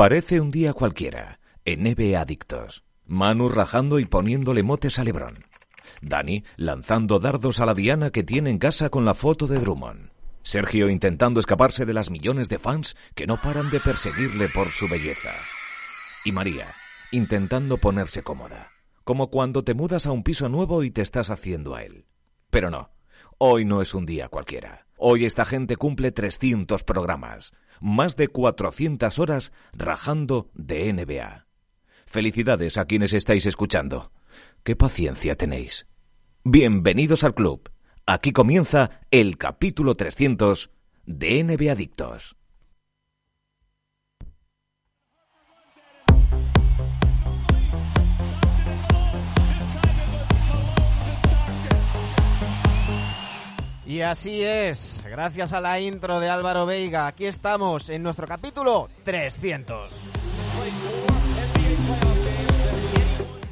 Parece un día cualquiera, en Adictos. Manu rajando y poniéndole motes a Lebrón. Dani lanzando dardos a la Diana que tiene en casa con la foto de Drummond. Sergio intentando escaparse de las millones de fans que no paran de perseguirle por su belleza. Y María intentando ponerse cómoda, como cuando te mudas a un piso nuevo y te estás haciendo a él. Pero no, hoy no es un día cualquiera. Hoy esta gente cumple 300 programas, más de 400 horas rajando de NBA. Felicidades a quienes estáis escuchando. ¿Qué paciencia tenéis? Bienvenidos al club. Aquí comienza el capítulo 300 de NBA Adictos. Y así es, gracias a la intro de Álvaro Veiga, aquí estamos en nuestro capítulo 300.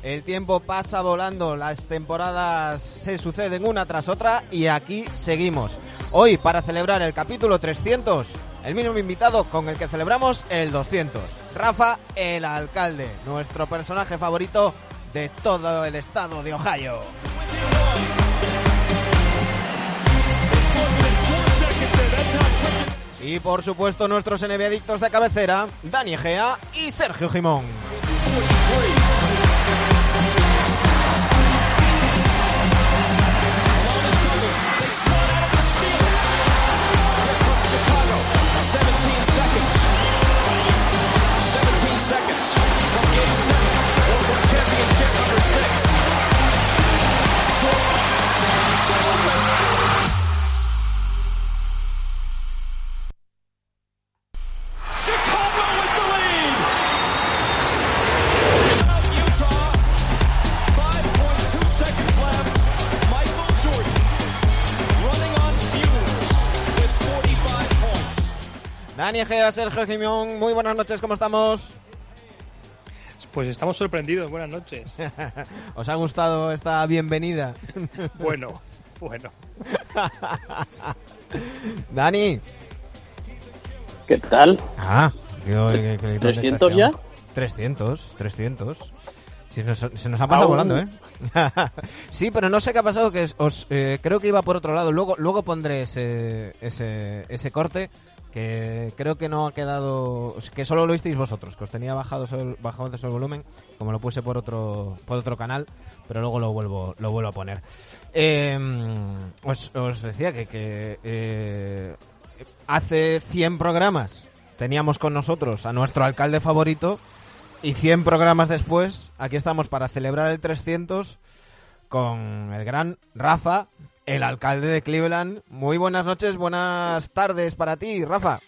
El tiempo pasa volando, las temporadas se suceden una tras otra y aquí seguimos. Hoy, para celebrar el capítulo 300, el mismo invitado con el que celebramos el 200, Rafa el Alcalde, nuestro personaje favorito de todo el estado de Ohio. Y por supuesto nuestros adictos de cabecera, Dani Egea y Sergio Jimón. Chicago Egea, Sergio Jimón, muy buenas noches, ¿cómo estamos? Pues estamos sorprendidos, buenas noches. ¿Os ha gustado esta bienvenida? Bueno, bueno. Dani. ¿Qué tal? Ah, ¿qué- qué- qué- qué- ¿300 ya? 300, 300. Si nos- se nos ha pasado Aún. volando, ¿eh? sí, pero no sé qué ha pasado, que os eh, creo que iba por otro lado. Luego, luego pondré ese, ese, ese corte que creo que no ha quedado, que solo lo visteis vosotros, que os tenía bajado el, bajado el volumen, como lo puse por otro, por otro canal, pero luego lo vuelvo, lo vuelvo a poner. Eh, os, os decía que, que eh, hace 100 programas teníamos con nosotros a nuestro alcalde favorito y 100 programas después, aquí estamos para celebrar el 300 con el gran Rafa, el alcalde de Cleveland. Muy buenas noches, buenas tardes para ti, Rafa.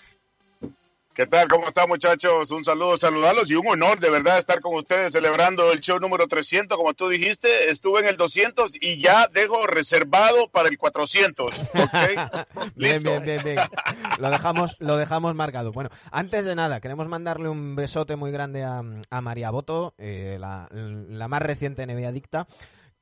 ¿Qué tal? ¿Cómo están muchachos? Un saludo, saludarlos y un honor de verdad estar con ustedes celebrando el show número 300, como tú dijiste. Estuve en el 200 y ya dejo reservado para el 400. ¿ok? Bien, bien, bien, bien. Lo dejamos, lo dejamos marcado. Bueno, antes de nada, queremos mandarle un besote muy grande a, a María Boto, eh, la, la más reciente NBA adicta.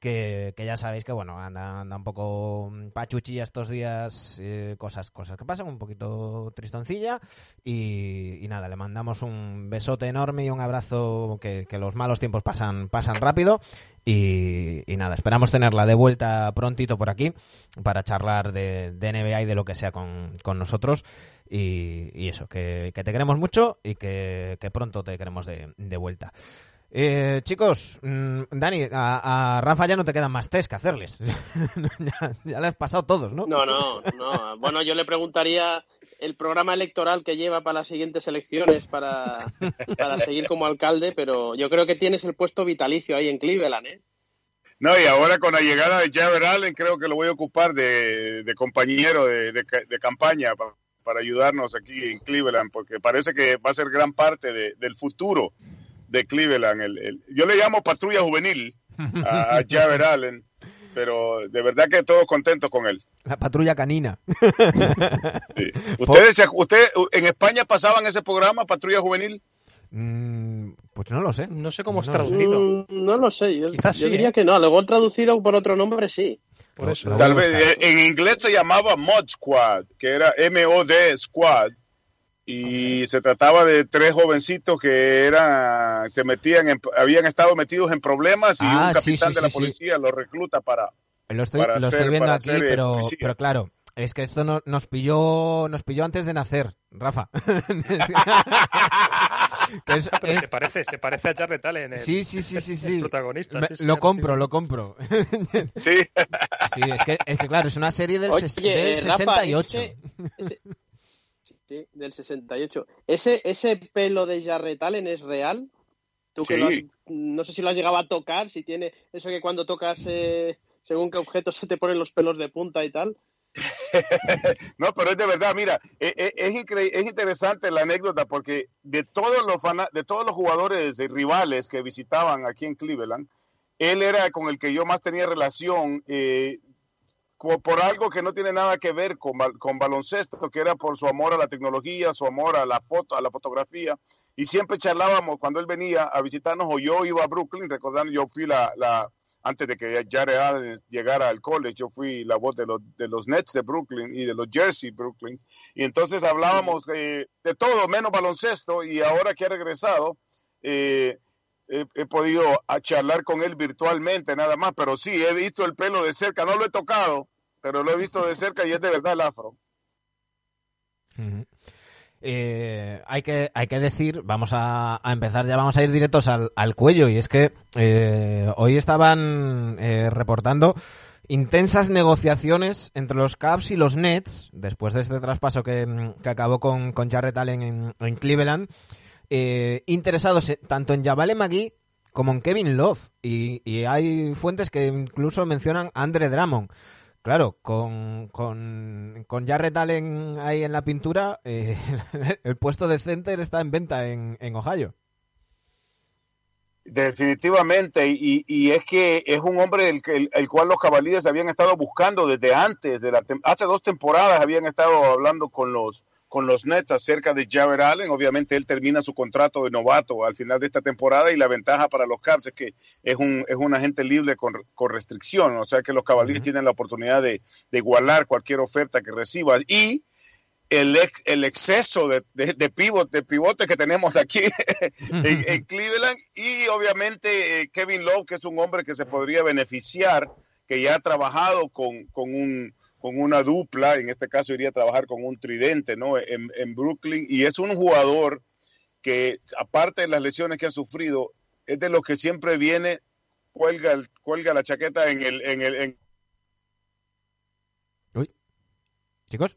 Que, que ya sabéis que bueno anda, anda un poco pachuchilla estos días eh, cosas cosas que pasan un poquito tristoncilla y, y nada le mandamos un besote enorme y un abrazo que, que los malos tiempos pasan pasan rápido y, y nada, esperamos tenerla de vuelta prontito por aquí para charlar de, de NBA y de lo que sea con, con nosotros. Y, y eso, que, que te queremos mucho y que, que pronto te queremos de, de vuelta. Eh, chicos, mm, Dani, a, a Rafa ya no te quedan más test que hacerles. ya, ya le has pasado todos, ¿no? No, no, no. Bueno, yo le preguntaría el programa electoral que lleva para las siguientes elecciones para, para seguir como alcalde, pero yo creo que tienes el puesto vitalicio ahí en Cleveland, ¿eh? No, y ahora con la llegada de Javier Allen creo que lo voy a ocupar de, de compañero de, de ca- de campaña pa- para ayudarnos aquí en Cleveland, porque parece que va a ser gran parte de- del futuro de Cleveland. El- el- yo le llamo patrulla juvenil a, a Javier Allen, pero de verdad que todos contentos con él. La patrulla canina. Sí. ¿Ustedes, se- usted, en España pasaban ese programa, Patrulla Juvenil? Mm, pues no lo sé. No sé cómo es No lo sé. traducido. Mm, no lo sé, yo, Quizás yo sí, diría ¿eh? que no. Luego traducido por otro nombre, sí. Por eso. A Tal vez eh, en inglés se llamaba Mod Squad, que era MOD Squad, y se trataba de tres jovencitos que eran, se metían, en- habían estado metidos en problemas y Ah, un sí, capitán sí, de la sí, sí. policía los recluta para, Lo estoy, para lo ser- estoy viendo aquí, eh, pero, pero claro, es que esto no, nos pilló nos pilló antes de nacer, Rafa. Que es- Pero es- se parece, se parece a Jarrett Allen, el, sí, sí, sí, sí, sí. el protagonista. Me- sí, sí, lo ahora compro, sí. lo compro. sí, Sí, es que, es que claro, es una serie del, Oye, ses- eh, del Rafa, 68. ese- ese- sí, del 68. ¿Ese, ¿Ese pelo de Jarrett Allen es real? Tú que Sí. lo has- no sé si lo has llegado a tocar, si tiene eso que cuando tocas eh, según qué objeto se te ponen los pelos de punta y tal. No, pero es de verdad, mira, e- e- es, incre- es interesante la anécdota porque de todos los de todos los jugadores eh, rivales que visitaban aquí en Cleveland, él era con el que yo más tenía relación eh, por algo que no tiene nada que ver con, con baloncesto, que era por su amor a la tecnología, su amor a la foto, a la fotografía, y siempre charlábamos cuando él venía a visitarnos o yo iba a Brooklyn, recordando yo fui la, la antes de que Jared Allen llegara al college, yo fui la voz de los, de los Nets de Brooklyn y de los Jersey Brooklyn. Y entonces hablábamos eh, de todo, menos baloncesto, y ahora que ha regresado, eh, he, podido charlar con él virtualmente nada más, pero sí, he visto el pelo de cerca, no lo he tocado, pero lo he visto de cerca y es de verdad el afro. Eh, hay, que, hay que decir, vamos a, empezar ya, vamos a ir directos al, cuello, y es que eh, hoy estaban eh, reportando intensas negociaciones entre los Cavs y los Nets, después de este traspaso que, que acabó con, con Jarrett Allen en, en Cleveland, eh, interesados tanto en Javale McGee como en Kevin Love, y, hay fuentes que incluso mencionan a Andre Drummond. Claro, con, con, con Jarrett Allen ahí en la pintura, eh, el puesto de center está en venta en, en Ohio. Definitivamente, y, y es que es un hombre el, el, el cual los caballeros habían estado buscando desde antes, de la hace dos temporadas habían estado hablando con los, con los Nets acerca de Jared Allen. Obviamente él termina su contrato de novato al final de esta temporada y la ventaja para los Cavs es que es un, es un agente libre con, con restricción, o sea que los caballeros tienen la oportunidad de, de igualar cualquier oferta que reciba. Y el, ex- el exceso de, de, de pivot, de pivote que tenemos aquí en, en Cleveland. Y obviamente eh, Kevin Love, que es un hombre que se podría beneficiar, que ya ha trabajado con, con, un, con una dupla, en este caso iría a trabajar con un tridente ¿no? en, en Brooklyn, y es un jugador que aparte de las lesiones que ha sufrido, es de los que siempre viene, cuelga, el- cuelga la chaqueta en el... En el en Chicos,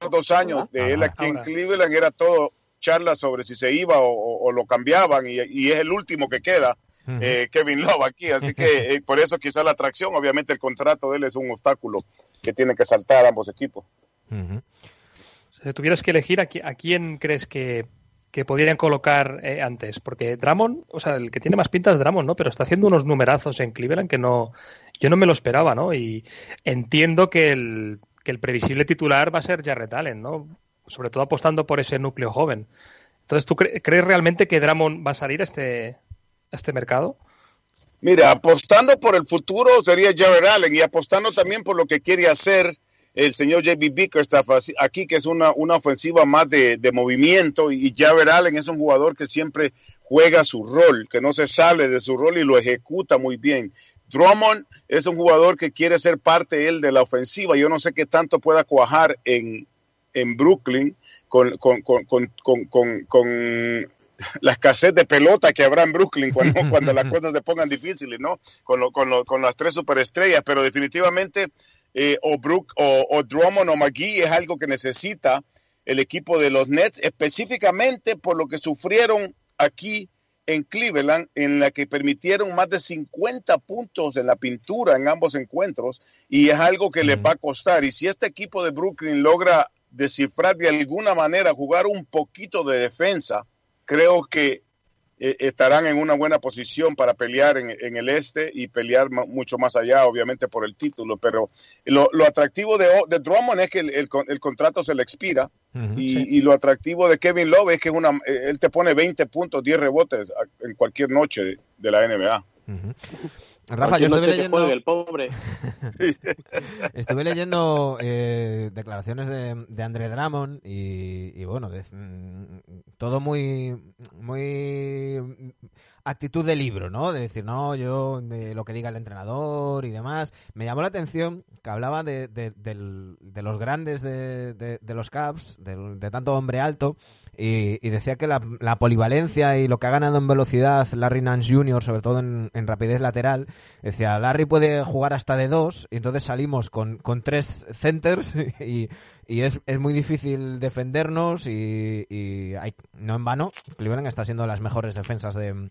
los dos años de él aquí en. Cleveland era todo charla sobre si se iba o, o- o lo cambiaban y, y es el último que queda. Eh, Kevin Love aquí, así que eh, por eso quizá la atracción, obviamente el contrato de él es un obstáculo que tienen que saltar ambos equipos. Si tuvieras que elegir, ¿a, qui- a quién crees que, que podrían colocar eh, antes? Porque Drummond, o sea, el que tiene más pinta es Drummond, ¿no? Pero está haciendo unos numerazos en Cleveland que no, yo no me lo esperaba, ¿no? Y entiendo que el, que el previsible titular va a ser Jarrett Allen, ¿no? Sobre todo apostando por ese núcleo joven. Entonces, ¿tú cre- crees realmente que Drummond va a salir a este, a este mercado? Mira, apostando por el futuro sería Jared Allen y apostando también por lo que quiere hacer el señor JB Bickerstaff aquí, que es una, una ofensiva más de, de movimiento y Jared Allen es un jugador que siempre juega su rol, que no se sale de su rol y lo ejecuta muy bien. Drummond es un jugador que quiere ser parte él de la ofensiva. Yo no sé qué tanto pueda cuajar en, en Brooklyn con, con- con la escasez de pelota que habrá en Brooklyn cuando, cuando las cosas se pongan difíciles, ¿no? Con, lo- con, lo- con las tres superestrellas, pero definitivamente eh, o, Brook, o, o Drummond o McGee es algo que necesita el equipo de los Nets, específicamente por lo que sufrieron aquí en Cleveland, en la que permitieron más de 50 puntos en la pintura en ambos encuentros, y es algo que les va a costar. Y si este equipo de Brooklyn logra descifrar de alguna manera, jugar un poquito de defensa, creo que eh, estarán en una buena posición para pelear en, en el este y pelear mucho más allá, obviamente, por el título. Pero lo, lo atractivo de, Drummond es que el, el el contrato se le expira y, y lo atractivo de Kevin Love es que es una, eh, él te pone 20 puntos, 10 rebotes en cualquier noche de, la NBA. Ujú. Rafa, yo estuve leyendo, juegue, el pobre. estuve leyendo eh, declaraciones de, de André Drummond y, y bueno, de- mm, todo muy, muy actitud de libro, ¿no? De decir, no, yo, de lo que diga el entrenador y demás. Me llamó la atención que hablaba de, de- de los grandes de, los Caps, de, tanto hombre alto, y, y decía que la, polivalencia y lo que ha ganado en velocidad Larry Nance Jr., sobre todo en, rapidez lateral, decía, Larry puede jugar hasta de dos, y entonces salimos con, con tres centers y, y es, es muy difícil defendernos y, y hay- no en vano, Cleveland está siendo las mejores defensas de,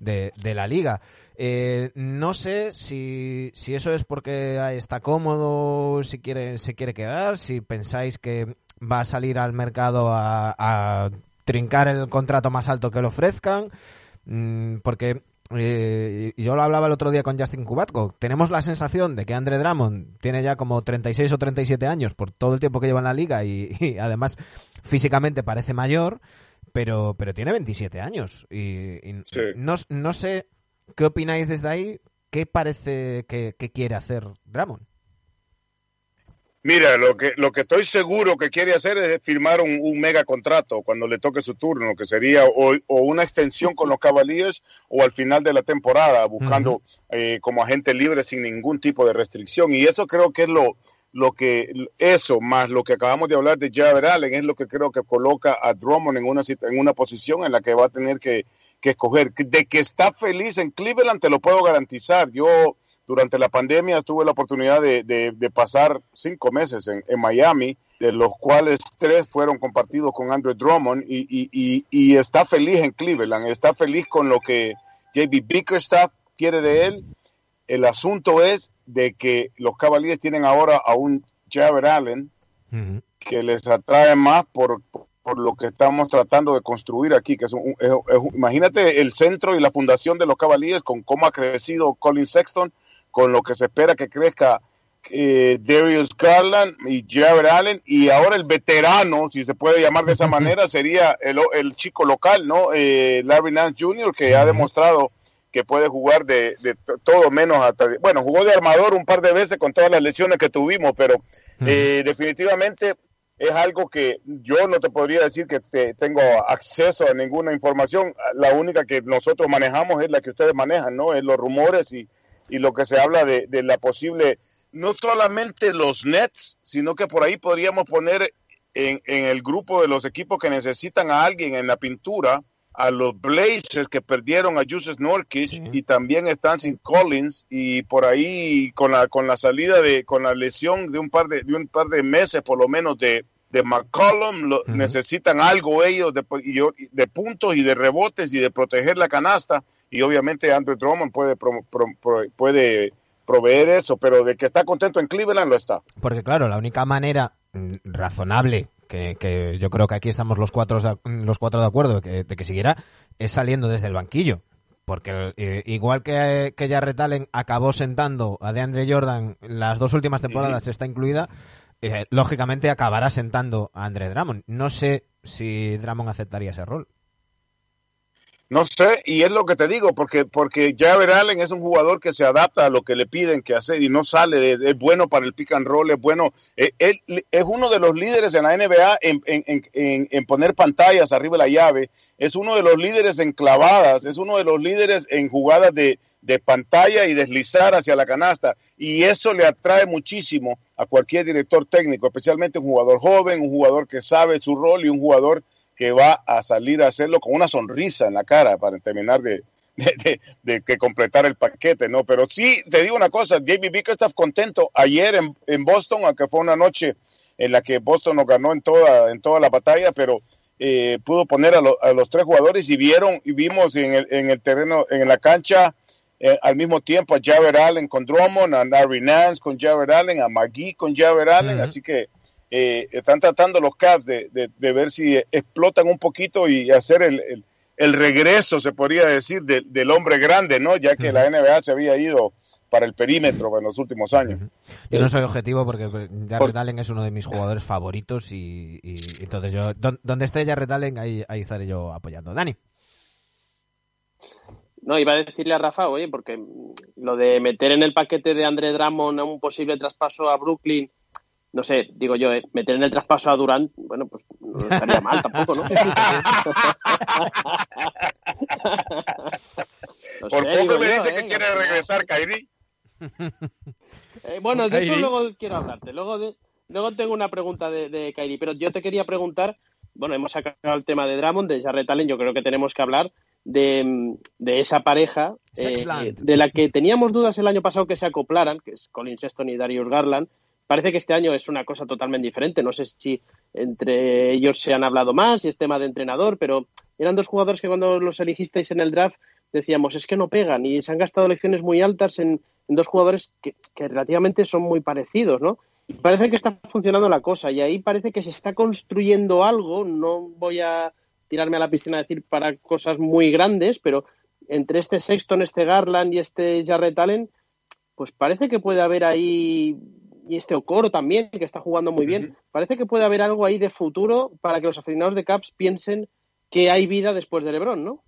de, de la liga. Eh, no sé si, si eso es porque está cómodo, si quiere, se quiere quedar, si pensáis que va a salir al mercado a, a trincar el contrato más alto que le ofrezcan, Mm, porque eh, yo lo hablaba el otro día con Justin Kubatko. Tenemos la sensación de que Andre Drummond tiene ya como 36 o 37 años por todo el tiempo que lleva en la liga y, y además físicamente parece mayor, pero, pero tiene 27 años. Y, y Sí. no, no sé qué opináis desde ahí. ¿Qué parece que, que quiere hacer Drummond? Mira, lo que, lo que estoy seguro que quiere hacer es firmar un, un mega contrato cuando le toque su turno, que sería o, o una extensión con los Cavaliers o al final de la temporada, buscando eh, como agente libre sin ningún tipo de restricción. Y eso creo que es lo, lo que, eso más lo que acabamos de hablar de Javier Allen, es lo que creo que coloca a Drummond en una, en una posición en la que va a tener que, que escoger. De que está feliz en Cleveland, te lo puedo garantizar. Yo durante la pandemia tuve la oportunidad de, de- de pasar cinco meses en, en Miami, de los cuales tres fueron compartidos con Andrew Drummond y, y- y- y está feliz en Cleveland, está feliz con lo que JB Bickerstaff quiere de él. El asunto es de que los Cavaliers tienen ahora a un Jared Allen que les atrae más por, por lo que estamos tratando de construir aquí, que es, un, es- es- imagínate el centro y la fundación de los Cavaliers con cómo ha crecido Colin Sexton, con lo que se espera que crezca eh, Darius Garland y Jared Allen, y ahora el veterano, si se puede llamar de esa manera, sería el, el chico local, ¿no? Eh, Larry Nance Jr., que ha demostrado que puede jugar de, de todo menos hasta, bueno, jugó de armador un par de veces con todas las lesiones que tuvimos, pero eh, definitivamente es algo que yo no te podría decir que te- tengo acceso a ninguna información. La única que nosotros manejamos es la que ustedes manejan, ¿no? Es los rumores y, y lo que se habla de, de la posible, no solamente los Nets, sino que por ahí podríamos poner en, en el grupo de los equipos que necesitan a alguien en la pintura, a los Blazers que perdieron a Juice Nurkic Sí. y también están sin Collins y por ahí con la con la salida de con la lesión de un par de, de un par de meses por lo menos de de McCollum lo- necesitan algo ellos de puntos y de rebotes y de proteger la canasta y obviamente Andrew Drummond puede pro- pro- pro- puede proveer eso pero de que está contento en Cleveland lo está Porque claro, la única manera mm, razonable que, que yo creo que aquí estamos los cuatro de, los cuatro de acuerdo que, de que siguiera es saliendo desde el banquillo. Porque eh, igual que, que Jarrett Allen acabó sentando a DeAndre Jordan las dos últimas temporadas, está incluida, eh, lógicamente acabará sentando a Andre Drummond. No sé si Drummond aceptaría ese rol. No sé, y es lo que te digo, porque, porque Javier Allen es un jugador que se adapta a lo que le piden que hacer y no sale, de, es bueno para el pick and roll, es bueno, eh, él es uno de los líderes en la NBA en, en, en, en, poner pantallas arriba de la llave, es uno de los líderes en clavadas, es uno de los líderes en jugadas de, de pantalla y deslizar hacia la canasta, y eso le atrae muchísimo a cualquier director técnico, especialmente un jugador joven, un jugador que sabe su rol y un jugador que va a salir a hacerlo con una sonrisa en la cara para terminar de, de, de, de que completar el paquete, ¿no? Pero sí, te digo una cosa, JB Bickerstaff contento ayer en, en, Boston, aunque fue una noche en la que Boston nos ganó en toda, en toda la batalla, pero eh, pudo poner a, lo, a, los tres jugadores y vieron y vimos en el, en el terreno, en la cancha, eh, al mismo tiempo a Javier Allen con Drummond, a Larry Nance con Javier Allen, a McGee con Javier Allen, uh -huh. así que eh, están tratando los Caps de, de, de, ver si explotan un poquito y hacer el, el, el regreso, se podría decir, de, del hombre grande, ¿no? Ya que la NBA se había ido para el perímetro en los últimos años. Yo no soy objetivo porque Jared Por... Allen es uno de mis jugadores favoritos y, y, y entonces yo, donde esté Jared Allen, ahí, ahí estaré yo apoyando. Dani. No, iba a decirle a Rafa, oye, porque lo de meter en el paquete de André Drummond a un posible traspaso a Brooklyn, no sé, digo yo, eh, meter en el traspaso a Durant, bueno, pues no estaría mal tampoco, ¿no? No Por sé, poco me yo, dice ¿eh? que quiere regresar, Kyrie. Eh, bueno, de eso luego quiero hablarte. Luego, de- luego tengo una pregunta de, de Kyrie, pero yo te quería preguntar, bueno, hemos sacado el tema de Drummond, de Jarrett Allen, yo creo que tenemos que hablar de, de esa pareja eh, de la que teníamos dudas el año pasado que se acoplaran, que es Colin Sexton y Darius Garland. Parece que este año es una cosa totalmente diferente. No sé si entre ellos se han hablado más, si es tema de entrenador, pero eran dos jugadores que cuando los elegisteis en el draft decíamos es que no pegan y se han gastado lecciones muy altas en, en dos jugadores que, que relativamente son muy parecidos, ¿no? Y parece que está funcionando la cosa y ahí parece que se está construyendo algo. No voy a tirarme a la piscina a decir para cosas muy grandes, pero entre este Sexton, este Garland y este Jarrett Allen, pues parece que puede haber ahí y este Okoro también, que está jugando muy bien. Parece que puede haber algo ahí de futuro para que los aficionados de Caps piensen que hay vida después de LeBron, ¿no?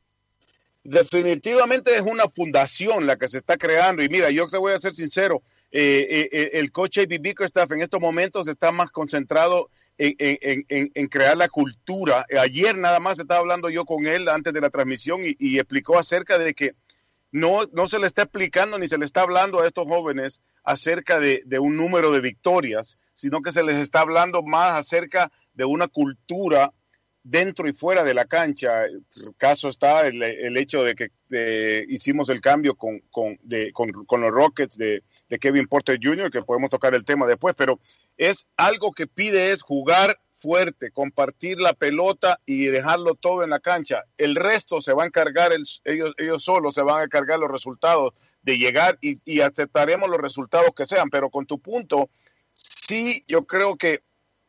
Definitivamente es una fundación la que se está creando. Y mira, yo te voy a ser sincero, eh, eh, eh, el coach A.B. Bickerstaff en estos momentos está más concentrado en, en- en- en crear la cultura. Ayer nada más estaba hablando yo con él antes de la transmisión y, y explicó acerca de que no, no se le está explicando ni se le está hablando a estos jóvenes acerca de, un número de victorias, sino que se les está hablando más acerca de una cultura dentro y fuera de la cancha. El caso está el, hecho de que hicimos el cambio con- con los Rockets de, de Kevin Porter Jr., que podemos tocar el tema después, pero es algo que pide es jugar fuerte, compartir la pelota y dejarlo todo en la cancha. El resto se va a encargar, el- ellos, ellos solos se van a encargar los resultados de llegar y, aceptaremos los resultados que sean, pero con tu punto, sí, yo creo que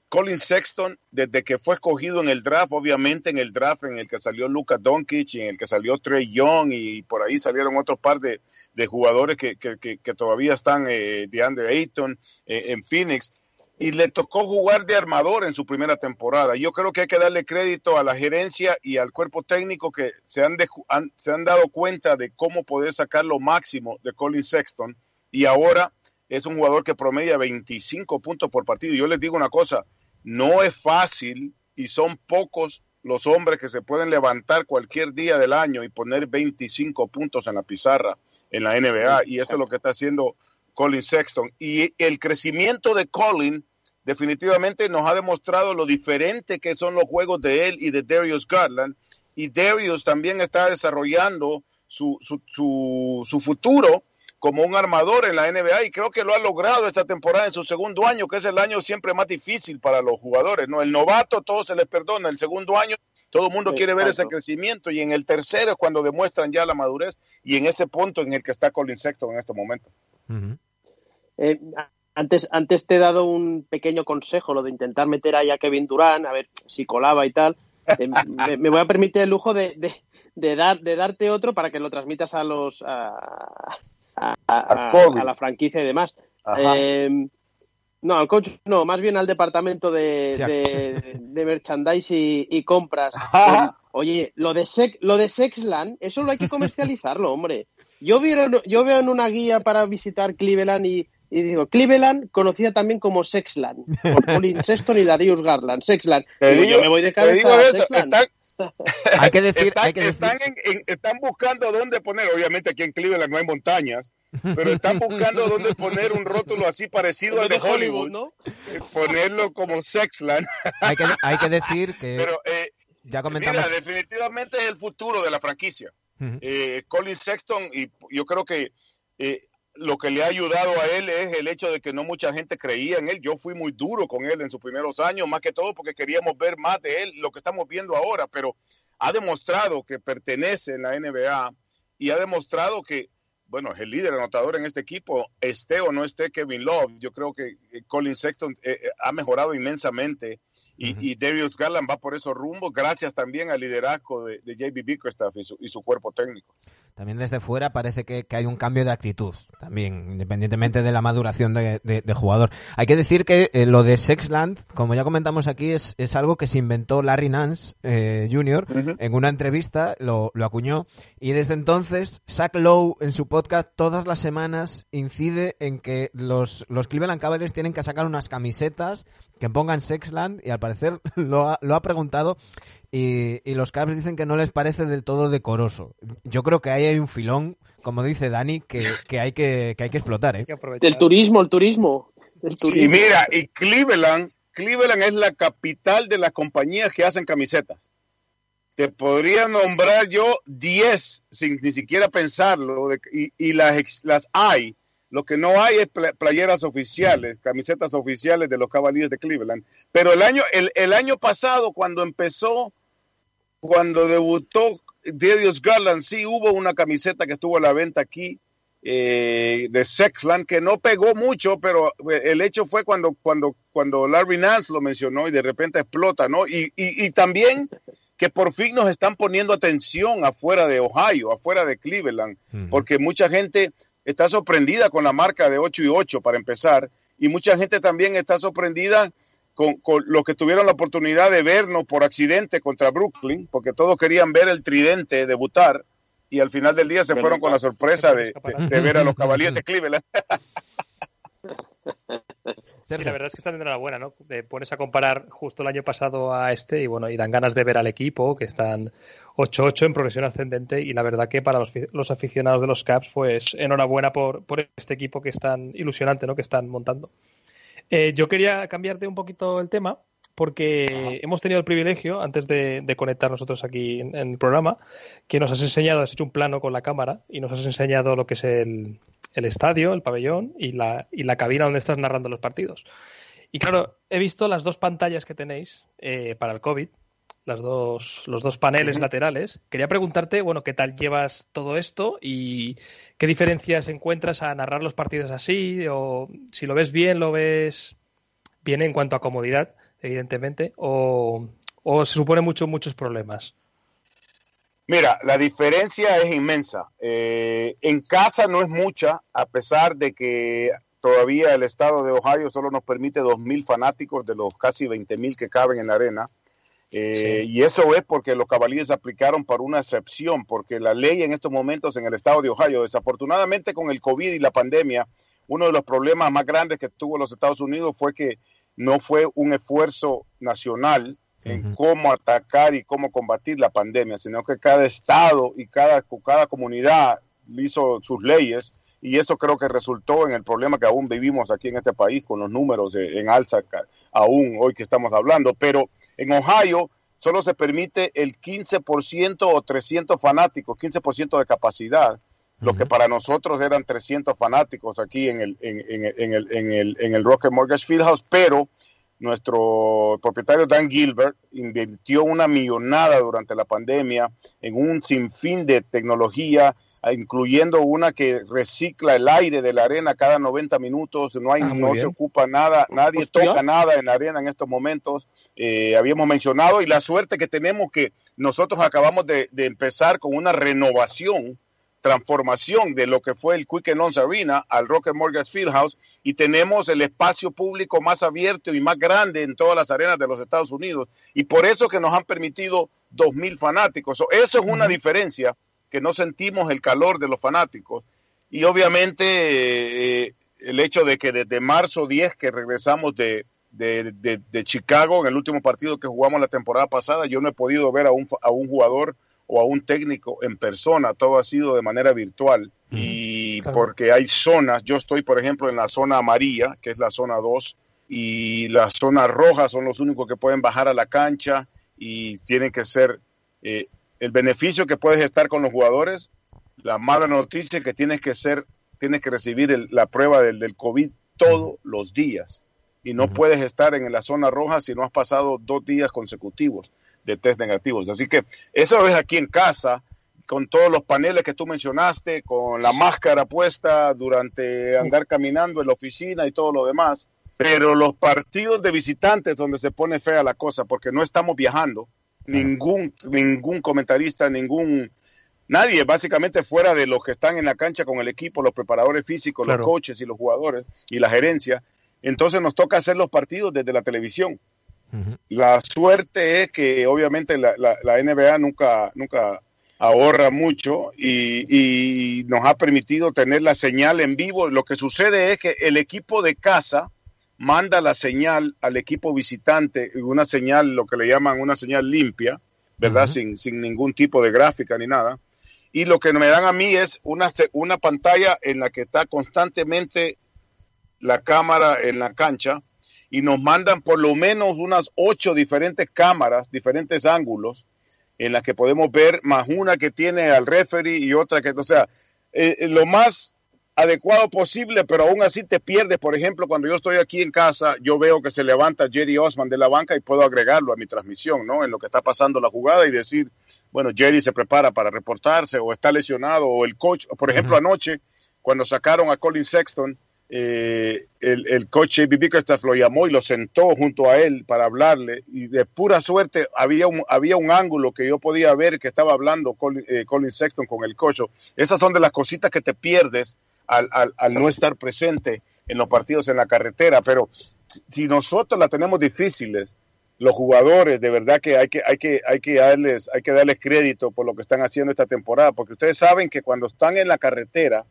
Colin Sexton, desde que fue escogido en el draft, obviamente en el draft en el que salió Luka Doncic y en el que salió Trey Young y por ahí salieron otro par de, jugadores que, que todavía están, eh, DeAndre Ayton eh, en Phoenix, y le tocó jugar de armador en su primera temporada. Yo creo que hay que darle crédito a la gerencia y al cuerpo técnico que se han, se han dado cuenta de cómo poder sacar lo máximo de Colin Sexton y ahora es un jugador que promedia 25 puntos por partido. Yo les digo una cosa, no es fácil y son pocos los hombres que se pueden levantar cualquier día del año y poner 25 puntos en la pizarra en la NBA y eso es lo que está haciendo Colin Sexton. Y el crecimiento de Colin definitivamente nos ha demostrado lo diferente que son los juegos de él y de Darius Garland. Y Darius también está desarrollando su, su, su, su futuro como un armador en la NBA y creo que lo ha logrado esta temporada en su segundo año, que es el año siempre más difícil para los jugadores. ¿no? El novato todo se les perdona, el segundo año todo el mundo quiere ver ese crecimiento y en el tercero es cuando demuestran ya la madurez y en ese punto en el que está Colin Sexton en este momento. Eh, antes, antes te he dado un pequeño consejo, lo de intentar meter ahí a Kevin Durant, a ver si colaba y tal. Eh, me, me voy a permitir el lujo de, de, de dar, de darte otro para que lo transmitas a los a, a- la franquicia y demás. Eh, no, al coach no, más bien al departamento de, Sí. de, de merchandise y, y compras. Ajá. Oye, lo de Sex, lo de Sexland, eso lo hay que comercializarlo, hombre. Yo veo, yo veo en una guía para visitar Cleveland y, y digo, Cleveland conocida también como Sexland, por Colin Sexton y Darius Garland, Sexland. Digo, yo me voy de cabeza a eso, están, Hay que decir, están, hay que decir. están, en- en- están buscando dónde poner, obviamente aquí en Cleveland no hay montañas, pero están buscando dónde poner un rótulo así parecido al de Hollywood, ¿no? eh, ponerlo como Sexland, Hay que, hay que decir que pero eh, ya comentamos. mira, definitivamente es el futuro de la franquicia. Eh, Colin Sexton, y yo creo que eh, lo que le ha ayudado a él es el hecho de que no mucha gente creía en él. Yo fui muy duro con él en sus primeros años, más que todo porque queríamos ver más de él, lo que estamos viendo ahora, pero ha demostrado que pertenece en la NBA y ha demostrado que, bueno, es el líder anotador en este equipo, esté o no esté Kevin Love. Yo creo que eh, Colin Sexton eh, eh, ha mejorado inmensamente y, Ujú. y Darius Garland va por esos rumbos, gracias también al liderazgo de, de JB Bickerstaff y su, y su cuerpo técnico. También desde fuera parece que, que hay un cambio de actitud, también, independientemente de la maduración de, de- de jugador. Hay que decir que eh, lo de Sexland, como ya comentamos aquí, es, es algo que se inventó Larry Nance eh, Jr. en una entrevista, lo, lo acuñó, y desde entonces Zach Lowe en su podcast todas las semanas incide en que los, los Cleveland Cavaliers tienen que sacar unas camisetas que pongan Sexland y al parecer lo ha, lo ha preguntado y, y los Cavs dicen que no les parece del todo decoroso. Yo creo que ahí hay un filón, como dice Dani, que, que hay que, que hay que explotar, ¿eh? El turismo, el turismo. El Y turismo. mira, y Cleveland, Cleveland es la capital de las compañías que hacen camisetas. Te podría nombrar yo 10 sin ni siquiera pensarlo, de- y, y las, ex- las hay. Lo que no hay es pla- playeras oficiales, camisetas oficiales de los Cavaliers de Cleveland. Pero el año, el, el año pasado, cuando empezó, cuando debutó Darius Garland, sí hubo una camiseta que estuvo a la venta aquí eh, de Sexland que no pegó mucho, pero eh, el hecho fue cuando, cuando, cuando Larry Nance lo mencionó y de repente explota, ¿no? Y, y, y también que por fin nos están poniendo atención afuera de Ohio, afuera de Cleveland, porque mucha gente está sorprendida con la marca de 8 y 8 para empezar, y mucha gente también está sorprendida con, con los que tuvieron la oportunidad de vernos por accidente contra Brooklyn, porque todos querían ver el tridente debutar, y al final del día se Pero fueron con la sorpresa de, de- de ver a los Cavaliers de Cleveland. Y la verdad es que están de enhorabuena, ¿no? Te pones a comparar justo el año pasado a este y bueno, y dan ganas de ver al equipo, que están 8-8 en progresión ascendente y la verdad que para los, fi- los aficionados de los Caps, pues enhorabuena por, por este equipo que es tan ilusionante, ¿no? Que están montando. Eh, yo quería cambiarte un poquito el tema porque hemos tenido el privilegio, antes de, de conectar nosotros aquí en, en el programa, que nos has enseñado, has hecho un plano con la cámara y nos has enseñado lo que es el, el estadio, el pabellón y la, y la cabina donde estás narrando los partidos. Y claro, he visto las dos pantallas que tenéis eh, para el COVID, las dos, los dos paneles laterales. Quería preguntarte, bueno, ¿qué tal llevas todo esto y qué diferencias encuentras a narrar los partidos así? O si lo ves bien, lo ves bien en cuanto a comodidad, evidentemente, o, o se supone mucho, muchos problemas. Mira, la diferencia es inmensa. Eh, en casa no es mucha, a pesar de que todavía el estado de Ohio solo nos permite 2.000 fanáticos de los casi 20.000 que caben en la arena. Eh, Y eso es porque los Cavaliers aplicaron para una excepción, porque la ley en estos momentos en el estado de Ohio, desafortunadamente con el COVID y la pandemia, uno de los problemas más grandes que tuvo los Estados Unidos fue que no fue un esfuerzo nacional en cómo atacar y cómo combatir la pandemia, sino que cada estado y cada, cada comunidad hizo sus leyes y eso creo que resultó en el problema que aún vivimos aquí en este país con los números eh, en alza aún hoy que estamos hablando. Pero en Ohio solo se permite el 15% o 300 fanáticos, 15% de capacidad, lo que para nosotros eran 300 fanáticos aquí en el, en, en- en el, en el, en el Rocket Mortgage Fieldhouse, pero nuestro propietario Dan Gilbert invirtió una millonada durante la pandemia en un sinfín de tecnología, incluyendo una que recicla el aire de la arena cada 90 minutos, no hay Ah, no bien. se ocupa nada, nadie Hostia. toca nada en la arena en estos momentos, eh, habíamos mencionado, y la suerte que tenemos que nosotros acabamos de, de empezar con una renovación transformación de lo que fue el Quick Loans Arena al Rocket Mortgage Fieldhouse y tenemos el espacio público más abierto y más grande en todas las arenas de los Estados Unidos y por eso que nos han permitido 2.000 fanáticos. So, eso es una diferencia que no sentimos el calor de los fanáticos. Y obviamente eh, el hecho de que desde marzo 10 que regresamos de, de, de- de Chicago en el último partido que jugamos la temporada pasada, yo no he podido ver a un, a un jugador o a un técnico en persona, todo ha sido de manera virtual. Y Claro. porque hay zonas, yo estoy por ejemplo en la zona amarilla, que es la zona 2, y las zonas rojas son los únicos que pueden bajar a la cancha y tienen que ser eh, el beneficio que puedes estar con los jugadores, la mala noticia es que tienes que ser, tienes que recibir el- la prueba del, del COVID todos los días y no puedes estar en la zona roja si no has pasado dos días consecutivos de test negativos. Así que eso es aquí en casa, con todos los paneles que tú mencionaste, con la máscara puesta durante andar caminando en la oficina y todo lo demás. Pero los partidos de visitantes donde se pone fea la cosa, porque no estamos viajando, ningún, ningún comentarista, ningún nadie, básicamente fuera de los que están en la cancha con el equipo, los preparadores físicos, Claro. los coaches y los jugadores y la gerencia. Entonces nos toca hacer los partidos desde la televisión. La suerte es que obviamente la, la- la NBA nunca, nunca ahorra mucho y, y nos ha permitido tener la señal en vivo. Lo que sucede es que el equipo de casa manda la señal al equipo visitante, una señal, lo que le llaman una señal limpia, ¿verdad? Sin, sin ningún tipo de gráfica ni nada. Y lo que me dan a mí es una, una pantalla en la que está constantemente la cámara en la cancha y nos mandan por lo menos unas ocho diferentes cámaras, diferentes ángulos en las que podemos ver, más una que tiene al referee y otra que, o sea, eh, eh, lo más adecuado posible, pero aún así te pierdes. Por ejemplo, cuando yo estoy aquí en casa, yo veo que se levanta Jerry Osman de la banca y puedo agregarlo a mi transmisión, ¿no? En lo que está pasando la jugada y decir, bueno, Jerry se prepara para reportarse o está lesionado o el coach, por ejemplo, anoche, cuando sacaron a Colin Sexton, eh, el, el coach J.B. Bickerstaff lo llamó y lo sentó junto a él para hablarle y de pura suerte había un, había un ángulo que yo podía ver que estaba hablando Colin, eh, Colin Sexton con el coach. Esas son de las cositas que te pierdes al, al, al no estar presente en los partidos en la carretera, pero si- nosotros la tenemos difíciles, los jugadores, de verdad que hay que, hay que, hay que darles, hay que darles crédito por lo que están haciendo esta temporada, porque ustedes saben que cuando están en la carretera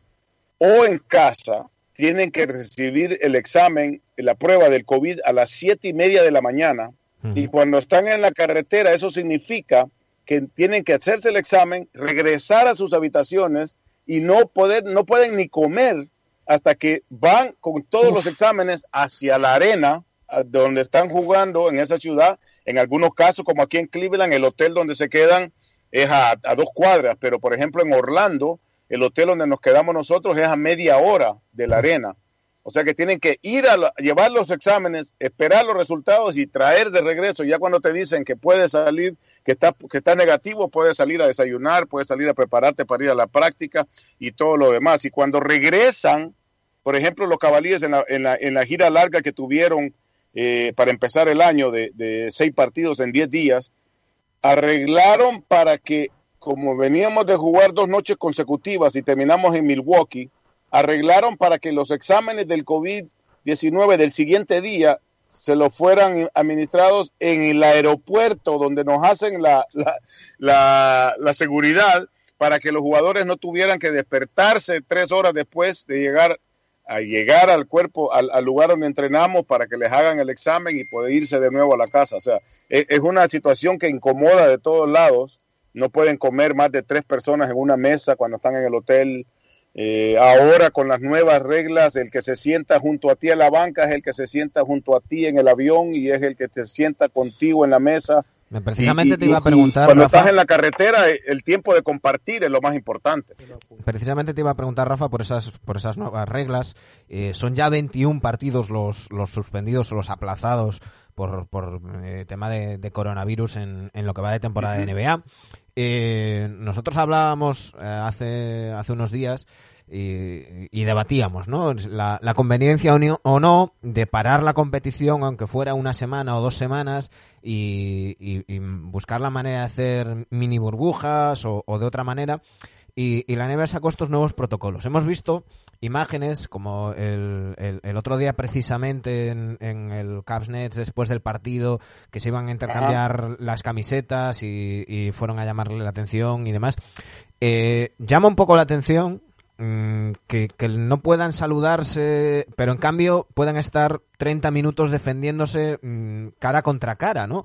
o en casa, tienen que recibir el examen, la prueba del COVID a las siete y media de la mañana. Y cuando están en la carretera, eso significa que tienen que hacerse el examen, regresar a sus habitaciones y no poder, no pueden ni comer hasta que van con todos los exámenes hacia la arena donde están jugando en esa ciudad. En algunos casos, como aquí en Cleveland, el hotel donde se quedan es a, a dos cuadras, pero por ejemplo en Orlando, el hotel donde nos quedamos nosotros es a media hora de la arena. O sea que tienen que ir a, la- llevar los exámenes, esperar los resultados y traer de regreso. Ya cuando te dicen que puedes salir, que está, que está negativo, puedes salir a desayunar, puedes salir a prepararte para ir a la práctica y todo lo demás. Y cuando regresan, por ejemplo, los cabalíes en la, en la, en la gira larga que tuvieron eh, para empezar el año de, de seis partidos en diez días, arreglaron para que, como veníamos de jugar dos noches consecutivas y terminamos en Milwaukee, arreglaron para que los exámenes del COVID-19 del siguiente día se los fueran administrados en el aeropuerto donde nos hacen la, la, la, seguridad para que los jugadores no tuvieran que despertarse tres horas después de llegar a llegar al cuerpo, al, lugar donde entrenamos para que les hagan el examen y poder irse de nuevo a la casa. O sea, es, es una situación que incomoda de todos lados. No pueden comer más de tres personas en una mesa cuando están en el hotel. Eh, ahora con las nuevas reglas, el que se sienta junto a ti en la banca es el que se sienta junto a ti en el avión y es el que te sienta contigo en la mesa. Precisamente Y- te iba a preguntar, Cuando Rafa, estás en la carretera, eh, el tiempo de compartir es lo más importante. precisamente te iba a preguntar, Rafa, por esas, por esas nuevas reglas. Eh, son ya 21 partidos los, los suspendidos o los aplazados por, por eh, tema de, de coronavirus en, en lo que va de temporada de NBA. Eh, nosotros hablábamos eh, hace, hace unos días y, debatíamos, ¿no? La, conveniencia o, no de parar la competición, aunque fuera una semana o dos semanas, y, buscar la manera de hacer mini burbujas o, o de otra manera. Y, y la NBA sacó estos nuevos protocolos. Hemos visto imágenes como el, el- el otro día precisamente en, en el Cavs Nets después del partido que se iban a intercambiar las camisetas y, y fueron a llamarle la atención y demás. Eh, llama un poco la atención mm, que, que no puedan saludarse, pero en cambio puedan estar 30 minutos defendiéndose mm, cara contra cara, ¿no?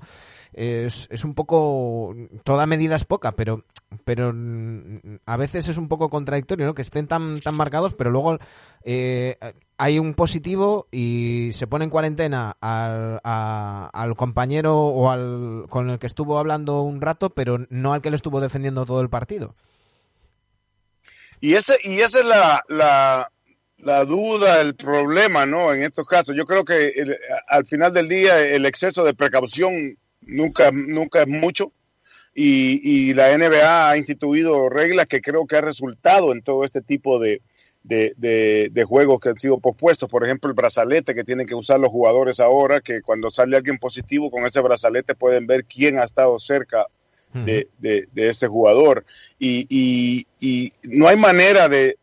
Es, es un poco. Toda medida es poca, pero pero mm, a veces es un poco contradictorio, ¿no? Que estén tan, tan marcados, pero luego eh, hay un positivo y se pone en cuarentena al, al compañero o al con el que estuvo hablando un rato, pero no al que le estuvo defendiendo todo el partido. Y, ese, y esa es la, la, la duda, el problema, ¿no? En estos casos, yo creo que el- al final del día el exceso de precaución nunca, nunca es mucho. Y, y la NBA ha instituido reglas que creo que ha resultado en todo este tipo de, de, de- de juegos que han sido pospuestos. Por ejemplo, el brazalete que tienen que usar los jugadores ahora, que cuando sale alguien positivo con ese brazalete pueden ver quién ha estado cerca de, de, de este jugador. Y, y, y no hay manera de,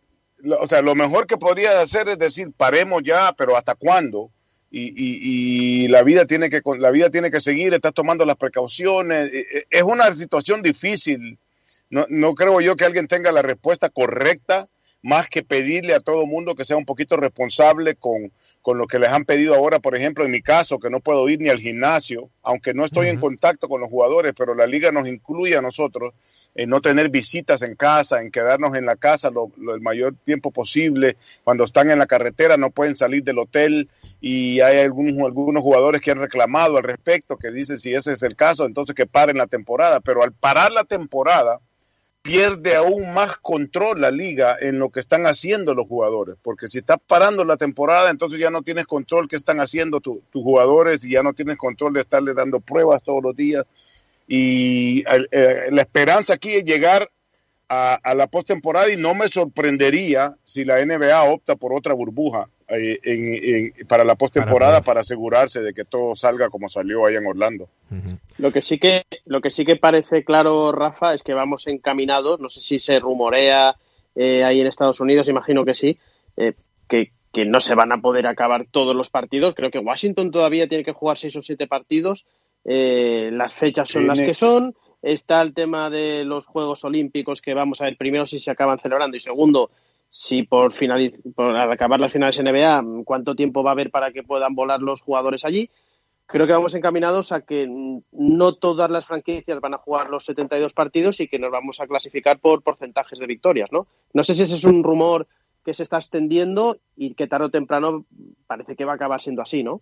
o sea, lo mejor que podría hacer es decir, paremos ya, pero ¿hasta cuándo? Y, y, y, la vida tiene que la vida tiene que seguir, estás tomando las precauciones. E, e, Es una situación difícil. No, no creo yo que alguien tenga la respuesta correcta, más que pedirle a todo mundo que sea un poquito responsable con, con lo que les han pedido ahora, por ejemplo, en mi caso, que no puedo ir ni al gimnasio, aunque no estoy uh -huh. en contacto con los jugadores, pero la liga nos incluye a nosotros en no tener visitas en casa, en quedarnos en la casa lo, el mayor tiempo posible. Cuando están en la carretera no pueden salir del hotel y hay algunos, algunos jugadores que han reclamado al respecto, que dicen si ese es el caso, entonces que paren la temporada. Pero al parar la temporada, pierde aún más control la liga en lo que están haciendo los jugadores, porque si estás parando la temporada, entonces ya no tienes control qué están haciendo tus tu jugadores y ya no tienes control de estarle dando pruebas todos los días. Y eh, la esperanza aquí es llegar a, a la postemporada y no me sorprendería si la NBA opta por otra burbuja eh, en, en, para la postemporada para, para, asegurarse de que todo salga como salió allá en Orlando. Uh -huh. Lo que sí que lo que sí que parece claro, Rafa, es que vamos encaminados. No sé si se rumorea eh, ahí en Estados Unidos, imagino que sí, eh, que, que no se van a poder acabar todos los partidos. Creo que Washington todavía tiene que jugar seis o siete partidos. Eh, las fechas son las que son. Está el tema de los Juegos Olímpicos que vamos a ver primero si se acaban celebrando y segundo si por, por acabar las finales NBA, cuánto tiempo va a haber para que puedan volar los jugadores allí. Creo que vamos encaminados a que no todas las franquicias van a jugar los 72 partidos y que nos vamos a clasificar por porcentajes de victorias, ¿no? No sé si ese es un rumor que se está extendiendo y que tarde o temprano parece que va a acabar siendo así, ¿no?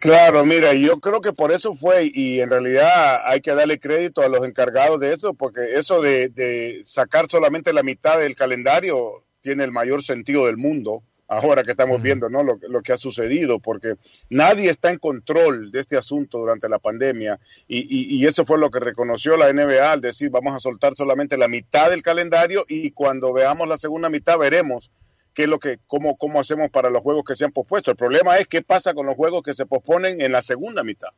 Claro, mira, yo creo que por eso fue y en realidad hay que darle crédito a los encargados de eso, porque eso de, de sacar solamente la mitad del calendario tiene el mayor sentido del mundo ahora que estamos viendo ¿no? lo, lo, que ha sucedido, porque nadie está en control de este asunto durante la pandemia y, y, y, eso fue lo que reconoció la NBA al decir vamos a soltar solamente la mitad del calendario y cuando veamos la segunda mitad veremos qué es lo que, cómo, cómo hacemos para los juegos que se han pospuesto. El problema es qué pasa con los juegos que se posponen en la segunda mitad,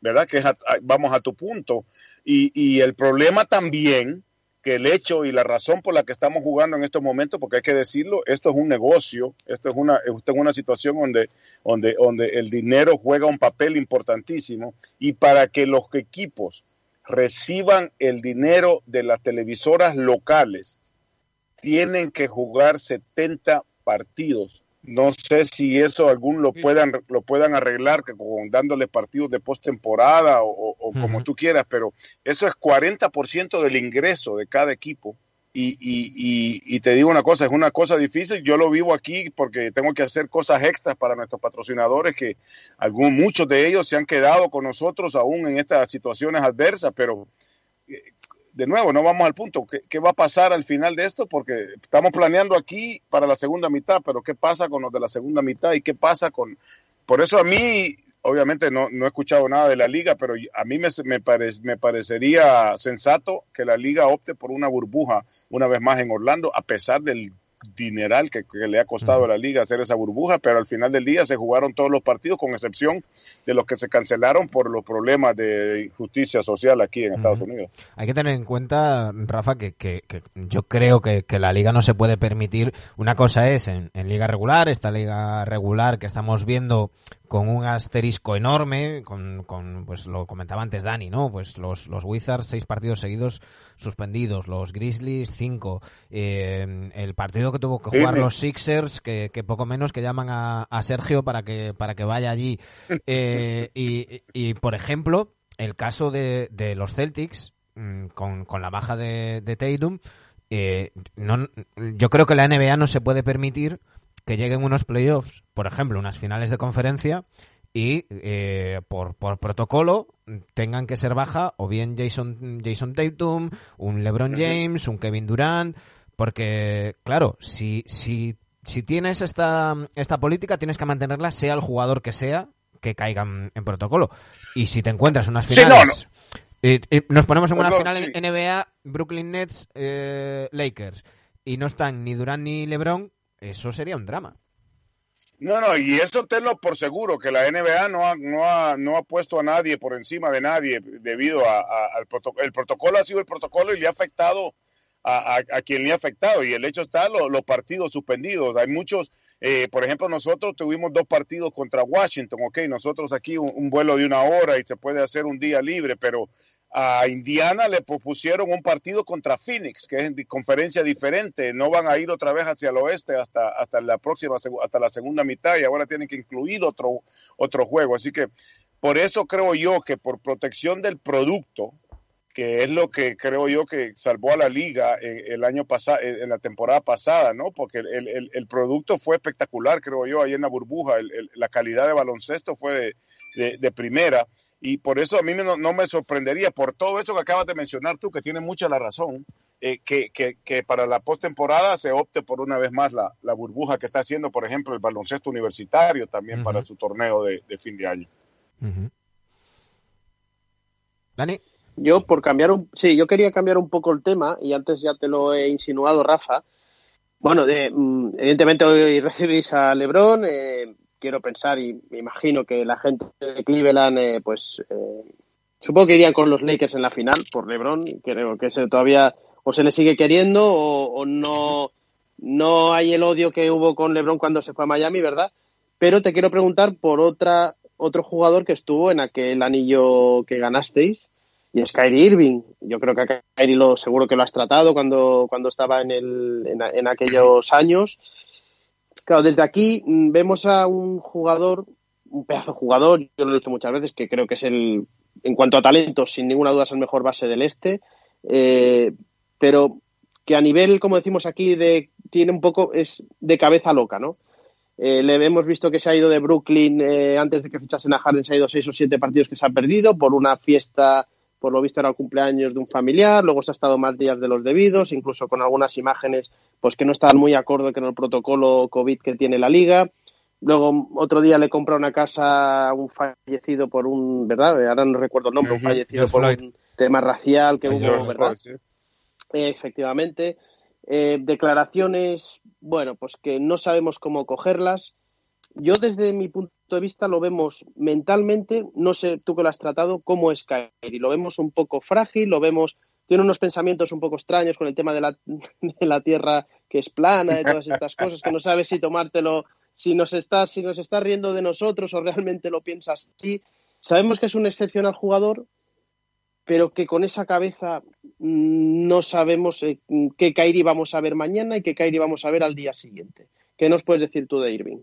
¿verdad? Que es a, vamos a tu punto. Y, y el problema también que el hecho y la razón por la que estamos jugando en estos momentos, porque hay que decirlo, esto es un negocio, esto es una, esto es una situación donde, donde, donde el dinero juega un papel importantísimo y para que los equipos reciban el dinero de las televisoras locales, tienen que jugar 70 partidos. No sé si eso algún lo puedan, lo puedan arreglar que con dándole partidos de postemporada o, o, o uh -huh. como tú quieras, pero eso es 40% del ingreso de cada equipo. Y, y, y, y, te digo una cosa, es una cosa difícil. Yo lo vivo aquí porque tengo que hacer cosas extras para nuestros patrocinadores, que algún, muchos de ellos se han quedado con nosotros aún en estas situaciones adversas, pero de nuevo, no vamos al punto. ¿Qué, ¿Qué, va a pasar al final de esto? Porque estamos planeando aquí para la segunda mitad, pero ¿qué pasa con los de la segunda mitad y qué pasa con... Por eso a mí, obviamente no, no he escuchado nada de la liga, pero a mí me, me, me parecería sensato que la liga opte por una burbuja una vez más en Orlando, a pesar del dineral que, que, le ha costado a la liga hacer esa burbuja, pero al final del día se jugaron todos los partidos, con excepción de los que se cancelaron por los problemas de injusticia social aquí en Estados uh -huh. Unidos. Hay que tener en cuenta, Rafa, que, que, que yo creo que, la liga no se puede permitir. Una cosa es en, en liga regular, esta liga regular que estamos viendo con un asterisco enorme, con, con, pues lo comentaba antes Dani, ¿no? Pues los, los Wizards, seis partidos seguidos suspendidos, los Grizzlies, cinco, eh, el partido que tuvo que jugar los Sixers, que, que poco menos que llaman a, a, Sergio para que, para que vaya allí. Eh, y, y, por ejemplo, el caso de, de los Celtics, mm, con, con, la baja de, de Tatum, eh, no, yo creo que la NBA no se puede permitir que lleguen unos playoffs, por ejemplo, unas finales de conferencia, y eh, por, por, protocolo tengan que ser baja o bien Jason, Jason Tatum, un LeBron James, un Kevin Durant, porque, claro, si, si, si tienes esta, esta política, tienes que mantenerla, sea el jugador que sea, que caigan en protocolo. Y si te encuentras unas finales... Sí, no, no. Eh, eh, nos ponemos en una no, final sí. en NBA, Brooklyn Nets, Lakers, y no están ni Durant ni LeBron, eso sería un drama. No, no, y eso tenlo por seguro, que la NBA no ha, no ha, no ha puesto a nadie por encima de nadie debido a, al protocolo. El protocolo ha sido el protocolo y le ha afectado a, a- quien le ha afectado. Y el hecho está lo- los partidos suspendidos. Hay muchos, eh, por ejemplo, nosotros tuvimos dos partidos contra Washington, ok, nosotros aquí un vuelo de una hora y se puede hacer un día libre, pero a Indiana le propusieron un partido contra Phoenix, que es en conferencia diferente. No van a ir otra vez hacia el oeste hasta, hasta la próxima, hasta la segunda mitad y ahora tienen que incluir otro, otro juego. Así que por eso creo yo que por protección del producto, que es lo que creo yo que salvó a la liga eh, el año pasado, en la temporada pasada, ¿no? Porque el, el- el producto fue espectacular, creo yo, ahí en la burbuja, el- la calidad de baloncesto fue de, de- de primera y por eso a mí no, no me sorprendería, por todo eso que acabas de mencionar tú, que tiene mucha la razón, eh, que, que, que para la postemporada se opte por una vez más la, la burbuja que está haciendo, por ejemplo, el baloncesto universitario también para su torneo de, de fin de año. Dani. Yo por cambiar un, sí, yo quería cambiar un poco el tema y antes ya te lo he insinuado, Rafa. Bueno, de, mm, evidentemente hoy recibís a LeBron. eh, quiero pensar y me imagino que la gente de Cleveland, eh, pues eh, supongo que irían con los Lakers en la final por LeBron. Creo que se todavía o se le sigue queriendo o, o no no hay el odio que hubo con LeBron cuando se fue a Miami, ¿verdad? Pero te quiero preguntar por otra otro jugador que estuvo en aquel anillo que ganasteis y es Kyrie Irving. Yo creo que a Kyrie lo seguro que lo has tratado cuando, cuando estaba en, el, en, aquellos años. Claro, desde aquí mm, vemos a un jugador, un pedazo de jugador, yo lo he dicho muchas veces, que creo que es el, en cuanto a talento, sin ninguna duda es el mejor base del este, eh, pero que a nivel, como decimos aquí, de, tiene un poco, es de cabeza loca, ¿no? Eh, le hemos visto que se ha ido de Brooklyn eh, antes de que fichasen a Harden, se ha ido seis o siete partidos que se han perdido por una fiesta, por lo visto era el cumpleaños de un familiar, luego se ha estado más días de los debidos, incluso con algunas imágenes pues que no estaban muy acorde con el protocolo COVID que tiene la liga. Luego otro día le compra una casa a un fallecido por un, ¿verdad? Ahora no recuerdo el nombre, un fallecido por un tema racial que hubo, ¿verdad? Efectivamente. Eh, declaraciones, bueno, pues que no sabemos cómo cogerlas. Yo desde mi punto de vista lo vemos mentalmente, no sé tú que lo has tratado, cómo es Kyrie. Lo vemos un poco frágil, lo vemos, tiene unos pensamientos un poco extraños con el tema de la, de la tierra que es plana, de todas estas cosas, que no sabes si tomártelo, si nos está, si nos está riendo de nosotros o realmente lo piensas así. Sabemos que es un excepcional jugador, pero que con esa cabeza mm, no sabemos eh, qué Kairi vamos a ver mañana y qué Kairi vamos a ver al día siguiente. ¿Qué nos puedes decir tú de Irving?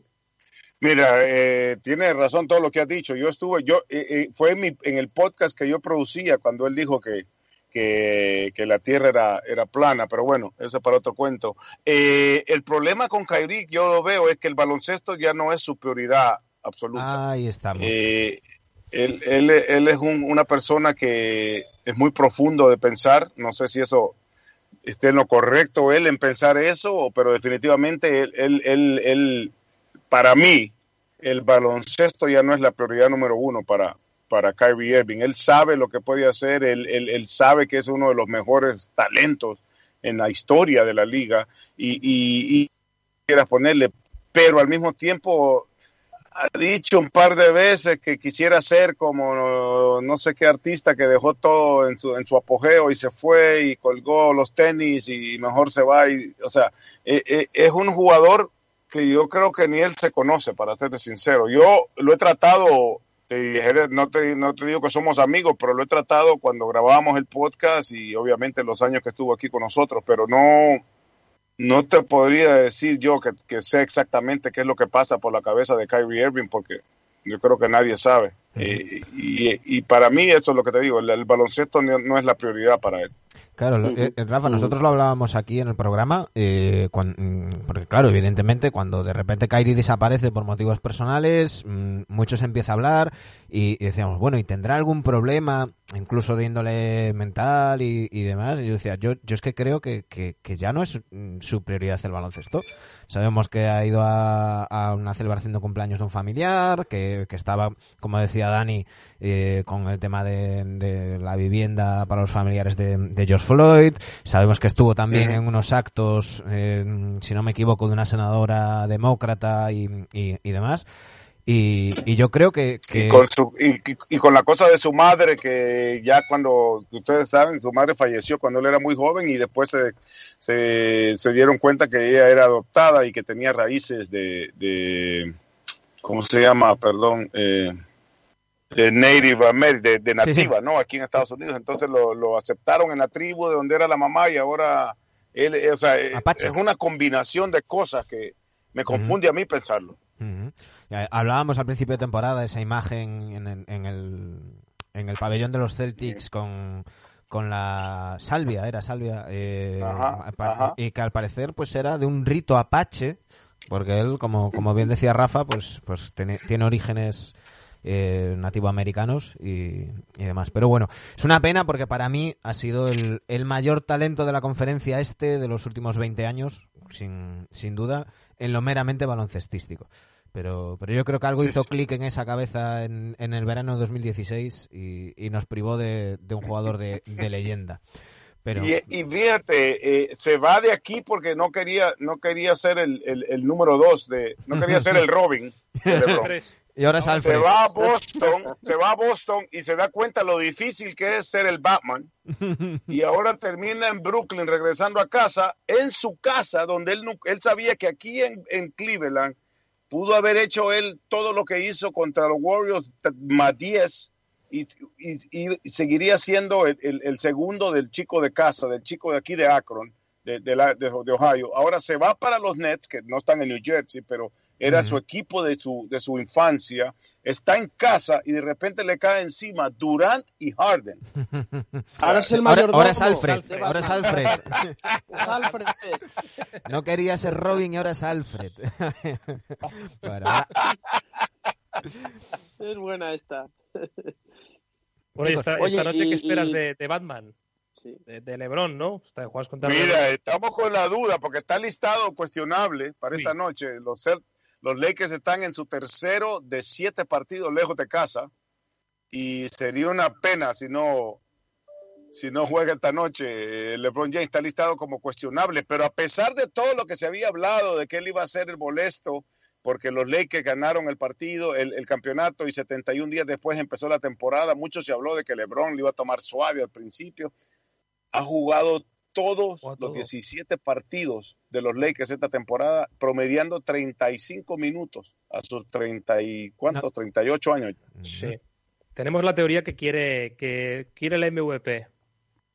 Mira, eh, tiene razón todo lo que has dicho. Yo estuve, yo eh, eh, fue en, mi- en el podcast que yo producía cuando él dijo que, que, que la Tierra era, era plana, pero bueno, eso es para otro cuento. El problema con Kyrie, yo lo veo, es que el baloncesto ya no es su prioridad absoluta. Ahí estamos. Él, él, él es un- una persona que es muy profundo de pensar. No sé si eso esté en lo correcto él en pensar eso, pero definitivamente él, él, él, él- para mí, el baloncesto ya no es la prioridad número uno para, para Kyrie Irving. Él sabe lo que puede hacer, él, él, él sabe que es uno de los mejores talentos en la historia de la liga y, y, y quieras ponerle, pero al mismo tiempo ha dicho un par de veces que quisiera ser como no sé qué artista que dejó todo en su, en su apogeo y se fue y colgó los tenis y mejor se va. Y, o sea, eh, eh, es un jugador que yo creo que ni él se conoce, para serte sincero. Yo lo he tratado, te no, te, no te digo que somos amigos, pero lo he tratado cuando grabábamos el podcast y obviamente los años que estuvo aquí con nosotros, pero no, no te podría decir yo que, que sé exactamente qué es lo que pasa por la cabeza de Kyrie Irving, porque yo creo que nadie sabe. Eh, y, y para mí, eso es lo que te digo, el, el baloncesto no, no es la prioridad para él. Claro, lo- eh, Rafa, nosotros lo hablábamos aquí en el programa, eh, cuan- mm, porque claro, evidentemente cuando de repente Kairi desaparece por motivos personales, mm, mucho se empieza a hablar y, decíamos, bueno, ¿y tendrá algún problema, incluso de índole mental y, y demás? Y yo decía, yo, yo es que creo que, que, que ya no es su prioridad el baloncesto. Sabemos que ha ido a, a una celebración de cumpleaños de un familiar, que, que estaba, como decía Dani, eh, con el tema de, de la vivienda para los familiares de, de George Floyd, sabemos que estuvo también en unos actos, eh, si no me equivoco, de una senadora demócrata y, y- y demás. Y, y yo creo que, que- Y con, su, y, y- y con la cosa de su madre, que ya cuando, ustedes saben, su madre falleció cuando él era muy joven y después se, se, se dieron cuenta que ella era adoptada y que tenía raíces de, de ¿cómo se llama? Perdón, eh, de Native American, de, de Sí, sí. nativa, ¿no? Aquí en Estados Unidos. Entonces lo, lo aceptaron en la tribu de donde era la mamá y ahora él, eh, o sea, eh, Apache. es una combinación de cosas que me confunde a mí pensarlo. Ya, Hablábamos al principio de temporada de esa imagen en el, en el, en el pabellón de los Celtics con, con la salvia, era salvia, eh, Ajá, pa- ajá. y que al parecer pues era de un rito apache, porque él, como, como bien decía Rafa, pues, pues tiene, tiene orígenes eh, nativoamericanos y, y demás. Pero bueno, es una pena porque para mí ha sido el, el mayor talento de la conferencia este de los últimos 20 años, sin, sin duda, en lo meramente baloncestístico. Pero, pero yo creo que algo hizo clic en esa cabeza en, en el verano de 2016 y, y nos privó de, de un jugador de, de leyenda. Pero, Y, y fíjate, eh, se va de aquí porque no quería, no quería ser el, el- el número dos de, no quería ser el Robin. de y ahora es Se Alfred. va a Boston, se va a Boston y se da cuenta lo difícil que es ser el Batman. Y ahora termina en Brooklyn regresando a casa, en su casa, donde él, él sabía que aquí en, en Cleveland pudo haber hecho él todo lo que hizo contra los Warriors más 10 y, y- y seguiría siendo el, segundo del chico de casa, del chico de aquí de Akron, de, de la- de Ohio. Ahora se va para los Nets, que no están en New Jersey, pero era su equipo de su, de su infancia. Está en casa y de repente le cae encima Durant y Harden. Ahora es el Ahora, mayordomo. ahora es Alfred. Ahora es. Alfred. Es Alfred. No quería ser Robin y ahora es Alfred. Bueno, ahora- Es buena esta. Bueno, y esta, Oye, esta noche, y- ¿qué esperas y- de, de Batman? Sí. De, de LeBron, ¿no? Está- Juegas contra Mira, LeBron. estamos con la duda porque está listado cuestionable para Sí. esta noche. Los, los Lakers están en su tercero de siete partidos lejos de casa y sería una pena si no si no juega esta noche. Eh, LeBron James está listado como cuestionable, pero a pesar de todo lo que se había hablado de que él iba a ser el molesto porque los Lakers ganaron el partido, el, el campeonato y 71 días después empezó la temporada, mucho se habló de que LeBron le iba a tomar suave al principio. Ha jugado todos los todo. 17 partidos de los Lakers esta temporada, promediando 35 minutos a sus 30 y ¿cuántos? 38 años. Sí. Tenemos la teoría que quiere que quiere el MVP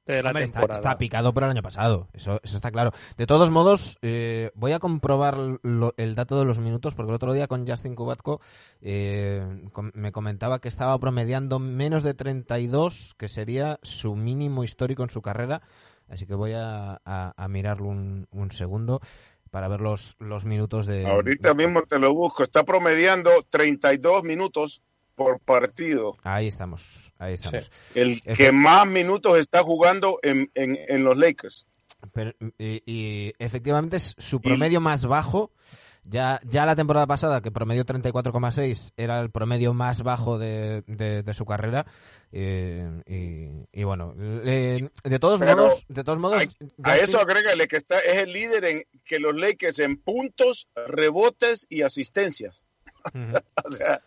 de la Hombre, está, temporada. está picado por el año pasado, eso, eso está claro. De todos modos, eh, voy a comprobar lo- el dato de los minutos, porque el otro día con Justin Kubatko eh, com- me comentaba que estaba promediando menos de 32, que sería su mínimo histórico en su carrera. Así que voy a, a- a mirarlo un, un segundo para ver los, los minutos de... Ahorita mismo te lo busco. Está promediando 32 minutos por partido. Ahí estamos, ahí estamos. El Efe- que más minutos está jugando en, en, en los Lakers. Pero, y, y efectivamente es su promedio más bajo. Ya, ya la temporada pasada, que promedió 34,6, era el promedio más bajo de, de- de su carrera. Eh, y, y bueno, eh, de todos Pero modos, de todos modos, A eso agrégale que está, es el líder en que los Lakers en puntos, rebotes y asistencias. O sea,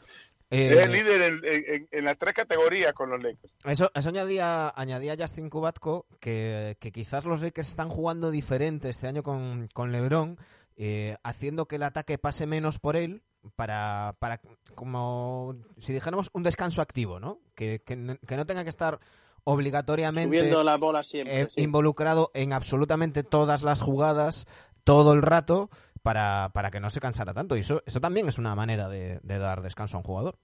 Eh, es el líder en, en- en las tres categorías con los Lakers. Eso, eso añadía, añadía Justin Kubatko que, que quizás los Lakers están jugando diferente este año con, con LeBron, eh, haciendo que el ataque pase menos por él para, para como si dijéramos un descanso activo, ¿no? Que, que, no tenga que estar obligatoriamente Subiendo la bola siempre. eh, sí. involucrado en absolutamente todas las jugadas todo el rato para, para que no se cansara tanto. Y eso, eso también es una manera de, de dar descanso a un jugador.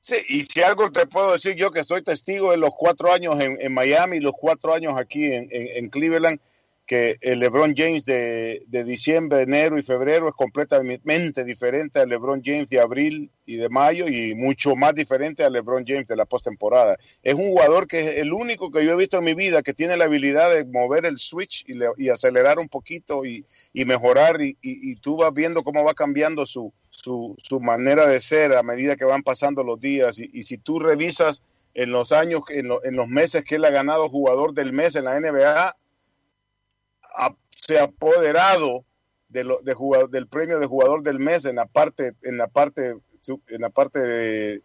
Sí, y si algo te puedo decir yo que soy testigo de los cuatro años en, en Miami y los cuatro años aquí en, en- en Cleveland, que el LeBron James de, de diciembre, enero y febrero es completamente diferente al LeBron James de abril y de mayo y mucho más diferente al LeBron James de la postemporada. Es un jugador que es el único que yo he visto en mi vida que tiene la habilidad de mover el switch y, y acelerar un poquito y, y mejorar y, y- tú vas viendo cómo va cambiando su, su, su manera de ser a medida que van pasando los días y, y si tú revisas en los años, en, lo- en los meses que él ha ganado jugador del mes en la NBA, ha- se ha apoderado de lo- de jugador- del premio de jugador del mes en la parte, en la parte, en la parte de-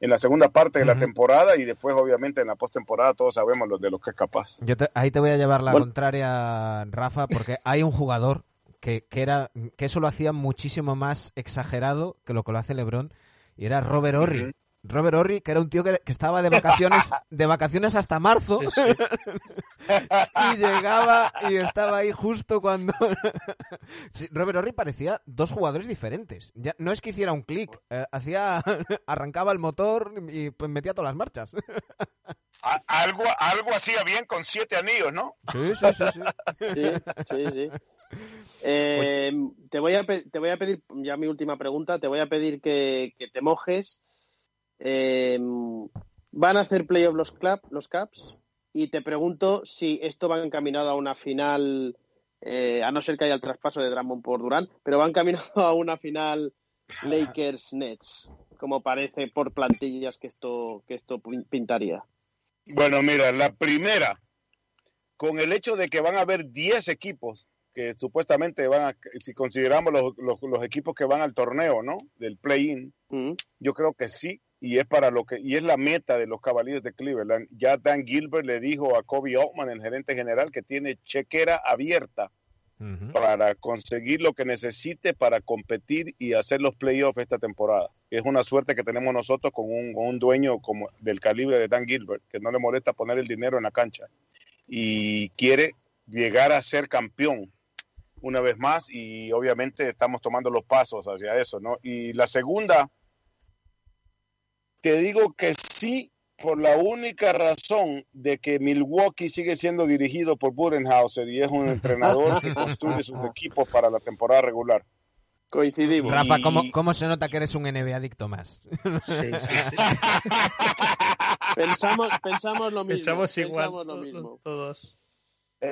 en la segunda parte de la temporada y después obviamente en la postemporada todos sabemos lo de lo que es capaz. Yo te- ahí te voy a llevar la Bueno. contraria, Rafa, porque hay un jugador que, que era que eso lo hacía muchísimo más exagerado que lo que lo hace LeBron y era Robert Horry. Robert Horry, que era un tío que, que estaba de vacaciones de vacaciones hasta marzo Sí, sí. y llegaba y estaba ahí justo cuando Sí, Robert Horry parecía dos jugadores diferentes. Ya, no es que hiciera un clic, eh, hacía arrancaba el motor y pues metía todas las marchas. A- algo, algo hacía bien con siete anillos, ¿no? Sí, sí, sí, sí. Sí, sí, sí. Eh, te, voy a, te voy a pedir, ya mi última pregunta, te voy a pedir que, que te mojes. Eh, ¿Van a hacer playoff los, club, los Caps? Y te pregunto si esto va encaminado a una final, eh, a no ser que haya el traspaso de Drummond por Durán, pero va encaminado a una final Lakers-Nets, como parece por plantillas que esto, que esto pin- pintaría. Bueno, mira, la primera, con el hecho de que van a haber 10 equipos que supuestamente van a, si consideramos los, los- los equipos que van al torneo, ¿no? Del play-in, Mm. yo creo que sí, y es para lo que, y es la meta de los Cavaliers de Cleveland. Ya Dan Gilbert le dijo a Kobe Altman, el gerente general, que tiene chequera abierta para conseguir lo que necesite para competir y hacer los playoffs esta temporada. Es una suerte que tenemos nosotros con un, con un dueño como del calibre de Dan Gilbert, que no le molesta poner el dinero en la cancha y quiere llegar a ser campeón una vez más y obviamente estamos tomando los pasos hacia eso, ¿no? Y la segunda, te digo que sí por la única razón de que Milwaukee sigue siendo dirigido por Budenhauser y es un entrenador que construye sus equipos para la temporada regular. Coincidimos. Rafa, ¿cómo, ¿cómo se nota que eres un NBA adicto más? Sí, sí, sí. Pensamos, pensamos lo mismo. Pensamos igual pensamos lo mismo. todos.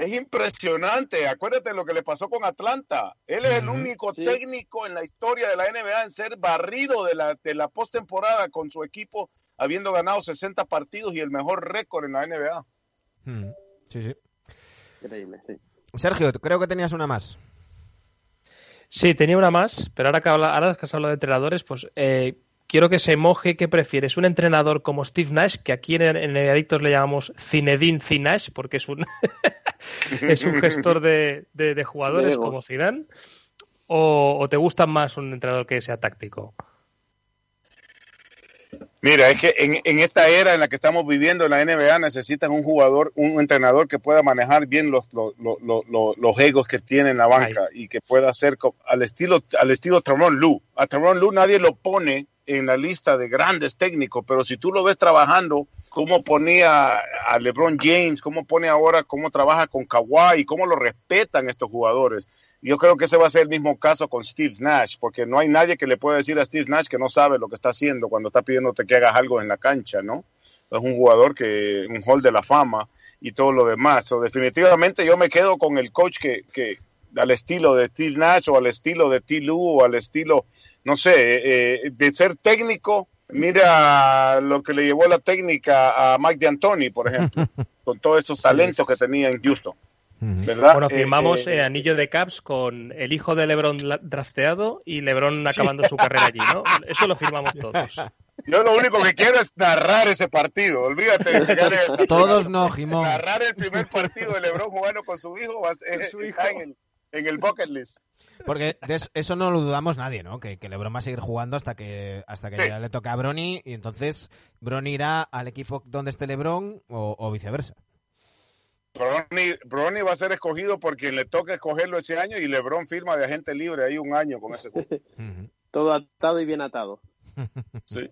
Es impresionante. Acuérdate lo que le pasó con Atlanta. Él es el único Sí. técnico en la historia de la NBA en ser barrido de la, de la postemporada con su equipo, habiendo ganado 60 partidos y el mejor récord en la NBA. Sí, sí. Increíble, sí. Sergio, creo que tenías una más. Sí, tenía una más, pero ahora que, habla, ahora que has hablado de entrenadores, pues eh, quiero que se moje qué prefieres, un entrenador como Steve Nash, que aquí en, en Adictos le llamamos Zinedine Zinash, porque es un, es un gestor de, de- de jugadores como Zidane, o, o te gusta más un entrenador que sea táctico? Mira, es que en, en esta era en la que estamos viviendo en la NBA necesitan un jugador, un entrenador que pueda manejar bien los, los, los, los- los egos que tiene en la banca y que pueda hacer al estilo al estilo Tramon Lu. A Tramon Lu nadie lo pone en la lista de grandes técnicos, pero si tú lo ves trabajando, cómo ponía a LeBron James, cómo pone ahora, cómo trabaja con Kawhi, cómo lo respetan estos jugadores. Yo creo que ese va a ser el mismo caso con Steve Nash, porque no hay nadie que le pueda decir a Steve Nash que no sabe lo que está haciendo cuando está pidiéndote que hagas algo en la cancha, ¿no? Es un jugador que, un hall de la fama y todo lo demás. So, definitivamente yo me quedo con el coach que, al estilo de Steve Nash o al estilo de T. Lue o al estilo, no sé, eh, de ser técnico. Mira lo que le llevó la técnica a Mike D'Antoni, por ejemplo, con todos esos talentos que tenía en Houston. ¿verdad? Bueno, Eh, firmamos eh, eh, anillo de Caps con el hijo de LeBron drafteado y LeBron acabando su carrera allí, ¿no? Eso lo firmamos todos. Yo lo único que quiero es narrar ese partido. Olvídate. de Todos no, Jimón. Narrar el primer partido de LeBron jugando con su hijo, va a ser- Su hijo. en el, en el bucket list. Porque de es- eso no lo dudamos nadie, ¿no? Que, que LeBron va a seguir jugando hasta que hasta que Sí. ya le toque a Brony y entonces Brony irá al equipo donde esté LeBron o, o viceversa. Bronny, Bronny va a ser escogido por quien le toque escogerlo ese año y LeBron firma de agente libre ahí un año con ese. Todo atado y bien atado. Sí.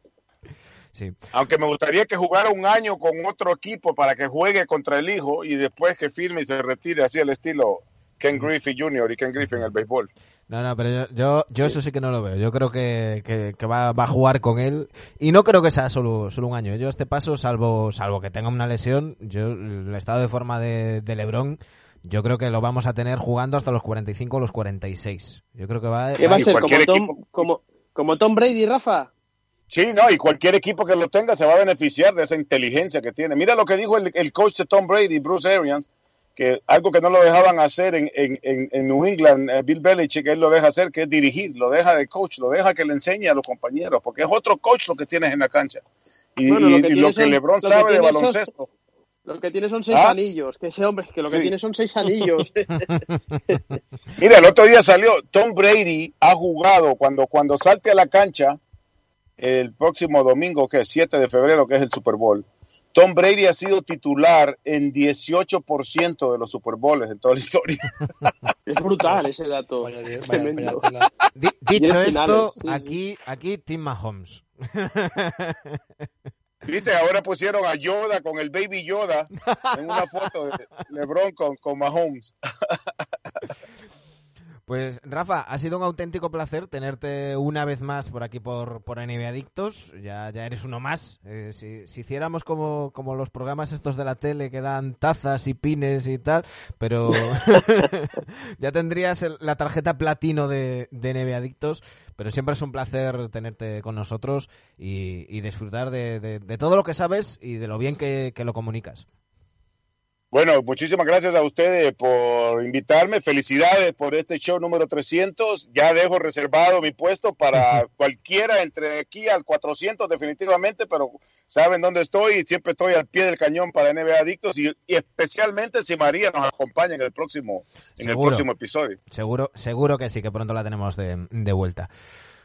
Sí. Aunque me gustaría que jugara un año con otro equipo para que juegue contra el hijo y después que firme y se retire así al estilo Ken Griffey Jr. y Ken Griffey en el béisbol. No, no, pero yo, yo, yo eso sí que no lo veo. Yo creo que, que- que va, va a jugar con él. Y no creo que sea solo, solo un año. Yo este paso, salvo, salvo que tenga una lesión, yo el estado de forma de, de LeBron, yo creo que lo vamos a tener jugando hasta los 45 o los 46. Yo creo que va, ¿Qué va a ser? ¿Como Tom, como, como Tom Brady, Rafa? Sí, no, y cualquier equipo que lo tenga se va a beneficiar de esa inteligencia que tiene. Mira lo que dijo el, el coach de Tom Brady, Bruce Arians, que algo que no lo dejaban hacer en, en, en, New England, eh, Bill Belichick, él lo deja hacer, que es dirigir, lo deja de coach, lo deja que le enseñe a los compañeros, porque es otro coach lo que tienes en la cancha. Y, Bueno, lo y que lo son- LeBron lo que sabe de son- baloncesto. Lo que tiene son seis ¿Ah? anillos. Que ese hombre, que lo que Sí. tiene son seis anillos. Mira, el otro día salió, Tom Brady ha jugado cuando, cuando salte a la cancha el próximo domingo, que es 7 de febrero, que es el Super Bowl. Tom Brady ha sido titular en 18% de los Super Bowls en toda la historia. es brutal ese dato. Vaya, vaya- Tremendo. vaya tela. Di- dicho esto, finales, sí, sí. aquí, aquí Tim Mahomes. Viste, ahora pusieron a Yoda con el Baby Yoda en una foto de LeBron con, con Mahomes. Pues Rafa, ha sido un auténtico placer tenerte una vez más por aquí por, por NBA Adictos. Ya, ya eres uno más. Eh, si, si hiciéramos como, como los programas estos de la tele que dan tazas y pines y tal, pero ya tendrías el- la tarjeta platino de, de NBA Adictos. Pero siempre es un placer tenerte con nosotros y, y disfrutar de, de- de todo lo que sabes y de lo bien que, que lo comunicas. Bueno, muchísimas gracias a ustedes por invitarme. Felicidades por este show número 300. Ya dejo reservado mi puesto para cualquiera entre aquí al 400 definitivamente, pero saben dónde estoy y siempre estoy al pie del cañón para NBA Adictos y, y especialmente si María nos acompaña en el próximo, en el próximo episodio. Seguro, seguro que sí, que pronto la tenemos de, de vuelta.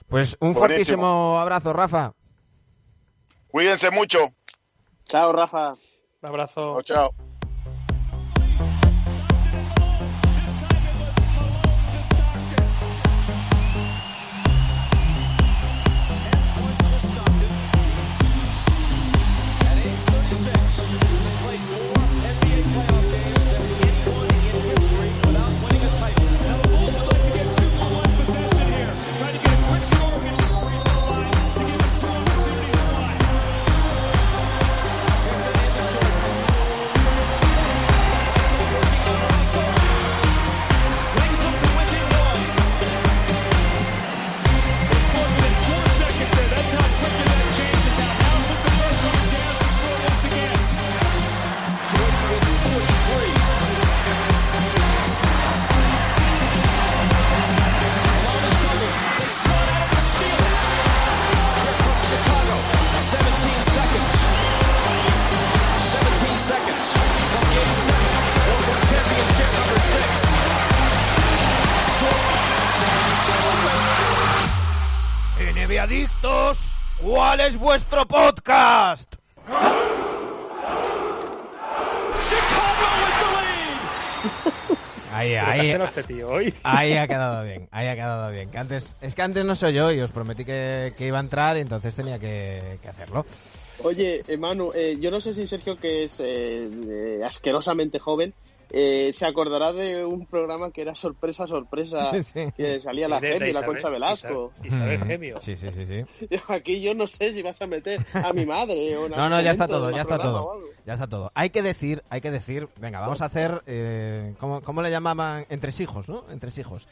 Pues un Buenísimo. fortísimo abrazo, Rafa. Cuídense mucho. Chao, Rafa. Un abrazo. Chao, chao. Es vuestro podcast? Ahí, ¿Pero qué ahí, este tío hoy? ahí ha quedado bien, ahí ha quedado bien. Que antes, es que antes no soy yo y os prometí que, que iba a entrar y entonces tenía que, que hacerlo. Oye, Manu, eh, yo no sé si Sergio, que es eh, eh, asquerosamente joven, eh, se acordará de un programa que era sorpresa, sorpresa, Sí. que salía la De- de gente y la Concha Velasco. Isabel, Isabel Gemio. Sí, sí, sí, sí. Aquí yo no sé si vas a meter a mi madre o No, no, ya está todo, ya está todo. Ya está todo. Hay que decir, hay que decir, venga, vamos a hacer, eh, ¿cómo, cómo le llamaban? Entresijos, ¿no? Entresijos.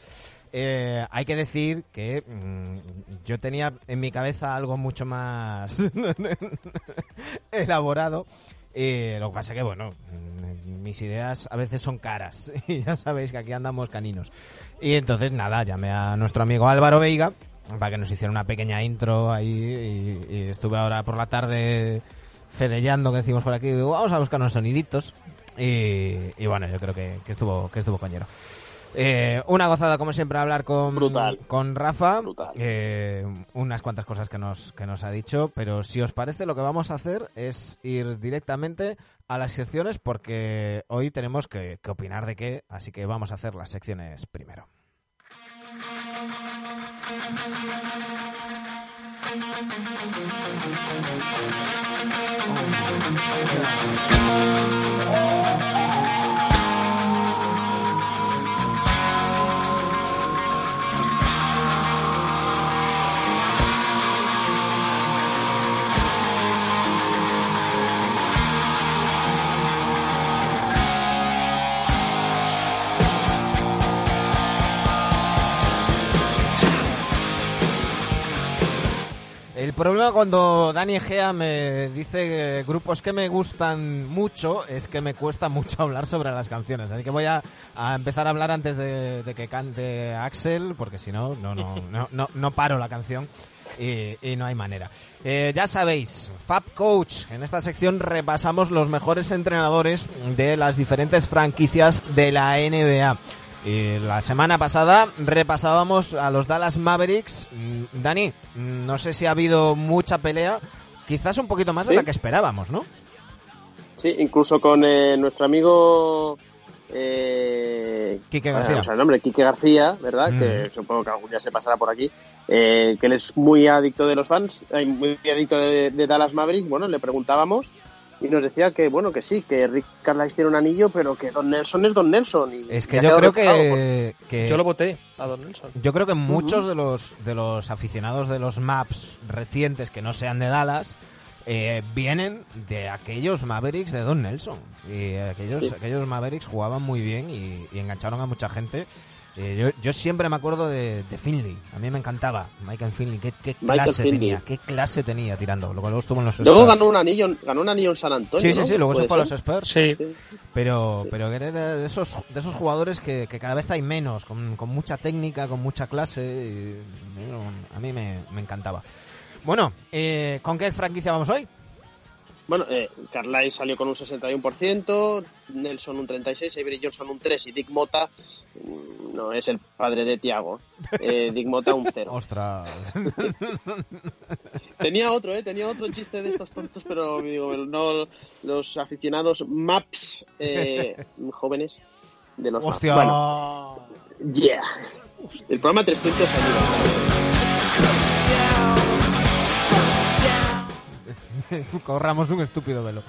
Eh, hay que decir que mm, yo tenía en mi cabeza algo mucho más elaborado. Eh, lo que pasa que, bueno, mm, mis ideas a veces son caras. Y ya sabéis que aquí andamos caninos. Y entonces, nada, llamé a nuestro amigo Álvaro Veiga para que nos hiciera una pequeña intro ahí. Y, estuve ahora por la tarde fedellando, que decimos por aquí. Digo, vamos a buscar unos soniditos. Y, y bueno, yo creo que, que estuvo que estuvo coñero. Eh, una gozada, como siempre, hablar con, con Rafa. Unas cuantas cosas que nos, que nos ha dicho, pero si os parece, lo que vamos a hacer es ir directamente a las secciones porque hoy tenemos que, que opinar de qué, así que vamos a hacer las secciones primero. Oh. El problema cuando Dani Gea me dice eh, grupos que me gustan mucho es que me cuesta mucho hablar sobre las canciones. Así que voy a, empezar a hablar antes de, que cante Axel, porque si no, no, no, no, no, paro la canción. Y, y, no hay manera. Eh, ya sabéis, Fab Coach, en esta sección repasamos los mejores entrenadores de las diferentes franquicias de la NBA. Y la semana pasada repasábamos a los Dallas Mavericks. Mm, Dani, mm, no sé si ha habido mucha pelea, quizás un poquito más de la que esperábamos, ¿no? Sí, incluso con eh, nuestro amigo eh, Quique García. no sé el nombre, Quique García, ¿verdad? Mm. Que supongo que algún día se pasará por aquí. eh, que él es muy adicto de los fans, eh, muy adicto de, de Dallas Mavericks. Bueno, le preguntábamos y nos decía que, bueno, que sí, que Rick Carlisle tiene un anillo, pero que Don Nelson es Don Nelson. Y Es que yo creo que, que- Yo lo voté a Don Nelson. yo creo que muchos de los de los aficionados de los maps recientes que no sean de Dallas eh, vienen de aquellos Mavericks de Don Nelson y aquellos Sí. aquellos Mavericks jugaban muy bien y, y engancharon a mucha gente. Eh, yo, yo siempre me acuerdo de, de Finley, a mí me encantaba Michael Finley, qué, qué clase Finley. tenía, qué clase tenía tirando, luego luego estuvo en los Luego Spurs. ganó un anillo, ganó un anillo en San Antonio. Sí, sí, ¿no? sí, luego se ¿Puede fue a los ser? Spurs. Sí, Pero, pero era de esos, de esos jugadores que, que cada vez hay menos, con, con mucha técnica, con mucha clase. y, bueno, a mí me, me encantaba. Bueno, eh, ¿con qué franquicia vamos hoy? Bueno, eh, Carlisle salió con un 61%, Nelson un 36%, Avery Johnson un 3% y Dick Mota mm, no es el padre de Tiago. Eh, Dick Mota un 0. Ostras. Tenía otro, ¿eh? Tenía otro chiste de estos tontos, pero digo, no los aficionados maps eh, jóvenes de los Maps. Hostia. Bueno, yeah. El programa 300 ayuda. Corramos un estúpido velo.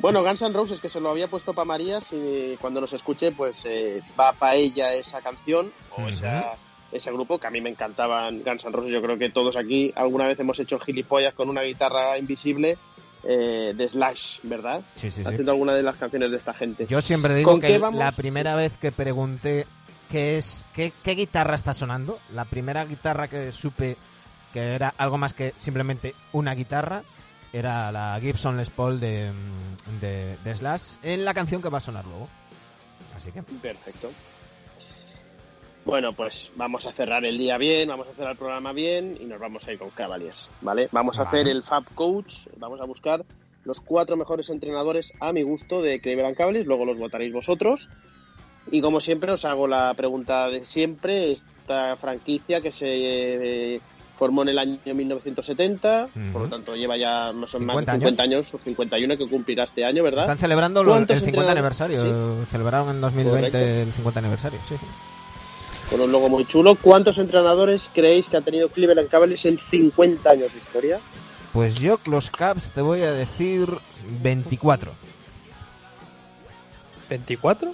Bueno, Guns N' Roses, que se lo había puesto para María, si cuando nos escuche, pues eh, va para ella esa canción o esa- ese grupo, que a mí me encantaban Guns N' Roses. Yo creo que todos aquí alguna vez hemos hecho gilipollas con una guitarra invisible eh, de Slash, ¿verdad? Sí, sí, sí. Haciendo alguna de las canciones de esta gente. Yo siempre digo ¿Con que la primera vez que pregunté qué es qué, qué guitarra está sonando, la primera guitarra que supe que era algo más que simplemente una guitarra era la Gibson Les Paul de, mm, de, de Slash en la canción que va a sonar luego. Así que Perfecto. Bueno, pues vamos a cerrar el día bien, vamos a cerrar el programa bien y nos vamos a ir con Cavaliers, ¿vale? Vamos a hacer el Fab Coach, vamos a buscar los cuatro mejores entrenadores a mi gusto de Cleveland Cavaliers, luego los votaréis vosotros. Y como siempre os hago la pregunta de siempre, esta franquicia que se eh, formó en el año 1970, por lo tanto lleva ya más o menos 50 50 años, o 51 que cumplirá este año, ¿verdad? están celebrando lo- el ¿Cuántos 50 entrenadores? aniversario. Celebraron en 2020 Correcto. el 50 aniversario. Sí. con un logo muy chulo. ¿Cuántos entrenadores creéis que ha tenido Cleveland Cavaliers en 50 años de historia? Pues yo los Caps te voy a decir 24. ¿24?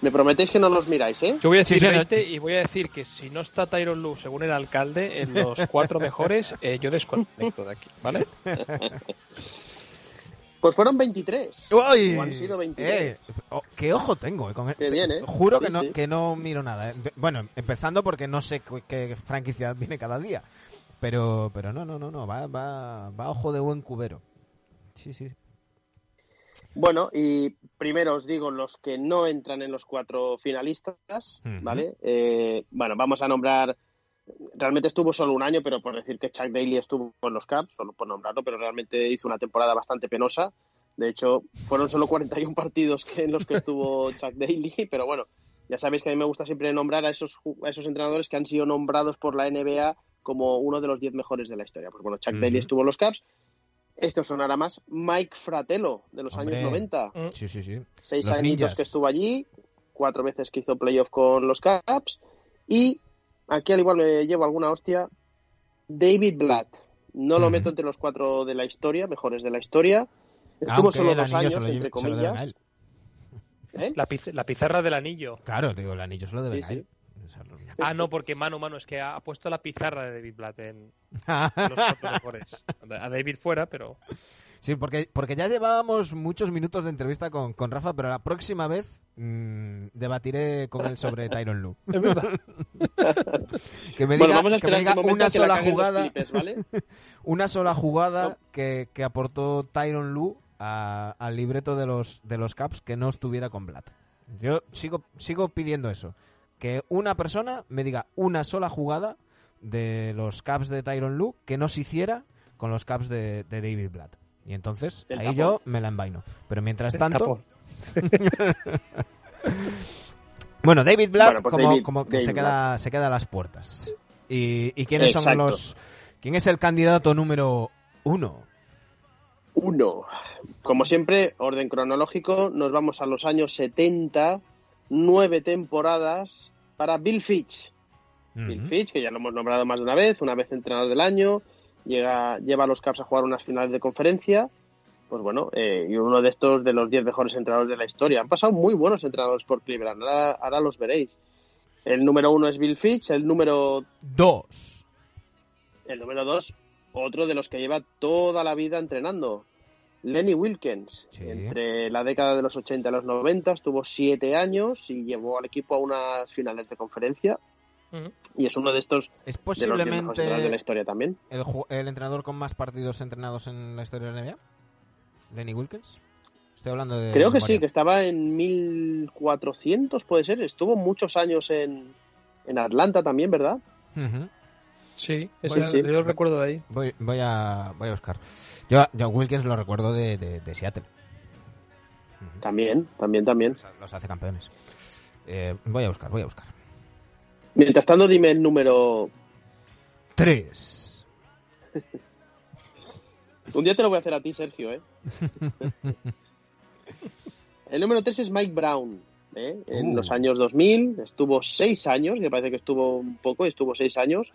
Me prometéis que no los miráis, ¿eh? Yo voy a decir Sí, sí, no- 20 y voy a decir que si no está Tyron Lue según el alcalde en los cuatro mejores, eh, yo desconecto de aquí, ¿vale? Pues fueron 23. ¡Uy! O han sido 23. Eh, oh, qué ojo tengo, eh, con Qué bien, ¿eh? Juro que no sí. que no miro nada. eh. Bueno, empezando porque no sé cu- qué franquicia viene cada día. Pero pero no, no, no, no, va va va ojo de buen cubero. Sí, sí. Bueno, y primero os digo los que no entran en los cuatro finalistas. ¿vale? Eh, bueno, vamos a nombrar. Realmente estuvo solo un año, pero por decir que Chuck Daly estuvo en los Caps, solo por nombrarlo, pero realmente hizo una temporada bastante penosa. De hecho, fueron solo 41 partidos que, en los que estuvo Chuck Daly, pero bueno, ya sabéis que a mí me gusta siempre nombrar a esos, ju- a esos entrenadores que han sido nombrados por la NBA como uno de los 10 mejores de la historia. Pues bueno, Chuck. Daly estuvo en los Caps. Esto sonará más. Mike Fratello, de los Hombre. años 90 Sí, sí, sí. seis Los añitos ninjas. que estuvo allí, cuatro veces que hizo playoff con los Caps y aquí al igual me llevo alguna hostia, David Blatt. No lo meto entre los cuatro de la historia, mejores de la historia. Estuvo Aunque solo dos años, se lo entre comillas. él. ¿Eh? La, piz- la pizarra del anillo. Claro, digo, el anillo se lo deben Sí, a sí. Ah, no, porque mano, mano, es que ha puesto la pizarra de David Blatt en los cuatro mejores. A David fuera, pero Sí, porque, porque ya llevábamos muchos minutos de entrevista con, con Rafa, pero la próxima vez mm, debatiré con él sobre Tyron Lu. Es verdad. Que me diga, que me diga momento una sola jugada, una sola jugada No. que, que aportó Tyron Lu a- al libreto de los, de los Caps que no estuviera con Blatt. Yo sigo, sigo pidiendo eso. Que una persona me diga una sola jugada de los Caps de Tyron Lu que no se hiciera con los Caps de, de David Blatt. Y entonces ahí tapón. yo me la envaino. Pero mientras tanto, bueno, David Blatt Bueno, pues como, David- como que David se queda, se queda a las puertas. ¿Y, y quiénes son los... ¿Quién es el candidato número uno? Uno. Como siempre, orden cronológico, nos vamos a los años 70, nueve temporadas para Bill Fitch. Bill. Fitch, que ya lo hemos nombrado más de una vez, una vez entrenador del año, llega, lleva a los Caps a jugar unas finales de conferencia. Pues bueno, eh, y uno de estos de los 10 mejores entrenadores de la historia. Han pasado muy buenos entrenadores por Cleveland, ahora, ahora los veréis. El número uno es Bill Fitch, el número Dos. el número dos, otro de los que lleva toda la vida entrenando, Lenny Wilkins. Sí. Entre la década de los 80 y los 90 estuvo siete años y llevó al equipo a unas finales de conferencia. Y es uno de estos ¿Es de los 10 mejores entrenadores de la posiblemente historia también. el, el entrenador con más partidos entrenados en la historia de la NBA? ¿Lenny Wilkins? Estoy hablando de... Creo que memoria. sí, que estaba en 1400, puede ser. Estuvo muchos años en, en Atlanta también, ¿verdad? Ujú. Sí, a- sí. yo lo recuerdo de ahí. Voy, voy, a, voy a buscar. Yo, yo a Wilkins lo recuerdo de, de- de Seattle. También, también, también. Los, hace campeones. Eh, voy a buscar, voy a buscar. Mientras tanto, dime el número. Tres. Un día te lo voy a hacer a ti, Sergio, ¿eh? El número 3 es Mike Brown. ¿eh? En Uh. los años 2000 estuvo seis años, me parece que estuvo un poco, estuvo seis años.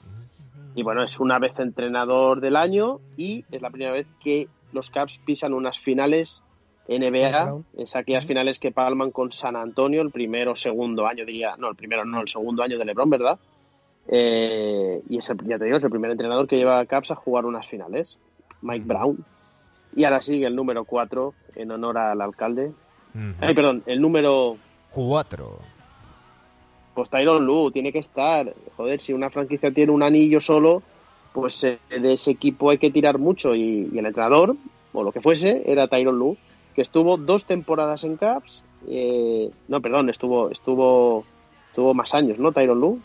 Y bueno, es una vez entrenador del año y es la primera vez que los Caps pisan unas finales NBA. Es aquellas finales que palman con San Antonio, el primero o segundo año, diría. No, el primero no, el segundo año de LeBron, ¿verdad? Eh, y es el, ya te digo, es el primer entrenador que lleva a Caps a jugar unas finales. Mike Brown. Y ahora sigue el número 4 en honor al alcalde. Ay, perdón, el número. Cuatro. Pues Tyron Lu tiene que estar. Joder, si una franquicia tiene un anillo solo, pues eh, de ese equipo hay que tirar mucho. Y, y el entrenador, o lo que fuese, era Tyron Lu, que estuvo dos temporadas en Caps. eh, no, perdón, estuvo, estuvo, estuvo más años, ¿no? Tyron Lu.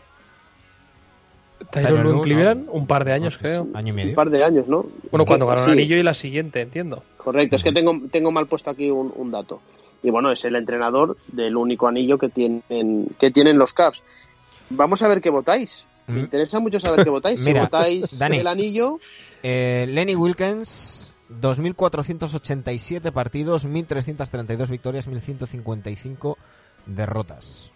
Tyron Lue en Cleveland, no. un par de años, creo. Año y Un medio. par de años, ¿no? Bueno, cuando ganó sí, el anillo y la siguiente, entiendo. Correcto, es que tengo, tengo mal puesto aquí un, un dato. Y bueno, es el entrenador del único anillo que tienen, que tienen los Caps. Vamos a ver qué votáis. Me interesa mucho saber qué votáis. Mira, si votáis Dani. el anillo, Eh, Lenny Wilkins, 2.487 partidos, 1.332 victorias, 1.155 derrotas.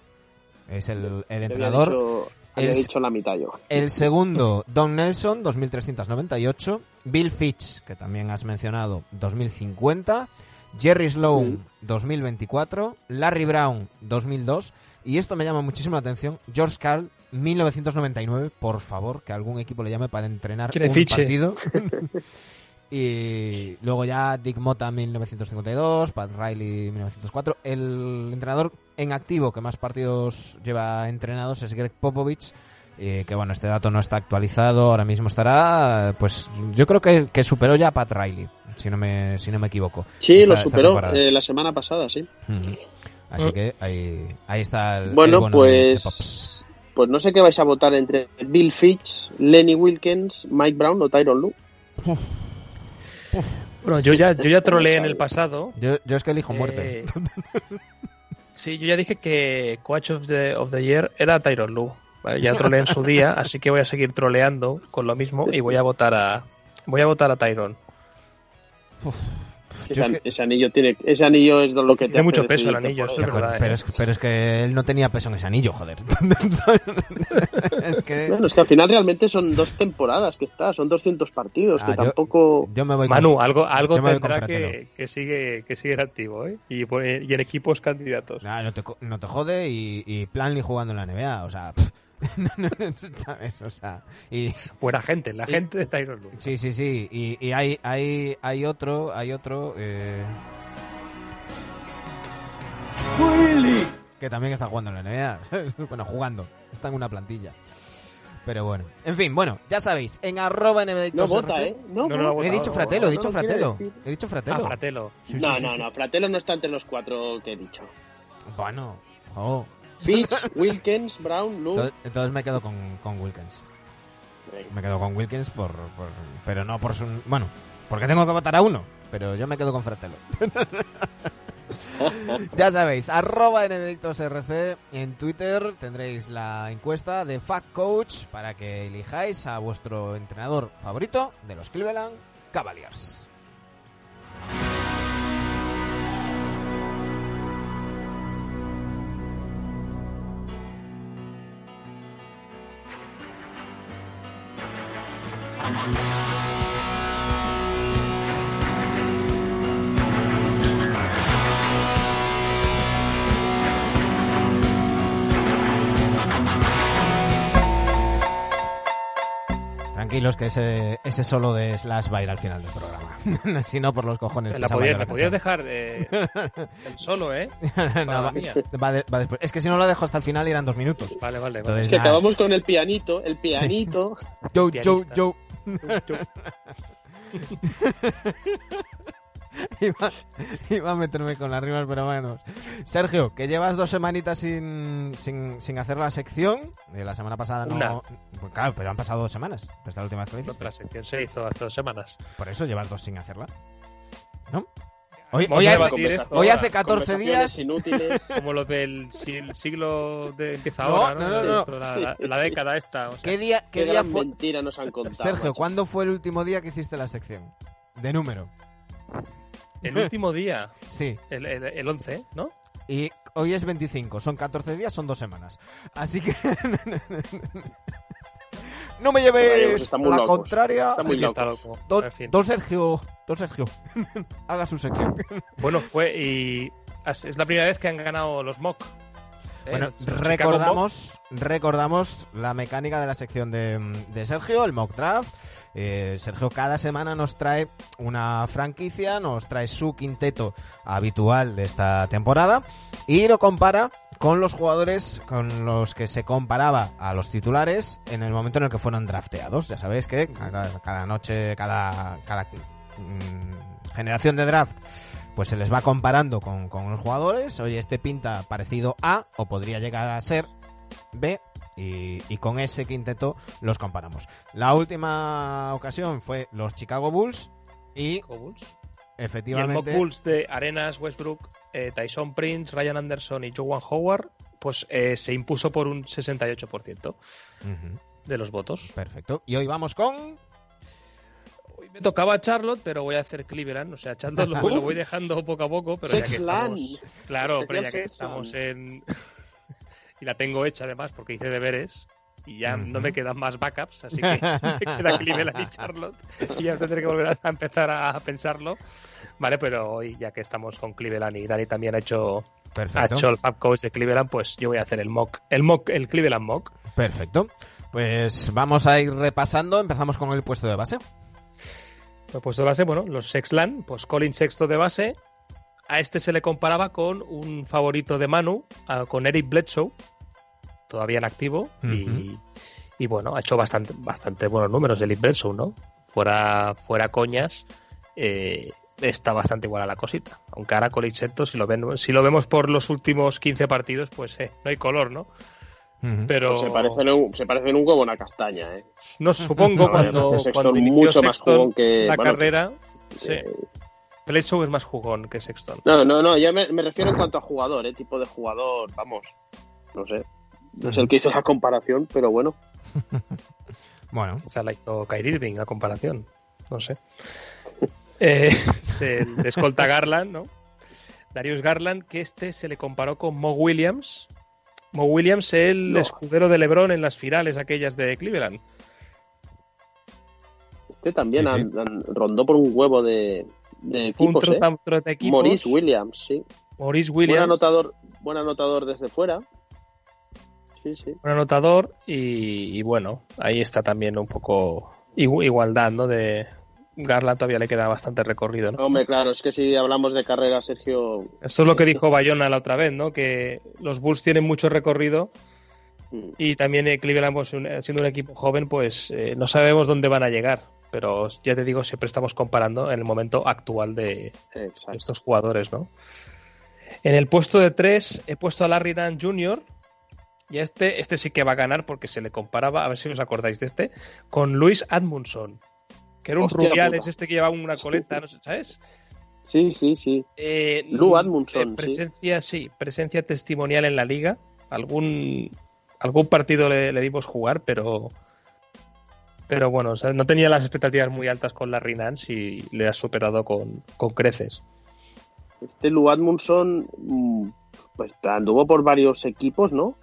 Es el, el había entrenador. dicho, había el- dicho la mitad yo. El segundo, Don Nelson, 2.398. Bill Fitch, que también has mencionado, 2.050. Jerry Sloan, 2024. Larry Brown, 2002. Y esto me llama muchísimo la atención. George Carl, 1999. Por favor, que algún equipo le llame para entrenar un fiche. partido. y luego ya Dick Mota, 1952. Pat Riley, 1904. El entrenador en activo que más partidos lleva entrenados es Greg Popovich. eh, que bueno, este dato no está actualizado. Ahora mismo estará, pues yo creo que, que superó ya a Pat Riley, si no me, si no me equivoco. Sí, esta- lo superó eh, la semana pasada, sí. Así que ahí, ahí está el. el Bueno, bono pues, pues no sé qué vais a votar entre Bill Fitch, Lenny Wilkins, Mike Brown o Tyron Lu. Bueno, yo ya, yo ya troleé en el pasado. Yo, yo es que elijo muerte. Eh, sí, yo ya dije que Coach of the, of the Year era Tyron Lue. Vale, ya troleé en su día, así que voy a seguir troleando con lo mismo y voy a votar a voy a votar a Tyron. Ese, es que- ese anillo tiene, ese anillo es lo que te Tiene mucho peso el anillo, por eso él. es verdad, pero, eh. es, pero es que él no tenía peso en ese anillo, joder. es que Bueno, es que al final realmente son dos temporadas que está, son 200 partidos, Ah, que yo- tampoco... yo me voy Manu, con- algo, algo tendrá que, que sigue que sigue activo, ¿eh? Y, pues, y en equipos candidatos. Nah, no, te, no te jode y, y Planley jugando en la NBA. O sea, pff, No, no, no, ¿Sabes? O sea, y, Buena gente, la gente de Tyron Lue. Sí, sí, sí. Y, y hay, hay, hay otro, hay otro. eh, Que también está jugando en la NBA. ¿sabes? Bueno, jugando. Está en una plantilla. Pero bueno. En fin, bueno, ya sabéis. En arroba NBDictos No vota. ¿eh? No, No, no. He dicho Fratelo, he dicho Fratelo. He dicho Ah, Fratelo. Fratelo. Sí, sí, No, sí, no, sí. no. Fratelo no está entre los cuatro que he dicho. Bueno, jo. Fitch, Wilkins, Brown, Lu. Entonces, me quedo con, con Wilkins. Me quedo con Wilkins por, por- Pero no por su. Bueno, porque tengo que votar a uno. Pero yo me quedo con Fratelo. ya sabéis, arroba NBDictosRC en Twitter tendréis la encuesta de Fact Coach para que elijáis a vuestro entrenador favorito de los Cleveland Cavaliers. Tranquilos que ese, ese solo de Slash va a ir al final del programa. si no, por los cojones. La podías, la podías dejar eh, el solo, ¿eh? No, la va, mía. va de- va después. Es que si no lo dejo hasta el final irán dos minutos. Vale, vale, vale. Entonces, Es que nada. acabamos con el pianito, el pianito. Yo, yo, pianista. yo. iba, iba a meterme con las rimas, pero bueno. Sergio, que llevas dos semanitas sin, sin, sin hacer la sección. De la semana pasada no. Una. Pues claro, pero han pasado dos semanas. Desde la última vez que. La sección se hizo hace dos semanas. Por eso llevas dos sin hacerla. ¿No? Hoy, hoy a hace, debatir esto hoy hace 14 Conversaciones días. inútiles. Como lo del si el siglo de empieza No, ahora, ¿no? no, no, Sí, La, la- la década esta. o sea, ¿Qué día, Qué, qué día fue? mentira nos han contado. Sergio, macho. ¿cuándo fue el último día que hiciste la sección? De número. el último día, Sí. el, el, el 11, ¿no? Y hoy es 25, son 14 días, son dos semanas. Así que... no me lleves pues la locos. contraria. Está muy está loco. Don, En fin. don Sergio, don Sergio, haga su sección. Bueno, fue y es la primera vez que han ganado los mock. ¿eh? Bueno, Los recordamos, recordamos la mecánica de la sección de, de Sergio, el mock draft. Eh, Sergio cada semana nos trae una franquicia, nos trae su quinteto habitual de esta temporada y lo compara con los jugadores con los que se comparaba a los titulares en el momento en el que fueron drafteados. Ya sabéis que cada, cada noche, cada, cada mm, generación de draft pues se les va comparando con, con los jugadores. Oye, este pinta parecido a, o podría llegar a ser B, y, y con ese quinteto los comparamos. La última ocasión fue los Chicago Bulls y Mock Bulls. Y el efectivamente... Bulls de Arenas, Westbrook, eh, Tyson Prince, Ryan Anderson y Joan Howard, pues eh, se impuso por un 68% Ujú, de los votos. perfecto. Y hoy vamos con... Hoy me tocaba Charlotte, pero voy a hacer Cleveland. O sea, Charlotte lo, lo voy dejando poco a poco, pero ya que Sexland. estamos... Claro, pero ya que estamos en... y la tengo hecha además porque hice deberes y ya no me quedan más backups, así que me queda Cleveland y Charlotte y ya tendré que volver a empezar a pensarlo. Vale, pero hoy ya que estamos con Cleveland y Dani también ha hecho, ha hecho el Fab Coach de Cleveland, pues yo voy a hacer el mock, el mock, el Cleveland mock. Perfecto. Pues vamos a ir repasando. Empezamos con el puesto de base. El puesto de base, bueno, los Sexland, pues Colin sexto de base. A este se le comparaba con un favorito de Manu, con Eric Bledsoe, todavía en activo. y, y bueno, ha hecho bastante, bastante buenos números Eric Bledsoe, ¿no? Fuera, fuera coñas, eh, está bastante igual a la cosita. Aunque ahora Colin sexto, si lo, ven, si lo vemos por los últimos 15 partidos, pues eh, no hay color, ¿no? Pero Pues se parecen un, se parecen un huevo a una castaña, ¿eh? no supongo No, cuando, Sexton cuando inició mucho más jugón que- la bueno, carrera. Sí. Eh, Bledsoe es más jugón que Sexton. No, no, no, yo me, me refiero en cuanto a jugador, ¿eh? Tipo de jugador, vamos, no sé. No sé el que hizo esa comparación, pero bueno. Bueno, Esa la hizo Kyrie Irving a comparación. No sé. Eh, se le escolta Garland, ¿no? Darius Garland, que este se le comparó con Mo Williams. Mo Williams, el No. escudero de LeBron en las finales aquellas de Cleveland. Este también Sí, sí. han- han- rondó por un huevo de, de un equipos, ¿eh? trota- trota equipos. Maurice Williams, sí. Maurice Buen Williams. anotador, buen anotador desde fuera. Sí, sí. un anotador y, y bueno, ahí está también un poco igu- igualdad, ¿no? De Garland todavía le queda bastante recorrido, ¿no? Hombre, claro, es que si hablamos de carrera, Sergio. Esto es lo que dijo Bayona la otra vez, ¿no? Que los Bulls tienen mucho recorrido mm, y también eh, Cleveland, pues, siendo un equipo joven, pues eh, no sabemos dónde van a llegar. Pero ya te digo, siempre estamos comparando en el momento actual de estos jugadores, ¿no? En el puesto de tres he puesto a Larry Nance Jr. Y este, este sí que va a ganar porque se le comparaba, a ver si os acordáis de este, con Luis Admundson, que era un Hostia rubiales, puta. este que llevaba una coleta, no sé, ¿sabes? Sí, sí, sí. Eh, Lou Admundson, eh, presencia, sí. presencia testimonial en la liga. Algún, algún partido le, le dimos jugar, pero pero bueno, o sea, no tenía las expectativas muy altas con Larry Nance y le ha superado con, con creces. Este Lou Admundson, mm, pues anduvo por varios equipos, ¿no?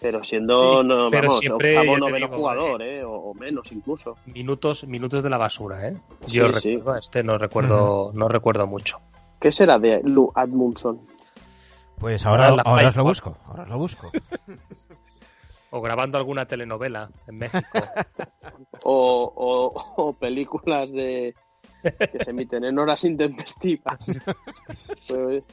Pero siendo, Sí, no, pero vamos, siempre, octavo, noveno digo, jugador, ¿eh? O, o menos incluso. Minutos, minutos de la basura, ¿eh? Yo sí. recuerdo, este no recuerdo, no recuerdo mucho. ¿Qué será de Lou Admundson? Pues Ahora ahora, os lo busco. Ahora os lo busco. O grabando alguna telenovela en México. O, o- o películas de que se emiten en horas intempestivas. pues,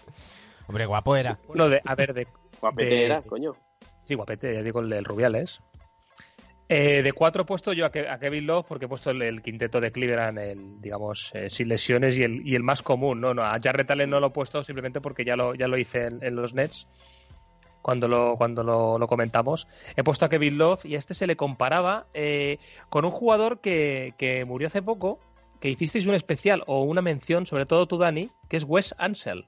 Hombre, guapo era. Bueno, de, a ver, de, guapete De- era, coño. Sí, guapete, ya digo el Rubiales. Eh, de cuatro he puesto yo a, Ke- a Kevin Love porque he puesto el, quinteto de Cleveland, el, digamos, eh, sin lesiones y el, y el más común. No, no, a Jarrett Allen no lo he puesto simplemente porque ya lo, ya lo hice en, los Nets cuando lo, cuando lo comentamos. He puesto a Kevin Love y a este se le comparaba eh, con un jugador que, que murió hace poco, que hicisteis un especial o una mención, sobre todo tú, Dani, que es Wes Ansel.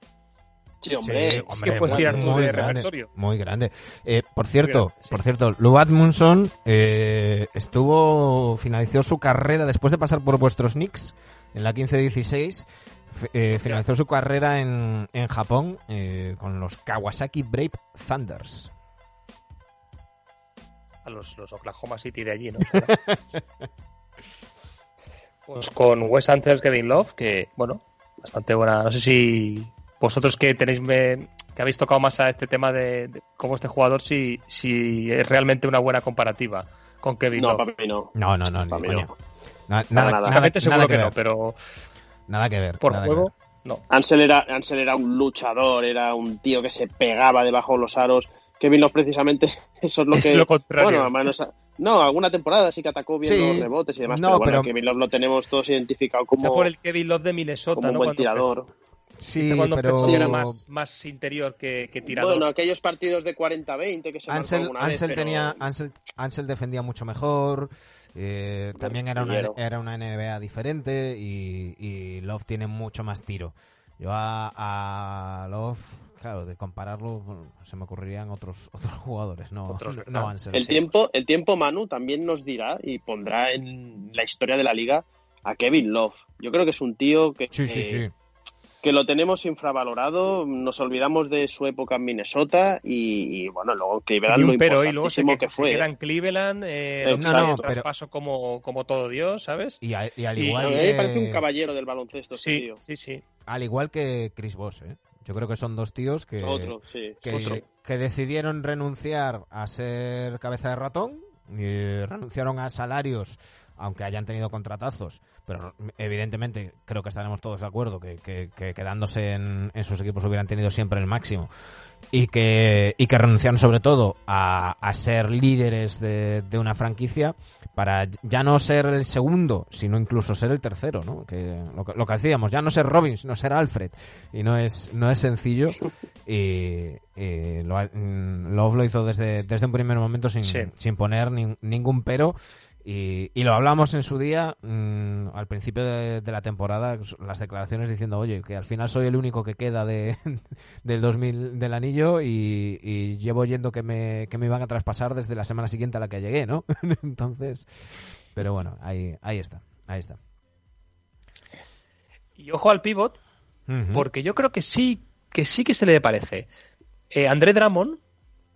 Sí, hombre. Sí, que puedes tirar tú de grande, repertorio. muy grande. Eh, por cierto, grande, sí. por cierto, Lou Admundson eh, estuvo finalizó su carrera después de pasar por vuestros Knicks en la 15-16. f- eh, finalizó su carrera en, en Japón con los Kawasaki Brave Thunders. a los, los Oklahoma City de allí, ¿no? pues con Wes Ansel, Kevin Love, que, bueno, bastante buena. No sé si vosotros que tenéis me- que habéis tocado más a este tema de, de cómo este jugador, si, si es realmente una buena comparativa con Kevin No, Love. para mí no. No, no, no, ni Para mí no. Na- Nada, nada, nada. nada, seguro nada que, no, ver, pero Nada que ver. por juego, ver. no. Ansel era, Ansel era un luchador, era un tío que se pegaba debajo de los aros. Kevin Love precisamente, eso es lo Es que... lo contrario. Bueno, no alguna temporada sí que atacó bien Sí. los rebotes y demás, No, pero bueno, pero- Kevin Love lo tenemos todos identificado como, por el Kevin Love de Minnesota, como un ¿no? buen Cuando tirador. Sí, cuando pero era más, más interior que, que tirador. Bueno, aquellos partidos de 40-20 que se Ansel, alguna vez, Ansel pero- tenía Ansel, Ansel defendía mucho mejor eh, también era una, era una NBA diferente y, y Love tiene mucho más tiro yo a, a Love claro de compararlo bueno, se me ocurrirían otros otros jugadores no Otros, no. Ansel El sí. tiempo, el tiempo, Manu, también nos dirá y pondrá en la historia de la liga a Kevin Love. Yo creo que es un tío que, sí sí sí que lo tenemos infravalorado, nos olvidamos de su época en Minnesota y, y, bueno, luego Cleveland y lo un pero y luego se, que, que se fue. queda en Cleveland, eh, lo No, no, pero- traspaso como, como todo Dios, ¿sabes? y, a- y al igual A mí que, me parece un caballero del baloncesto Sí, tío. sí, sí. al igual que Chris Bosh ¿eh? yo creo que son dos tíos que Otro, sí. que, Otro. que decidieron renunciar a ser cabeza de ratón, y renunciaron a salarios, aunque hayan tenido contratazos, pero evidentemente creo que estaremos todos de acuerdo que, que- que quedándose en, en sus equipos hubieran tenido siempre el máximo y que, y que renunciaron sobre todo a, a ser líderes de, de una franquicia para ya no ser el segundo, sino incluso ser el tercero, ¿no? Que lo, que lo que decíamos, ya no ser Robin, sino ser Alfred. Y no es, no es sencillo. Y, y lo, mm, Love lo hizo desde, desde un primer momento sin, Sí. sin poner nin- ningún pero. Y, y lo hablamos en su día, mm, al principio de, de la temporada, las declaraciones diciendo, oye, que al final soy el único que queda de, del 2000 del anillo y, y llevo oyendo que me, que me iban a traspasar desde la semana siguiente a la que llegué, ¿no? Entonces, pero bueno, ahí, ahí está, ahí está. Y ojo al pivot, porque yo creo que sí, que sí que se le parece. Eh, André Drummond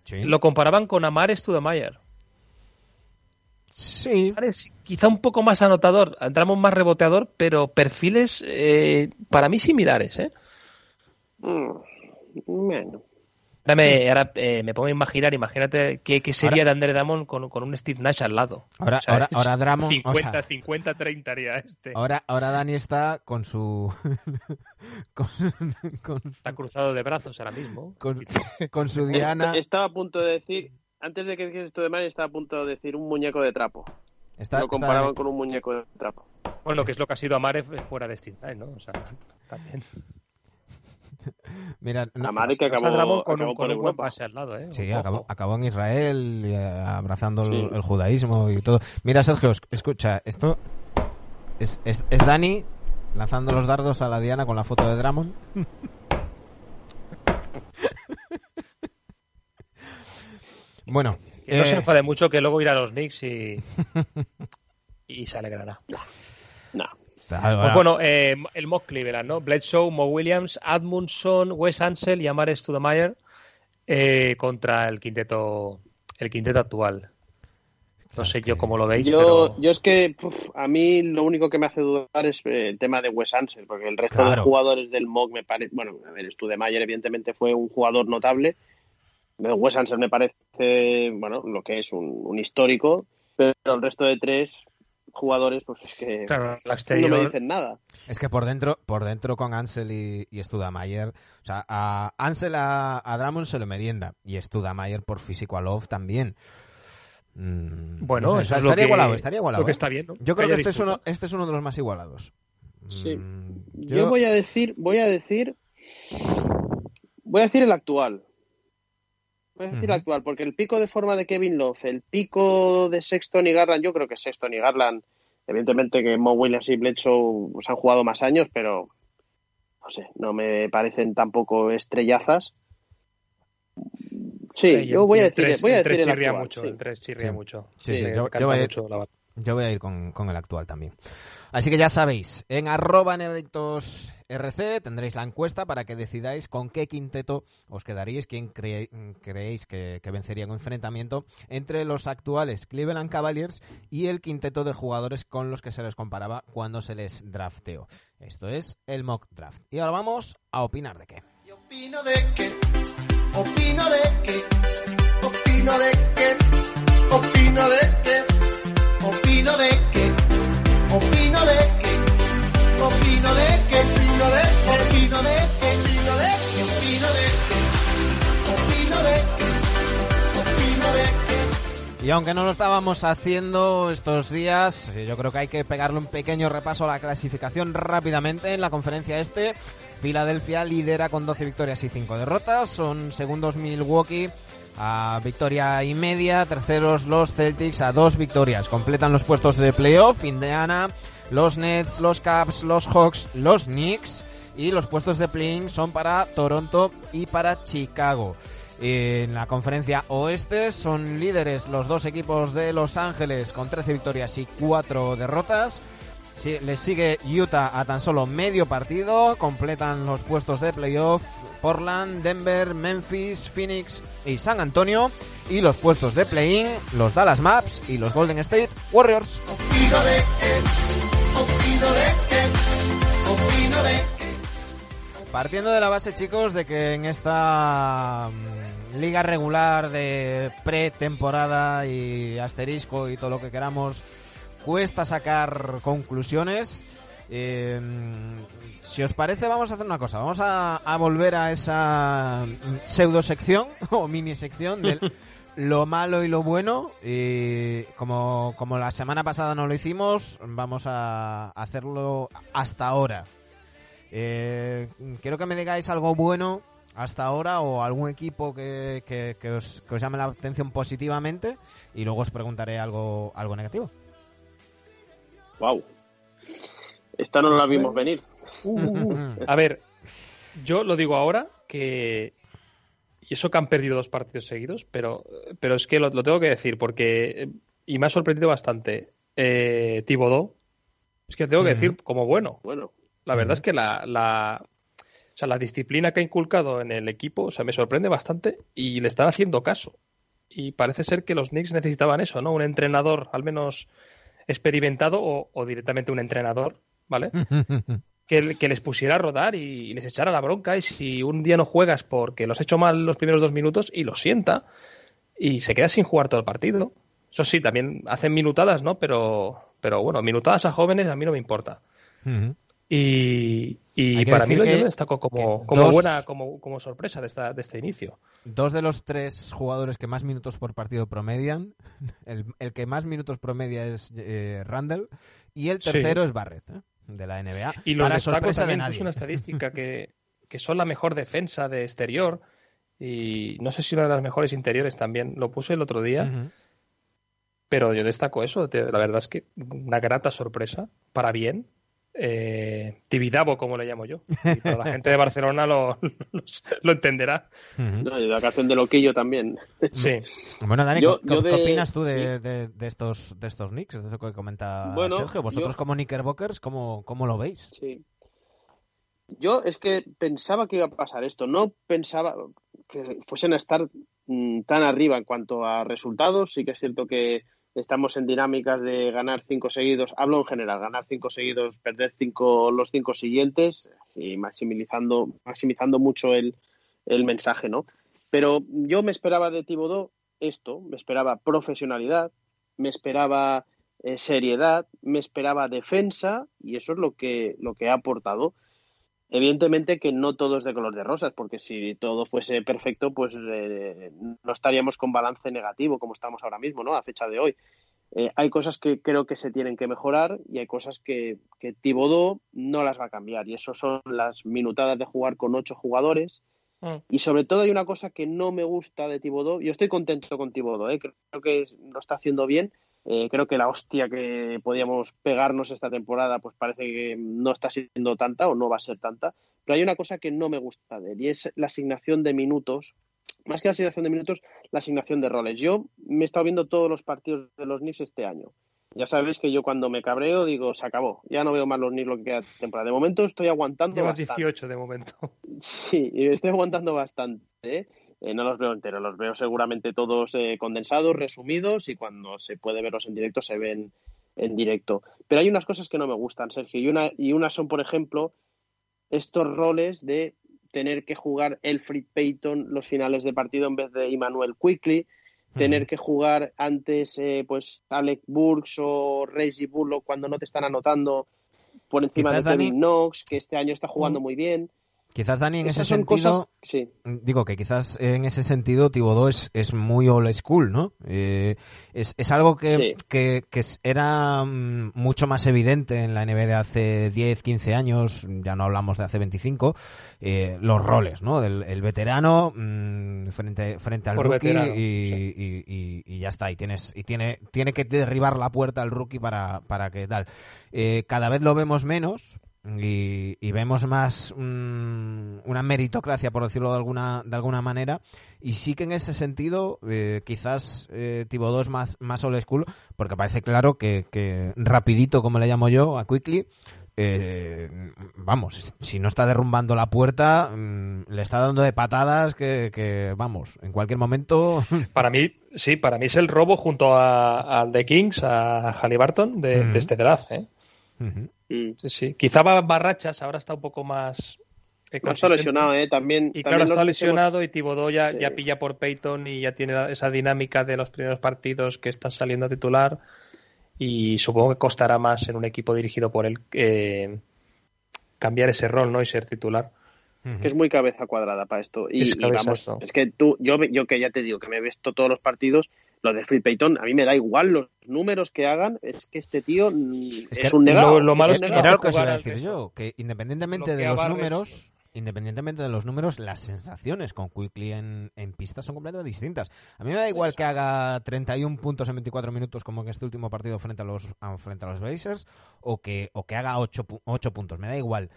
Sí. lo comparaban con Amar Studemayer. Sí, es quizá un poco más anotador, Drummond más reboteador, pero perfiles eh, para mí similares, ¿eh? Mm, bueno. Ahora me, ahora, eh, me pongo a imaginar, imagínate qué, qué sería de Andre Drummond con, con un Steve Nash al lado. Ahora, O sea, ahora, ahora Drummond, o 50, sea, 50, 30 haría este. ahora, ahora Dani está con su, con, con- Está cruzado de brazos ahora mismo. con- con su Diana. Estaba a punto de decir, antes de que dijese esto de Mane, estaba a punto de decir un muñeco de trapo. Está, lo comparaban con un muñeco de trapo. Bueno, que es lo que ha sido Amare fuera de Nash, ¿no? O sea, también. Mira, no- Amare que O sea, acabó, Drummond con, acabó un, con un buen pase al lado, ¿eh? Sí, acabó, acabó en Israel, y, eh, abrazando el, Sí. el judaísmo y todo. Mira, Sergio, es- escucha, esto es, es, es Dani lanzando los dardos a la Diana con la foto de Dramon. bueno, Que no eh, se enfade mucho que luego irá a los Knicks y, y se alegrará. No. Pues bueno, eh, el mock Cleveland, ¿no? Bledsoe, Mo Williams, Admundson, Wes Ansel y Amare Stoudemire eh, contra el quinteto el quinteto actual. No sé yo cómo lo veis, Yo, pero yo es que puf, a mí lo único que me hace dudar es eh, el tema de Wes Ansel, porque el resto Claro. de jugadores del MOC me parece. Bueno, a ver, Studemayer evidentemente fue un jugador notable. pero Wes Ansel me parece, bueno, lo que es un, un histórico, pero el resto de tres jugadores, pues es que claro, no me dicen nada. Es que por dentro, por dentro con Ansel y, y Studamayer, o sea, a Ansel a, a Drummond se lo merienda y Studamayer por físico a Love también. Mm, Bueno, no sé, eso o sea, es lo estaría que- igualado, estaría igualado. lo que ¿eh? está bien, ¿no? Yo creo que este es, uno, este es uno de los más igualados. Sí. Mm, Yo, voy a decir, voy a decir, voy a decir el actual. Voy a decir el Ujú. actual, porque el pico de forma de Kevin Love, el pico de Sexton y Garland, yo creo que Sexton y Garland, evidentemente que Mo Williams y Bledsoe pues, han jugado más años, pero no sé, no me parecen tampoco estrellazas. Sí, yo el- voy a el decir, tres- voy a el tres decir el chirría actual. mucho, sí. el 3 chirría Sí. mucho. Sí, sí, me yo- yo voy a ir- mucho la- Yo voy a ir con, con el actual también. Así que ya sabéis, en arroba RC tendréis la encuesta para que decidáis con qué quinteto os quedaríais, quién creéis que, que vencería un enfrentamiento entre los actuales Cleveland Cavaliers y el quinteto de jugadores con los que se les comparaba cuando se les drafteó. Esto es el mock draft. Y ahora vamos a opinar de qué. Opino de que, opino de que, opino de que, opino de que, opino de que, opino de opino de de opino de de opino de opino de opino de. Y aunque no lo estábamos haciendo estos días, eh, yo creo que hay que pegarle un pequeño repaso a la clasificación rápidamente. En la conferencia este, Filadelfia lidera con 12 victorias y 5 derrotas. Son segundos Milwaukee a victoria y media. Terceros los Celtics a dos victorias. Completan los puestos de playoff. Indiana, los Nets, los Caps, los Hawks, los Knicks. Y los puestos de play son para Toronto y para Chicago. En la conferencia oeste son líderes los dos equipos de Los Ángeles con 13 victorias y 4 derrotas. Sí, les sigue Utah a tan solo medio partido. Completan los puestos de playoff Portland, Denver, Memphis, Phoenix y San Antonio. Y los puestos de play-in los Dallas Maps y los Golden State Warriors. Partiendo de la base, chicos, de que en esta mm, liga regular de pretemporada y asterisco y todo lo que queramos, cuesta sacar conclusiones. Eh, si os parece, vamos a hacer una cosa. Vamos a, a volver a esa pseudo sección o mini sección del lo malo y lo bueno. Y como, como la semana pasada no lo hicimos, vamos a hacerlo hasta ahora. Eh, quiero que me digáis algo bueno hasta ahora o algún equipo que, que- que os, que os llame la atención positivamente y luego os preguntaré algo, algo negativo. Wow. Esta no la vimos venir. A ver, yo lo digo ahora que. Y eso que han perdido dos partidos seguidos, pero, pero es que lo, lo tengo que decir porque. Y me ha sorprendido bastante. Eh, Thibodeau. Es que tengo que decir como bueno. Bueno, La verdad es que la, la, o sea, la disciplina que ha inculcado en el equipo o sea, me sorprende bastante y le están haciendo caso. Y parece ser que los Knicks necesitaban eso, ¿no? Un entrenador al menos experimentado o, o directamente un entrenador, ¿vale? que, que les pusiera a rodar y, les echara la bronca. Y si un día no juegas porque los has hecho mal los primeros dos minutos y lo sienta y se queda sin jugar todo el partido. Eso sí, también hacen minutadas, ¿no? Pero, pero bueno, minutadas a jóvenes a mí no me importa. Y, y para mí lo que- yo destaco como, como dos- buena, como, como sorpresa de, esta, de este inicio. Dos de los tres jugadores que más minutos por partido promedian. El, el que más minutos promedia es eh, Randall. Y el Sí. tercero es Barrett, ¿eh? de la NBA. Y los para sorpresa de también, nadie. puse una estadística que, que son la mejor defensa de exterior y no sé si una de las mejores interiores también. Lo puse el otro día, Ujú. pero yo destaco eso. La verdad es que una grata sorpresa, para bien. Eh, Tibidabo, como le llamo yo. Y para la gente de Barcelona lo, lo, lo entenderá. No, y la canción de Loquillo también. Sí. Bueno, Dani, Yo- ¿qué, yo qué de- opinas tú de, sí. de- de estos, de estos Knicks? De eso que comenta Bueno, Sergio. Vosotros yo- como Knickerbockers, ¿cómo, ¿cómo lo veis? Sí. Yo es que pensaba que iba a pasar esto. No pensaba que fuesen a estar mm, tan arriba en cuanto a resultados. Sí que es cierto que estamos en dinámicas de ganar cinco seguidos. Hablo en general, ganar cinco seguidos, perder cinco los cinco siguientes y maximizando, maximizando mucho el, el mensaje, ¿no? Pero yo me esperaba de Tibodó esto, me esperaba profesionalidad, me esperaba eh, seriedad, me esperaba defensa y eso es lo que, lo que ha aportado. Evidentemente que no todo es de color de rosas, porque si todo fuese perfecto, pues eh, no estaríamos con balance negativo como estamos ahora mismo, ¿no? A fecha de hoy. Eh, hay cosas que creo que se tienen que mejorar y hay cosas que, que Tibodó no las va a cambiar. Y eso son las minutadas de jugar con ocho jugadores. Mm. Y sobre todo hay una cosa que no me gusta de Tibodó. Yo estoy contento con Tibodó, ¿eh? creo que lo está haciendo bien. Eh, creo que la hostia que podíamos pegarnos esta temporada, pues parece que no está siendo tanta o no va a ser tanta. Pero hay una cosa que no me gusta de él y es la asignación de minutos. Más que la asignación de minutos, la asignación de roles. Yo me he estado viendo todos los partidos de los Knicks este año. Ya sabéis que yo cuando me cabreo digo, se acabó. Ya no veo más los Knicks lo que queda de temporada. De momento estoy aguantando Llevas bastante. 18 de momento. Sí, estoy aguantando bastante. ¿eh? Eh, no los veo enteros, los veo seguramente todos eh, condensados, resumidos y cuando se puede verlos en directo se ven en directo. Pero hay unas cosas que no me gustan, Sergio, y una y unas son, por ejemplo, estos roles de tener que jugar Elfrid Payton los finales de partido en vez de Emmanuel Quickly, tener que jugar antes eh, pues Alec Burks o Reggie Bullock cuando no te están anotando por encima Quizás, de Dani- Kevin Knox, que este año está jugando muy bien. Quizás, Dani, en Esas ese sentido... cosas, sí. Digo que quizás en ese sentido Tibodó es, es muy old school, ¿no? Eh, es, es algo que, Sí. que, que era mm, mucho más evidente en la NBA de hace 10, 15 años, ya no hablamos de hace 25, eh, los roles, ¿no? El, el veterano mm, frente, frente al Por rookie veterano, y, sí. y- y- y ya está. Y tienes y tiene, tiene que derribar la puerta al rookie para, para que tal. Eh, cada vez lo vemos menos, y, y vemos más mm, una meritocracia, por decirlo de alguna, de alguna manera. Y sí que en ese sentido, eh, quizás eh, Tibodó es más, más old school, porque parece claro que, que rapidito, como le llamo yo, a Quickly, eh, vamos, si no está derrumbando la puerta, mm, le está dando de patadas que, que, vamos, en cualquier momento... Para mí, sí, para mí es el robo junto a, a The Kings, a Halliburton, de, de este draft. ¿eh? Ujú. Mm. Sí, sí. Quizá va Barrachas, ahora está un poco más. No está lesionado, ¿eh? También, Y también claro, está lesionado hemos- y Tibodó ya, Sí. ya pilla por Peyton y ya tiene esa dinámica de los primeros partidos que está saliendo a titular. Y supongo que costará más en un equipo dirigido por él eh, cambiar ese rol ¿no? y ser titular. que es muy cabeza cuadrada para esto. Y, Es y vamos, es que tú, yo, yo que ya te digo que me he visto todos los partidos, lo de Free Payton, a mí me da igual los números que hagan, es que este tío es, que un negado. lo- lo malo es es que. Era lo que os iba a decir yo, que independientemente de los números, independientemente de los números, las sensaciones con Quickly en, en pista son completamente distintas. A mí me da igual que haga 31 puntos en 24 minutos como en este último partido frente a los frente a los Blazers o que o que haga 8, puntos, me da igual.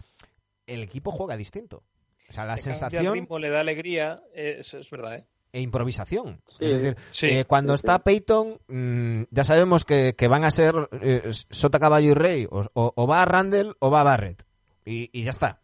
El equipo juega distinto. O sea, la cambia el sensación ritmo, le da alegría, es, es verdad. ¿eh? E improvisación. Sí, es decir, sí, eh, cuando sí, está Peyton, mm, ya sabemos que, que van a ser eh, Sota, Caballo y Rey. O, o- o va a Randall o va a Barrett. Y, y ya está.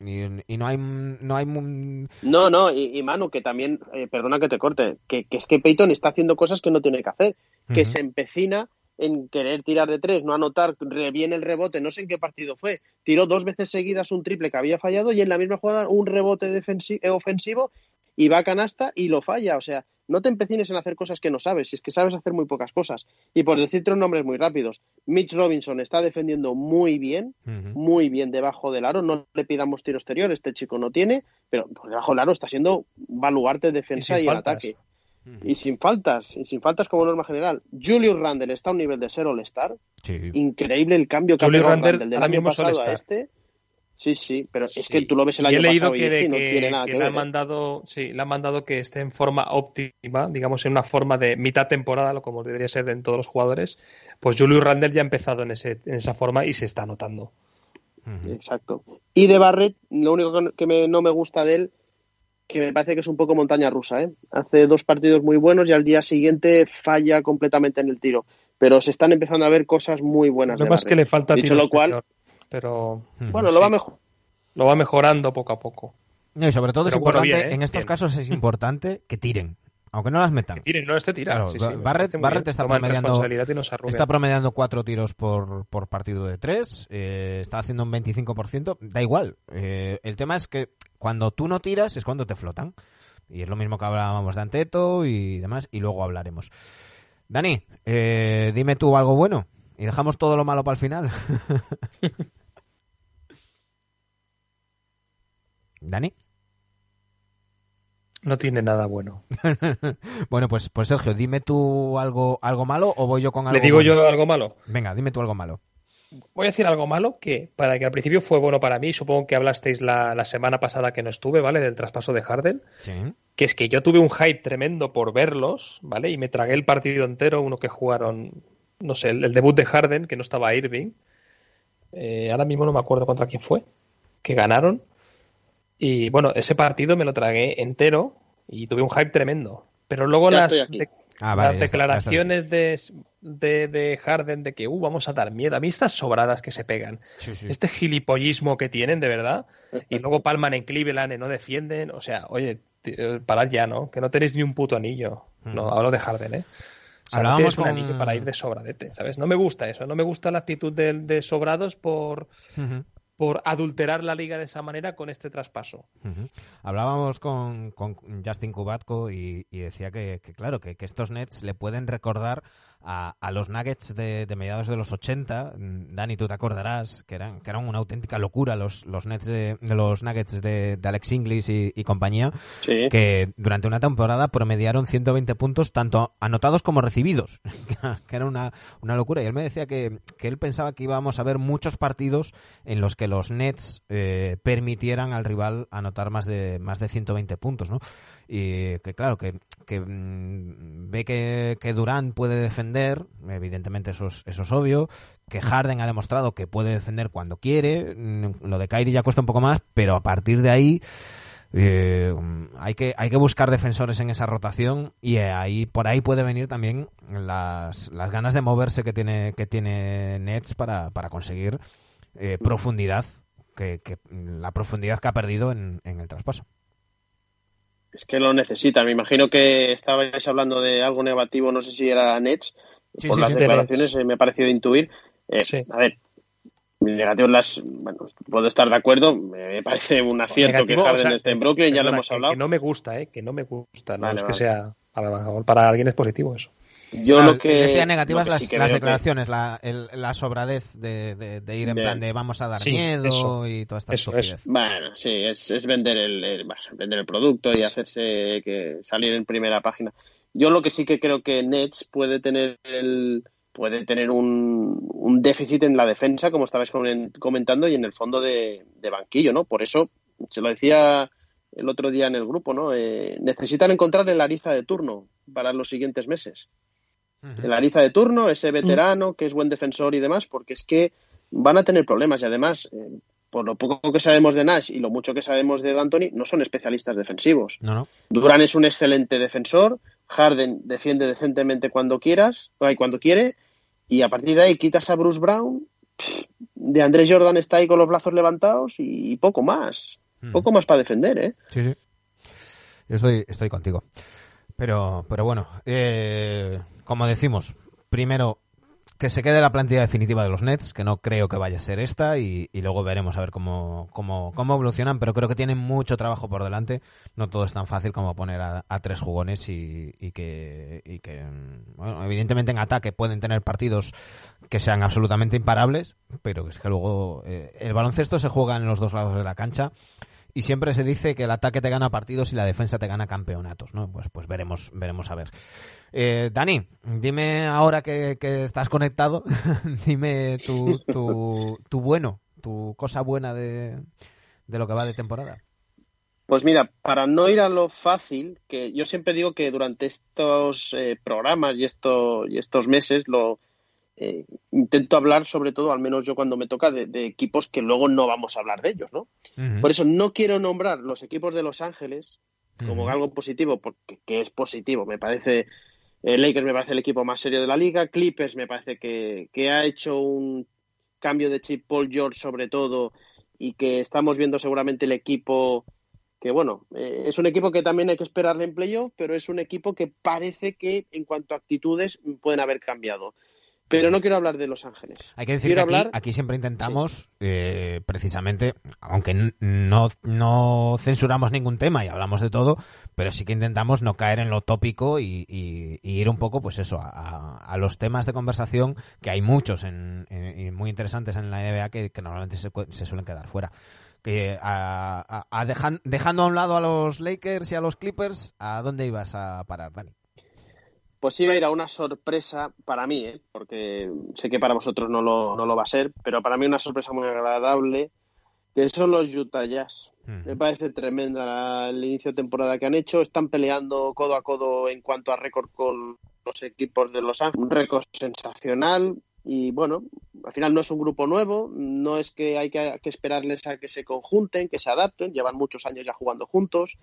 Y, y no hay no hay No, no, y, y Manu, que también, eh, perdona que te corte, que, que es que Peyton está haciendo cosas que no tiene que hacer, que se empecina en querer tirar de tres, no anotar, re- viene el rebote, no sé en qué partido fue, tiró dos veces seguidas un triple que había fallado y en la misma jugada un rebote ofensivo y va a canasta y lo falla. O sea, no te empecines en hacer cosas que no sabes, si es que sabes hacer muy pocas cosas. Y por decir tres nombres muy rápidos, Mitch Robinson está defendiendo muy bien, muy bien debajo del aro, no le pidamos tiro exterior, este chico no tiene, pero por debajo del aro está siendo baluarte de defensa Y ataque. Y sin faltas, y sin faltas como norma general. Julius Randle está a un nivel de ser All-Star. Sí. Increíble el cambio que ha Randle Randle del año pasado a este. Sí, sí, pero es Sí. que tú lo ves el Y año he leído pasado que, y este no tiene nada que que, le han ¿eh? mandado, sí, le han mandado que esté en forma óptima, digamos en una forma de mitad temporada, lo como debería ser en todos los jugadores. Pues Julius Randle ya ha empezado en, ese, en esa forma y se está notando. Exacto. Y de Barrett, lo único que- que me- no me gusta de él, que me parece que es un poco montaña rusa. ¿eh? Hace dos partidos muy buenos y al día siguiente falla completamente en el tiro. Pero se están empezando a ver cosas muy buenas. Lo de más que le falta Dicho tiro lo cual, exterior, pero bueno, lo va mejor. lo va mejorando poco a poco. No, y sobre todo es bueno, importante, bien, ¿eh? en estos Bien. casos es importante que tiren, aunque no las metan. Tiren, no, este tira. Claro, sí, sí, Barrett- Barrett está promediando-. Está promediando cuatro tiros por, por partido de tres, eh, está haciendo un 25%, da igual. Eh, el tema es que cuando tú no tiras es cuando te flotan. Y es lo mismo que hablábamos de Anteto y demás, y luego hablaremos. Dani, eh, dime tú algo bueno y dejamos todo lo malo para el final. Dani. No tiene nada bueno. Bueno, pues, pues Sergio, dime tú algo, algo malo o voy yo con algo ¿Le digo bueno? yo algo malo? Venga, dime tú algo malo. Voy a decir algo malo que para que al principio fue bueno para mí, supongo que hablasteis la, la semana pasada que no estuve, ¿vale? Del traspaso de Harden, Sí. que es que yo tuve un hype tremendo por verlos, ¿vale? Y me tragué el partido entero, uno que jugaron, no sé, el, el debut de Harden, que no estaba Irving. Eh, ahora mismo no me acuerdo contra quién fue, que ganaron. Y bueno, ese partido me lo tragué entero y tuve un hype tremendo. Pero luego Ya las, de- Ah, vale, las está, declaraciones de, de, de Harden de que uh, vamos a dar miedo. A mí estas sobradas que se pegan, Sí, sí. este gilipollismo que tienen de verdad, y luego palman en Cleveland y no defienden. O sea, oye, t- parad ya, ¿no? Que no tenéis ni un puto anillo. No, hablo de Harden, ¿eh? O sea, no tienes un con- anillo para ir de sobradete, ¿sabes? No me gusta eso, no me gusta la actitud de, de sobrados por. Por adulterar la liga de esa manera con este traspaso. Hablábamos con, Justin Kubatko y, decía que, claro, que estos Nets le pueden recordar a, a los Nuggets de, de mediados de los 80. Mm, Dani, tú te acordarás que eran, que eran una auténtica locura los, los Nets de, de los Nuggets de, de Alex Inglis y, y compañía, Sí. que durante una temporada promediaron 120 puntos tanto anotados como recibidos, que era una, una locura. Y él me decía que, que él pensaba que íbamos a ver muchos partidos en los que los Nets eh, permitieran al rival anotar más de, más de 120 puntos, ¿no? Y que claro, que, que mm, ve que, que Durant puede defender, evidentemente eso es, eso es obvio, que Harden ha demostrado que puede defender cuando quiere, mm, lo de Kyrie ya cuesta un poco más, pero a partir de ahí eh, hay que hay que buscar defensores en esa rotación y ahí por ahí puede venir también las, las ganas de moverse que tiene que tiene Nets para, para conseguir eh, profundidad que, la profundidad que ha perdido en el traspaso Es que lo necesitan. Me imagino que estabais hablando de algo negativo, no sé si era Nets. Sí, por sí, las sí. declaraciones eh, me ha parecido intuir. Eh. A ver, negativo las. Bueno, puedo estar de acuerdo. Me parece un acierto Negativo, que Harden o sea, esté en Brooklyn, ya lo perdona, hemos hablado. Que no me gusta, ¿eh? Que no me gusta. No Vale, es que sea. A lo mejor para alguien es positivo eso. Yo Claro, lo que. decía negativas que las, sí que las veo que- declaraciones la, el- la sobradez de, de- de ir en plan de vamos a dar Sí, miedo eso. y toda esta Eso. Bueno, sí, es, es vender el, el- bueno, vender el producto y hacerse que salir en primera página. Yo lo que sí que creo que Nets puede tener el puede tener un, un déficit en la defensa, como estabais comen- comentando, y en el fondo de, de banquillo, ¿no? Por eso, se lo decía el otro día en el grupo, ¿no? Eh, necesitan encontrar el Ariza de turno para los siguientes meses. El Ariza de turno, ese veterano que es buen defensor y demás, porque es que van a tener problemas y además, eh, por lo poco que sabemos de Nash y lo mucho que sabemos de D'Antoni, no son especialistas defensivos. No, no. Durán es un excelente defensor, Harden defiende decentemente cuando quieras, cuando quiere, y a partir de ahí quitas a Bruce Brown, de Andrés Jordan está ahí con los brazos levantados y poco más, poco más para defender, ¿eh? Sí, sí. Yo estoy, estoy contigo. Pero, pero bueno, eh, como decimos, primero que se quede la plantilla definitiva de los Nets, que no creo que vaya a ser esta, y, y luego veremos a ver cómo, cómo, cómo evolucionan, pero creo que tienen mucho trabajo por delante. No todo es tan fácil como poner a, tres jugones y, y que, y que, bueno, evidentemente en ataque pueden tener partidos que sean absolutamente imparables, pero es que luego eh, el baloncesto se juega en los dos lados de la cancha y siempre se dice que el ataque te gana partidos y la defensa te gana campeonatos, ¿no? Pues, pues veremos, veremos a ver. Eh, Dani, dime ahora que, que estás conectado, dime tu, tu, tu bueno, tu cosa buena de, de lo que va de temporada. Pues mira, para no ir a lo fácil, que yo siempre digo que durante estos eh, programas y, esto, y estos meses lo eh, intento hablar sobre todo, al menos yo cuando me toca, de, de equipos que luego no vamos a hablar de ellos, ¿no? Por eso no quiero nombrar los equipos de Los Ángeles como algo positivo, porque que es positivo. Me parece, Lakers me parece el equipo más serio de la liga, Clippers me parece que, que ha hecho un cambio de chip Paul George sobre todo y que estamos viendo seguramente el equipo que bueno, eh, es un equipo que también hay que esperarle en playoff, pero es un equipo que parece que en cuanto a actitudes pueden haber cambiado. Pero no quiero hablar de Los Ángeles. Hay que decir Quiero que aquí, hablar- aquí siempre intentamos, eh, precisamente, aunque no, no censuramos ningún tema y hablamos de todo, pero sí que intentamos no caer en lo tópico y, y- y ir un poco, pues eso, a, los temas de conversación, que hay muchos en, en- y muy interesantes en la NBA que, que normalmente se, se suelen quedar fuera. Que a- a- a dejan- dejando a un lado a los Lakers y a los Clippers, ¿a dónde ibas a parar, Dani? Pues iba a ir a una sorpresa para mí, ¿eh? porque sé que para vosotros no lo, no lo va a ser, pero para mí una sorpresa muy agradable, que son los Utah Jazz. Me parece tremenda el inicio de temporada que han hecho. Están peleando codo a codo en cuanto a récord con los equipos de Los Ángeles. Un récord sensacional. Y bueno, al final no es un grupo nuevo. No es que hay que, que esperarles a que se conjunten, que se adapten. Llevan muchos años ya jugando juntos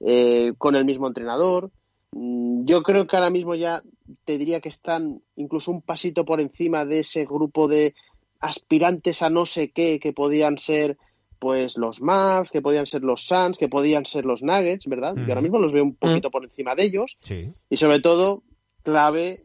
eh, con el mismo entrenador. Mm, Yo creo que ahora mismo ya te diría que están incluso un pasito por encima de ese grupo de aspirantes a no sé qué que podían ser pues los Mavs, que podían ser los Suns, que podían ser los Nuggets, ¿verdad? Yo ahora mismo los veo un poquito por encima de ellos Sí. y sobre todo clave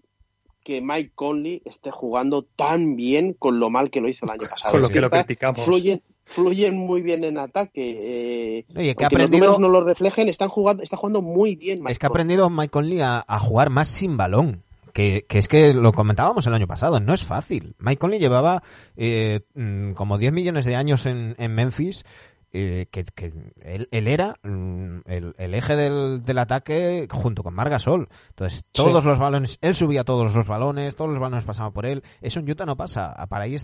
que Mike Conley esté jugando tan bien con lo mal que lo hizo el año pasado. Con lo que lo criticamos. Fluyen, fluyen muy bien en ataque. eh, Oye, que ha aunque los aprendido- números no lo reflejen, están jugando, está jugando muy bien. Mike Es que ha aprendido Mike Conley a, a jugar más sin balón. Que, que es que lo comentábamos el año pasado, no es fácil. Mike Conley llevaba eh, mm, como 10 millones de años en, en Memphis, eh, que, que él, él era mm, el, el eje del, del ataque junto con Margasol. Entonces, todos los balones, él subía todos los balones, todos los balones pasaban por él. Eso en Utah no pasa. Para ahí,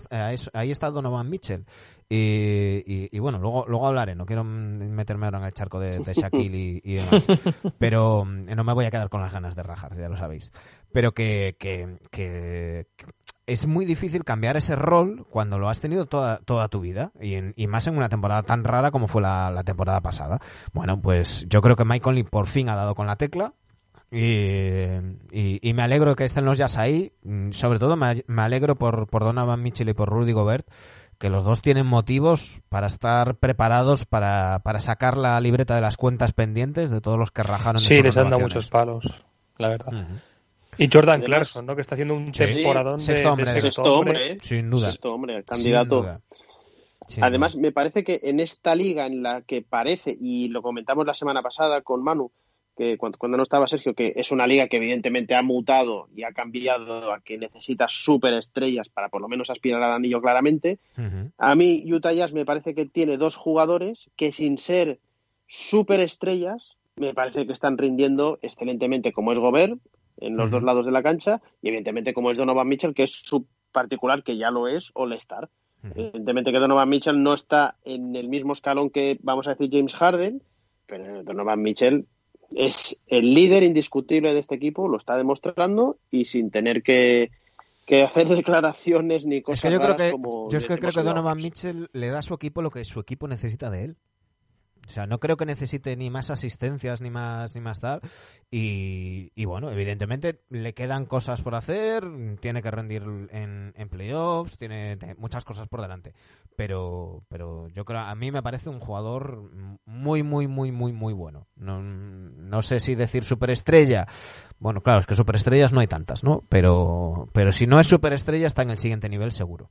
ahí está Donovan Mitchell. Y, y- y bueno, luego, luego hablaré, no quiero meterme ahora en el charco de, de Shaquille y, y demás. Pero mm, no me voy a quedar con las ganas de rajar, ya lo sabéis. Pero que, que, que es muy difícil cambiar ese rol cuando lo has tenido toda, toda tu vida y, en- y más en una temporada tan rara como fue la, la temporada pasada. Bueno, pues yo creo que Mike Conley por fin ha dado con la tecla. Y, y- y me alegro que estén los Jazz ahí. Mm, Sobre todo me, me alegro por, por Donovan Mitchell y por Rudy Gobert, que los dos tienen motivos para estar preparados para, para sacar la libreta de las cuentas pendientes de todos los que rajaron. en Sí, les han dado muchos palos, la verdad. Y Jordan Además- Clarkson, ¿no? Que está haciendo un Sí. temporadón de, Sexto hombre. de sexto Sexto hombre. hombre. Sin duda. Sexto hombre, Sin candidato. duda. Sin Además, duda. me parece que en esta liga en la que parece, y lo comentamos la semana pasada con Manu, que cuando, cuando no estaba Sergio, que es una liga que evidentemente ha mutado y ha cambiado a que necesita superestrellas para por lo menos aspirar al anillo claramente, a mí Utah Jazz me parece que tiene dos jugadores que sin ser superestrellas me parece que están rindiendo excelentemente, como es Gobert en los dos lados de la cancha y evidentemente como es Donovan Mitchell, que es su particular, que ya lo es, All-Star. Evidentemente que Donovan Mitchell no está en el mismo escalón que, vamos a decir, James Harden, pero Donovan Mitchell es el líder indiscutible de este equipo, lo está demostrando y sin tener que, que hacer declaraciones ni Es cosas que yo creo raras que, como yo es que creo que Donovan. Mitchell le da a su equipo lo que su equipo necesita de él. O sea, no creo que necesite ni más asistencias ni más ni más tal. Y, y bueno, evidentemente le quedan cosas por hacer, tiene que rendir en, en playoffs, tiene muchas cosas por delante. Pero, pero yo creo, a mí me parece un jugador muy, muy, muy, muy, muy bueno. No, no sé si decir superestrella. Bueno, claro, es que superestrellas no hay tantas, ¿no? Pero, pero si no es superestrella, está en el siguiente nivel seguro.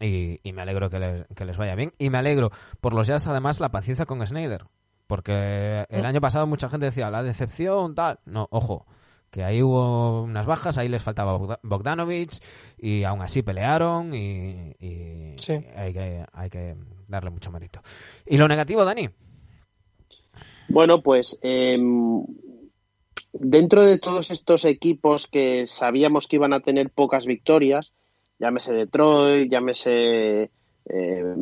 Y, y me alegro que, le- que les vaya bien. Y me alegro por los Jazz, además, la paciencia con Snyder. Porque el año pasado mucha gente decía, la decepción, tal. No, ojo, que ahí hubo unas bajas, ahí les faltaba Bogda- Bogdanovich y aún así pelearon y, y Sí. hay, que, hay que darle mucho mérito. ¿Y lo negativo, Dani? Bueno, pues em, dentro de todos estos equipos que sabíamos que iban a tener pocas victorias, llámese Detroit, llámese, eh,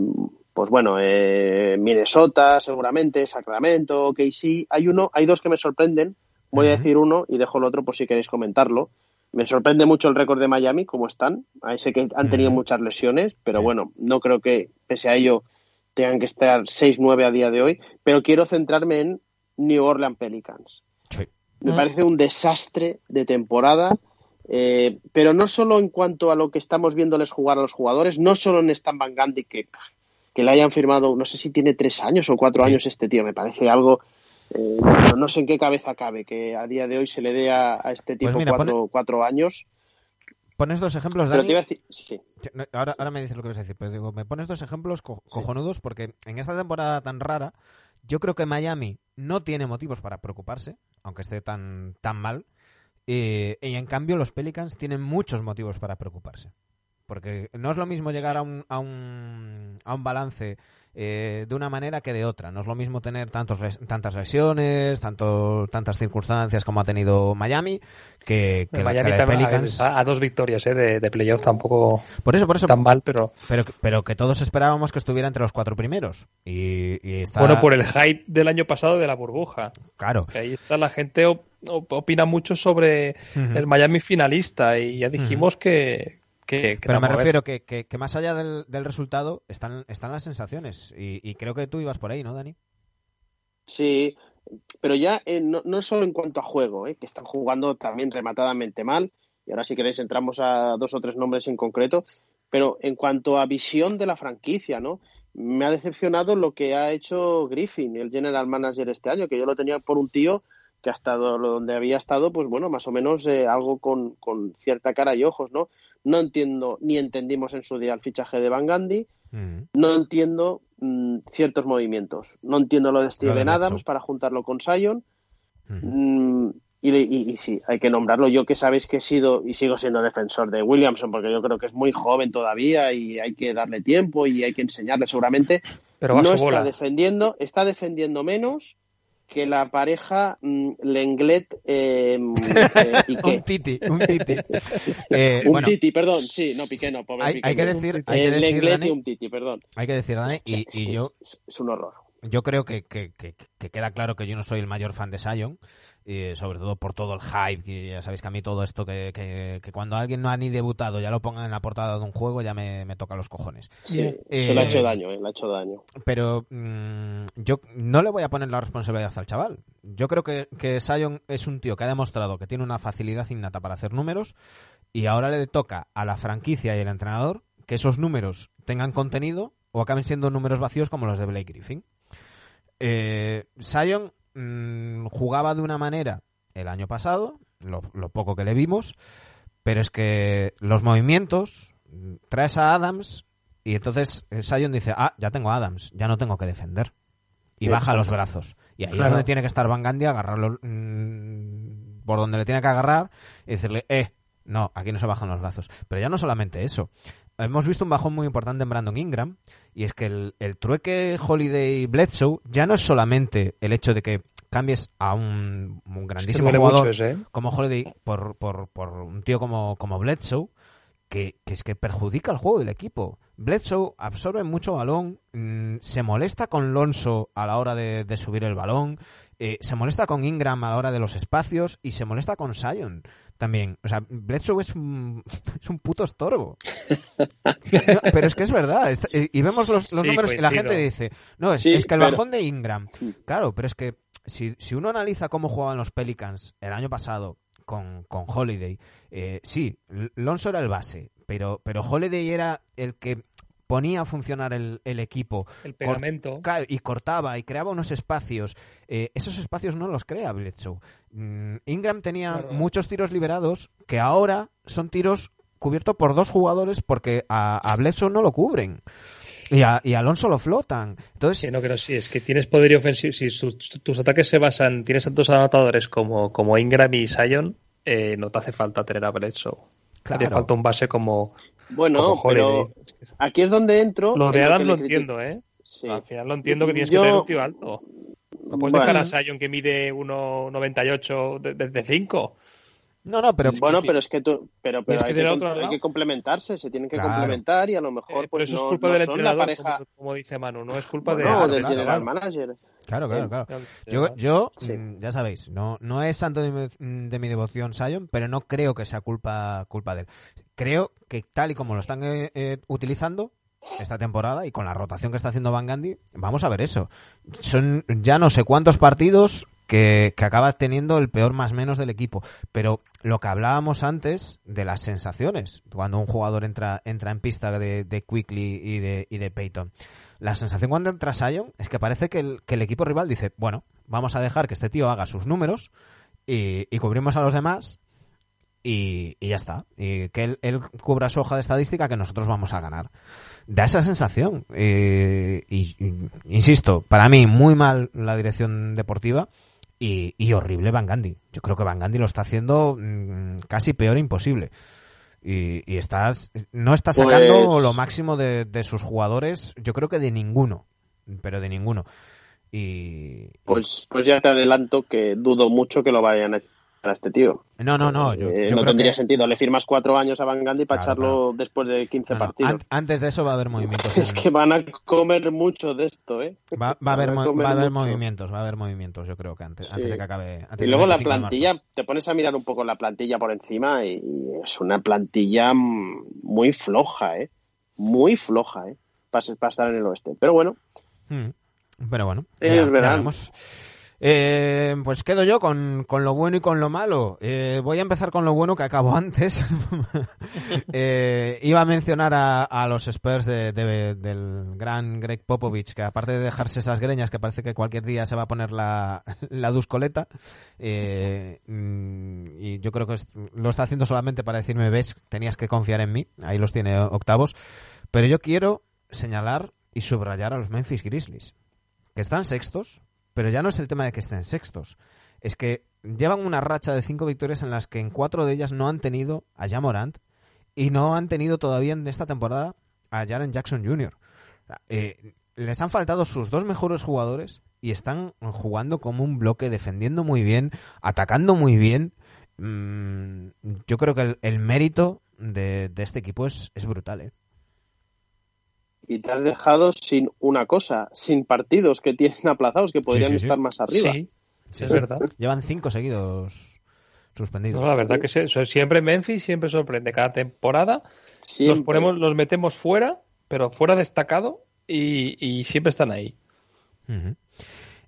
pues bueno, eh, Minnesota, seguramente, Sacramento, KC, hay uno, hay dos que me sorprenden. Voy a decir uno y dejo el otro por si queréis comentarlo. Me sorprende mucho el récord de Miami, cómo están. Ahí sé que han tenido muchas lesiones, pero Sí. bueno, no creo que, pese a ello, tengan que estar 6-9 a día de hoy. Pero quiero centrarme en New Orleans Pelicans. Sí. Me Mm. parece un desastre de temporada, eh, pero no solo en cuanto a lo que estamos viéndoles jugar a los jugadores, no solo en Stan Van Gundy, que, que le hayan firmado, no sé si tiene tres años o cuatro Sí. años este tío, me parece algo, eh, no, no sé en qué cabeza cabe que a día de hoy se le dé a, a este tipo Pues mira, cuatro, cuatro años. Pones dos ejemplos, Pero Dani. te iba a decir, sí, Que- no, Ahora, ahora me dices lo que vas a decir, pero digo, me pones dos ejemplos co- cojonudos porque en esta temporada tan rara, yo creo que Miami no tiene motivos para preocuparse, aunque esté tan, tan mal, eh, y en cambio los Pelicans tienen muchos motivos para preocuparse. Porque no es lo mismo llegar a un, a un, a un balance eh, de una manera que de otra. No es lo mismo tener tantos, tantas lesiones, tanto, tantas circunstancias como ha tenido Miami, que, que, Miami que también, a, Pelicans. a- a dos victorias eh, de, de playoff tampoco Por eso, por eso, tan mal, pero pero, pero que todos esperábamos que estuviera entre los cuatro primeros. Y, y está. bueno, por el hype del año pasado de la burbuja. Claro. Que ahí está la gente opina mucho sobre el Miami finalista y ya dijimos que, que, que Pero me refiero que, que, que más allá del, del resultado están, están las sensaciones. Y, y creo que tú ibas por ahí, ¿no, Dani? Sí, pero ya eh, no, no solo en cuanto a juego, eh, que están jugando también rematadamente mal, y ahora si queréis entramos a dos o tres nombres en concreto, pero en cuanto a visión de la franquicia, ¿no? Me ha decepcionado lo que ha hecho Griffin, el general manager este año, que yo lo tenía por un tío que ha estado lo- donde había estado, pues bueno, más o menos eh, algo con, con cierta cara y ojos, ¿no? No entiendo, ni entendimos en su día el fichaje de Van Gandhi, Mm. no entiendo mm, ciertos movimientos. No entiendo lo de Steven. Adams para juntarlo con Sion. Mm, y, y- y sí, hay que nombrarlo. Yo que sabéis que he sido y sigo siendo defensor de Williamson, porque yo creo que es muy joven todavía y hay que darle tiempo y hay que enseñarle seguramente. Pero va a no su está bola. defendiendo, está defendiendo menos que la pareja mm, Lenglet eh, mm, eh, y Un titi, un titi. Eh, Un bueno, titi, perdón, sí, no, Piqué no, pobre hay, Piqué hay que decir, hay que Eh, decir, Lenglet Dani, y un titi, perdón. hay que decir, Dani, y, yo, es- es un horror. yo creo que, que, que- que queda claro que yo no soy el mayor fan de Sion, eh, sobre todo por todo el hype, que ya sabéis que a mí todo esto que, que, que cuando alguien no ha ni debutado ya lo pongan en la portada de un juego ya me, me toca los cojones. Sí, Eh, se le ha hecho daño, eh, le ha hecho daño. Pero mm, yo no le voy a poner la responsabilidad al chaval. Yo creo que, que Sion es un tío que ha demostrado que tiene una facilidad innata para hacer números y ahora le toca a la franquicia y al entrenador que esos números tengan contenido o acaben siendo números vacíos como los de Blake Griffin. Eh, Sion mm, jugaba de una manera el año pasado, lo, lo poco que le vimos, pero es que los movimientos, mm, traes a Adams y entonces eh, Sion dice, ah, ya tengo a Adams, ya no tengo que defender. Y baja los brazos. Y ahí es donde tiene que estar Van Gundy, agarrarlo mm, por donde le tiene que agarrar y decirle, eh, no, aquí no se bajan los brazos. Pero ya no solamente eso. Hemos visto un bajón muy importante en Brandon Ingram y es que el, el trueque Holiday Bledsoe ya no es solamente el hecho de que cambies a un, un Es que grandísimo duele jugador ese, ¿eh? como Holiday por, por, por un tío como, como Bledsoe que, que es que perjudica el juego del equipo. Bledsoe absorbe mucho balón, mm, se molesta con Lonso a la hora de, de subir el balón, eh, se molesta con Ingram a la hora de los espacios y se molesta con Sion también. O sea, Bledsoe es un, es un puto estorbo. No, pero es que es verdad. está- y vemos los, los Sí, números y la gente dice, no, es, Sí, es que el pero- bajón de Ingram. Claro, pero es que si, si uno analiza cómo jugaban los Pelicans el año pasado con, con Holiday, eh, sí, L- Lonzo era el base, pero, pero Holiday era el que ponía a funcionar el, el equipo. El pegamento. Claro, y cortaba y creaba unos espacios. Eh, esos espacios no los crea Bledsoe. Mm, Ingram tenía Claro. muchos tiros liberados que ahora son tiros cubiertos por dos jugadores porque a, a Bledsoe no lo cubren. Y a, y Alonso lo flotan. Entonces, Sí, no, que no, sí, es que tienes poder ofensivo. Si su- tus ataques se basan, tienes tantos anotadores como, como Ingram y Sion, eh, no te hace falta tener a Bledsoe. Haría Claro. falta un base como, Bueno, como pero aquí es donde entro. Lo de en Adam que lo le entiendo, ¿eh? Sí. Al final lo entiendo que tienes Yo- que tener un tío alto. No puedes Bueno. dejar a Sion que mide 1,98 desde de 5. No, no, pero bueno, pero es que tú, pero, pero hay, que, hay complementarse, se tienen que Claro. complementar y a lo mejor Eh, pero pues eso no, es culpa no del son la entrenador, pareja, como, como dice Manu, no es culpa de, no, del general claro. manager. Claro, claro, claro. Yo, yo Sí. mm, ya sabéis, no, no es santo de mi, de mi devoción Sion, pero no creo que sea culpa, culpa de él. Creo que tal y como lo están eh, eh, utilizando esta temporada y con la rotación que está haciendo Van Gandhi, vamos a ver eso. Son ya no sé cuántos partidos que, que acaba teniendo el peor más menos del equipo. Pero lo que hablábamos antes de las sensaciones, cuando un jugador entra, entra en pista de, Quickly y de, y de Peyton. La sensación cuando entra Sion es que parece que el, que el equipo rival dice, bueno, vamos a dejar que este tío haga sus números y, cubrimos a los demás y, ya está. Y que él, él cubra su hoja de estadística que nosotros vamos a ganar. Da esa sensación. Eh, y, y- insisto, para mí muy mal la dirección deportiva y, y horrible Van Gandhi. Yo creo que Van Gandhi lo está haciendo mm, casi peor imposible. Y, y estás, no está sacando Pues- lo máximo de, de sus jugadores, yo creo que de ninguno, pero de ninguno. Y, Pues, pues ya te adelanto que dudo mucho que lo vayan a a este tío. no, no, no, yo, Eh, yo no tendría que- sentido. Le firmas cuatro años a Van Gandhi para Claro, echarlo después de 15 no, no, partidos. an- antes de eso va a haber movimientos. Es que van a comer mucho de esto, ¿eh? Va, va a haber, va a movimientos, va a haber movimientos, yo creo que antes, Sí. antes de que acabe. antes Y luego la 25 de marzo. plantilla, te pones a mirar un poco la plantilla por encima y es una plantilla muy floja, ¿eh? Muy floja, ¿eh? Para, estar en el oeste. Pero bueno, Mm, Pero bueno, veremos. Eh, pues quedo yo con, con lo bueno y con lo malo. Eh, voy a empezar con lo bueno que acabo antes. Eh, iba a mencionar a, a los Spurs de- de- del gran Greg Popovich, que aparte de dejarse esas greñas, que parece que cualquier día se va a poner la, la duscoleta, eh, mm, y yo creo que lo está haciendo solamente para decirme, ves, tenías que confiar en mí, ahí los tiene octavos, pero yo quiero señalar y subrayar a los Memphis Grizzlies, que están sextos, pero ya no es el tema de que estén sextos, es que llevan una racha de cinco victorias en las que en cuatro de ellas no han tenido a Jamorant y no han tenido todavía en esta temporada a Jaren Jackson Jr. Eh, les han faltado sus dos mejores jugadores y están jugando como un bloque, defendiendo muy bien, atacando muy bien. Mm, yo creo que el, mérito de, de este equipo es, es brutal. ¿eh? Y te has dejado sin una cosa, sin partidos que tienen aplazados que podrían sí, sí. estar más arriba. Sí, sí, es verdad. Llevan cinco seguidos suspendidos. No, la verdad que se- siempre Memphis siempre sorprende. Cada temporada Siempre. los ponemos, los metemos fuera, pero fuera destacado y, y siempre están ahí. Ujú.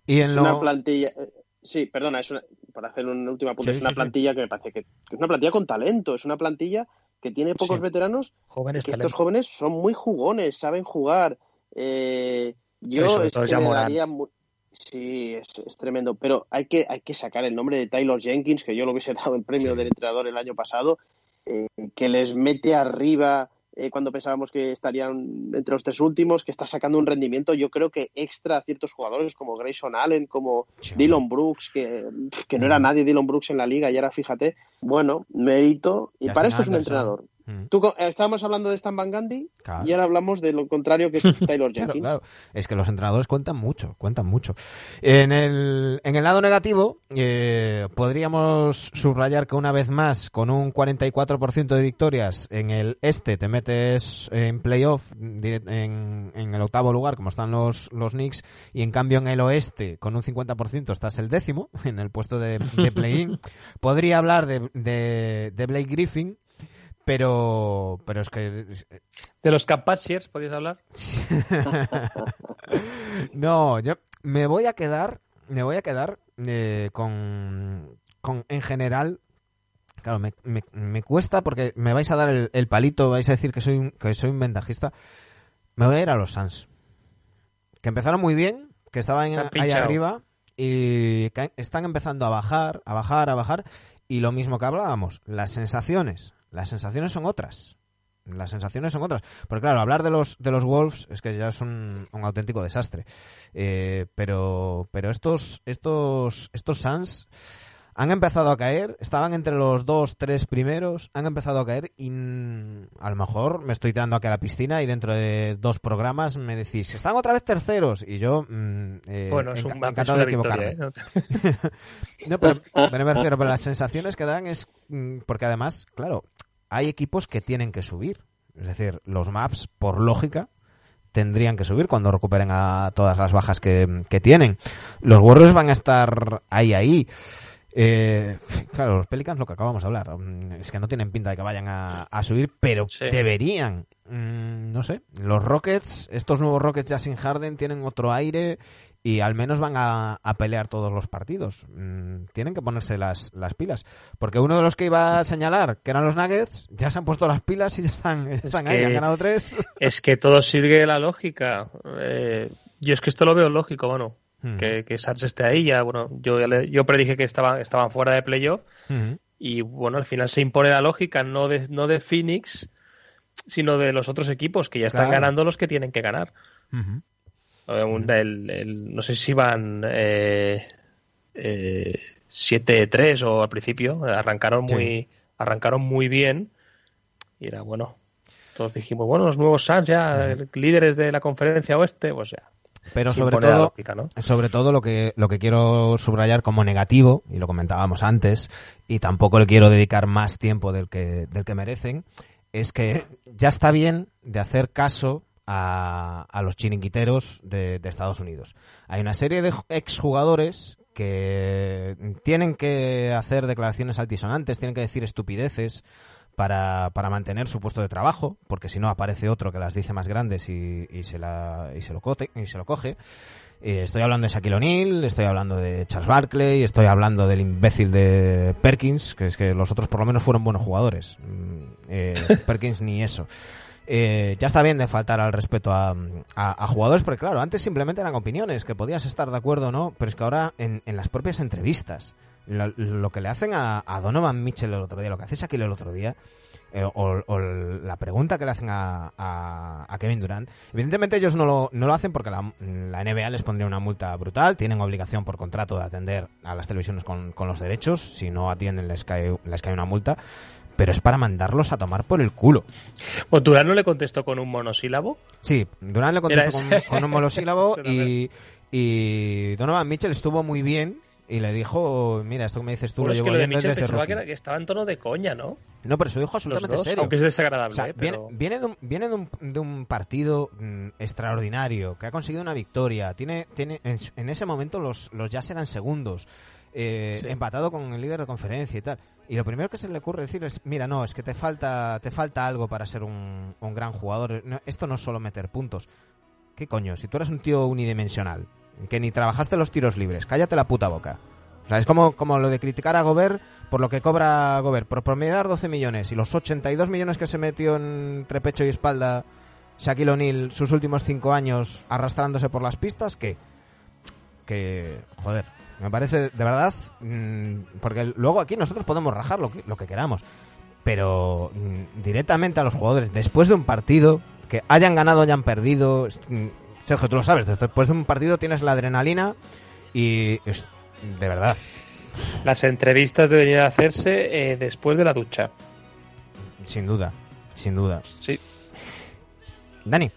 Y en Es lo... una plantilla. eh, Sí, perdona, es una, para hacer un último apunte, Sí, es una sí, sí. plantilla que me parece que, que es una plantilla con talento, es una plantilla que tiene pocos Sí. veteranos Jóvenes que estos jóvenes son muy jugones, saben jugar. Eh, yo es que Morant. daría mu- Sí, es, es tremendo, pero hay que, hay que sacar el nombre de Taylor Jenkins, que yo lo hubiese dado el premio Sí. del entrenador el año pasado, eh, que les mete arriba eh, cuando pensábamos que estarían entre los tres últimos, que está sacando un rendimiento, yo creo que extra a ciertos jugadores como Grayson Allen, como Sí. Dylan Brooks, que, que no era nadie Dylan Brooks en la liga y ahora fíjate, bueno, mérito, y para esto es un entrenador. Mm. Tú, estábamos hablando de Stan Van Claro. y ahora hablamos de lo contrario que es Taylor Claro, Jenkins. claro. Es que los entrenadores cuentan mucho, cuentan mucho. En el, en el lado negativo, eh, podríamos subrayar que una vez más, con un 44% de victorias en el este, te metes en playoff en, en el octavo lugar, como están los, los Knicks, y en cambio en el oeste, con un 50%, estás el décimo, en el puesto de, de play-in. Podría hablar de, de, de Blake Griffin, pero, pero es que De los Capatchers, ¿podrías hablar? no, yo me voy a quedar, me voy a quedar eh, con, con, en general, claro, me, me- me cuesta porque me vais a dar el, el palito, vais a decir que soy un, que soy un ventajista. Me voy a ir a los Suns, que empezaron muy bien, que estaban ahí pinchado. arriba y que están empezando a bajar, a bajar, a bajar y lo mismo que hablábamos, las sensaciones, las sensaciones son otras. Las sensaciones son otras. Porque claro, hablar de los de los Wolves es que ya es un, un auténtico desastre. Eh, pero pero estos estos estos Suns han empezado a caer, estaban entre los dos, tres primeros, han empezado a caer y a lo mejor me estoy tirando aquí a la piscina y dentro de dos programas me decís, están otra vez terceros y yo mm, eh, bueno, es, un, encantado de equivocarme. victoria. ¿eh? No, pero, pero me refiero, pero las sensaciones que dan es mm, porque además, claro, hay equipos que tienen que subir. Es decir, los maps, por lógica, tendrían que subir cuando recuperen a todas las bajas que, que tienen. Los Warriors van a estar ahí, ahí. Eh, claro, los Pelicans lo que acabamos de hablar. mm, Es que no tienen pinta de que vayan a, a subir, pero Sí. deberían. Mm, no sé. Los Rockets, estos nuevos Rockets ya sin Harden, tienen otro aire y al menos van a, a pelear todos los partidos. Mm, tienen que ponerse las, las pilas. Porque uno de los que iba a señalar, que eran los Nuggets, ya se han puesto las pilas y ya están, ya están ahí, que- han ganado tres. Es que todo sigue la lógica. Eh, yo es que esto lo veo lógico, bueno. Ujú. Que, que Suns esté ahí, ya, bueno, yo, ya le- yo predije que estaban, estaban fuera de playoff Ujú. y bueno, al final se impone la lógica no de, no de Phoenix, sino de los otros equipos que ya están Claro. ganando los que tienen que ganar. Ujú. Un- el- el- no sé si van eh, eh, 7-3 o al principio, arrancaron Sí. muy, arrancaron muy bien y era bueno. Todos dijimos, bueno, los nuevos Suns ya, líderes de la conferencia oeste, pues ya. Pero sobre todo, lógica, ¿no? sobre todo lo que, lo que quiero subrayar como negativo, y lo comentábamos antes, y tampoco le quiero dedicar más tiempo del que, del que merecen, es que ya está bien de hacer caso a, a los chiringuiteros de, de Estados Unidos. Hay una serie de ju- exjugadores que tienen que hacer declaraciones altisonantes, tienen que decir estupideces para, para mantener su puesto de trabajo, porque si no aparece otro que las dice más grandes y, y se, la, y, se lo cote, y se lo coge. Eh, estoy hablando de Shaquille O'Neal, estoy hablando de Charles Barkley, estoy hablando del imbécil de Perkins, que es que los otros por lo menos fueron buenos jugadores. Mm, eh, Perkins ni eso. Eh, ya está bien de faltar al respeto a, a- jugadores, porque claro, antes simplemente eran opiniones, que podías estar de acuerdo o no, pero es que ahora en, las propias entrevistas, lo, lo que le hacen a, a Donovan Mitchell el otro día, lo que hace Shaquille el otro día, eh, o, la pregunta que le hacen a, a- a Kevin Durant. Evidentemente ellos no lo, no lo hacen porque la, la NBA les pondría una multa brutal, tienen obligación por contrato de atender a las televisiones con, con los derechos, si no atienden les cae, les cae una multa, pero es para mandarlos a tomar por el culo. Pues Durán no le contestó con un monosílabo. Sí, Durant le contestó con, un monosílabo y, y Donovan Mitchell estuvo muy bien y le dijo, mira, esto que me dices tú Bueno, lo es llevo que lo de desde pensaba rookie". que, estaba en tono de coña, ¿no? No, pero se lo dijo absolutamente dos, serio. aunque es desagradable, O sea, ¿eh? viene, pero... viene, de un, viene de un, de un partido mm, extraordinario, que ha conseguido una victoria. Tiene, tiene en, ese momento los, los Jazz eran segundos, eh, Sí. empatado con el líder de conferencia y tal. Y lo primero que se le ocurre decir es, mira, no, es que te falta, te falta algo para ser un, un gran jugador. Esto no es solo meter puntos. ¿Qué coño? Si tú eres un tío unidimensional, que ni trabajaste los tiros libres, cállate la puta boca. O sea, es como, como lo de criticar a Gobert por lo que cobra Gobert, por promediar 12 millones y los 82 millones que se metió entre pecho y espalda Shaquille O'Neal sus últimos cinco años arrastrándose por las pistas, que, que, joder, me parece de verdad, mm, porque luego aquí nosotros podemos rajar lo que, lo que queramos, pero mm, directamente a los jugadores, después de un partido, que hayan ganado hayan perdido, mm, Sergio, tú lo sabes, después de un partido tienes la adrenalina y es, de verdad, Las entrevistas deberían hacerse eh, después de la ducha. sin duda. sin duda. Sí. Dani,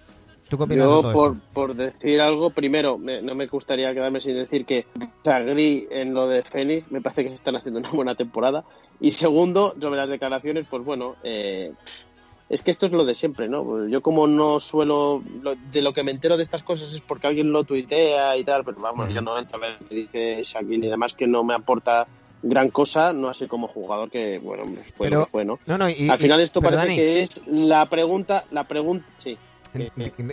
¿tú qué opinas de Yo, todo por, esto? por decir algo, primero, me- no me gustaría quedarme sin decir que desagrí en lo de Fénix, me parece que se están haciendo una buena temporada. Y segundo, sobre las declaraciones, pues bueno, eh, es que esto es lo de siempre, ¿no? Pues Yo como no suelo, lo- de lo que me entero de estas cosas es porque alguien lo tuitea y tal, pero vamos, yo no entro a ver qué dice Shaquille y demás que no me aporta gran cosa, no así como jugador que, bueno, fue Pero- lo que fue, ¿no? No, no, y, Al final esto pero, parece Dani, que es la pregunta, la pregunta, sí.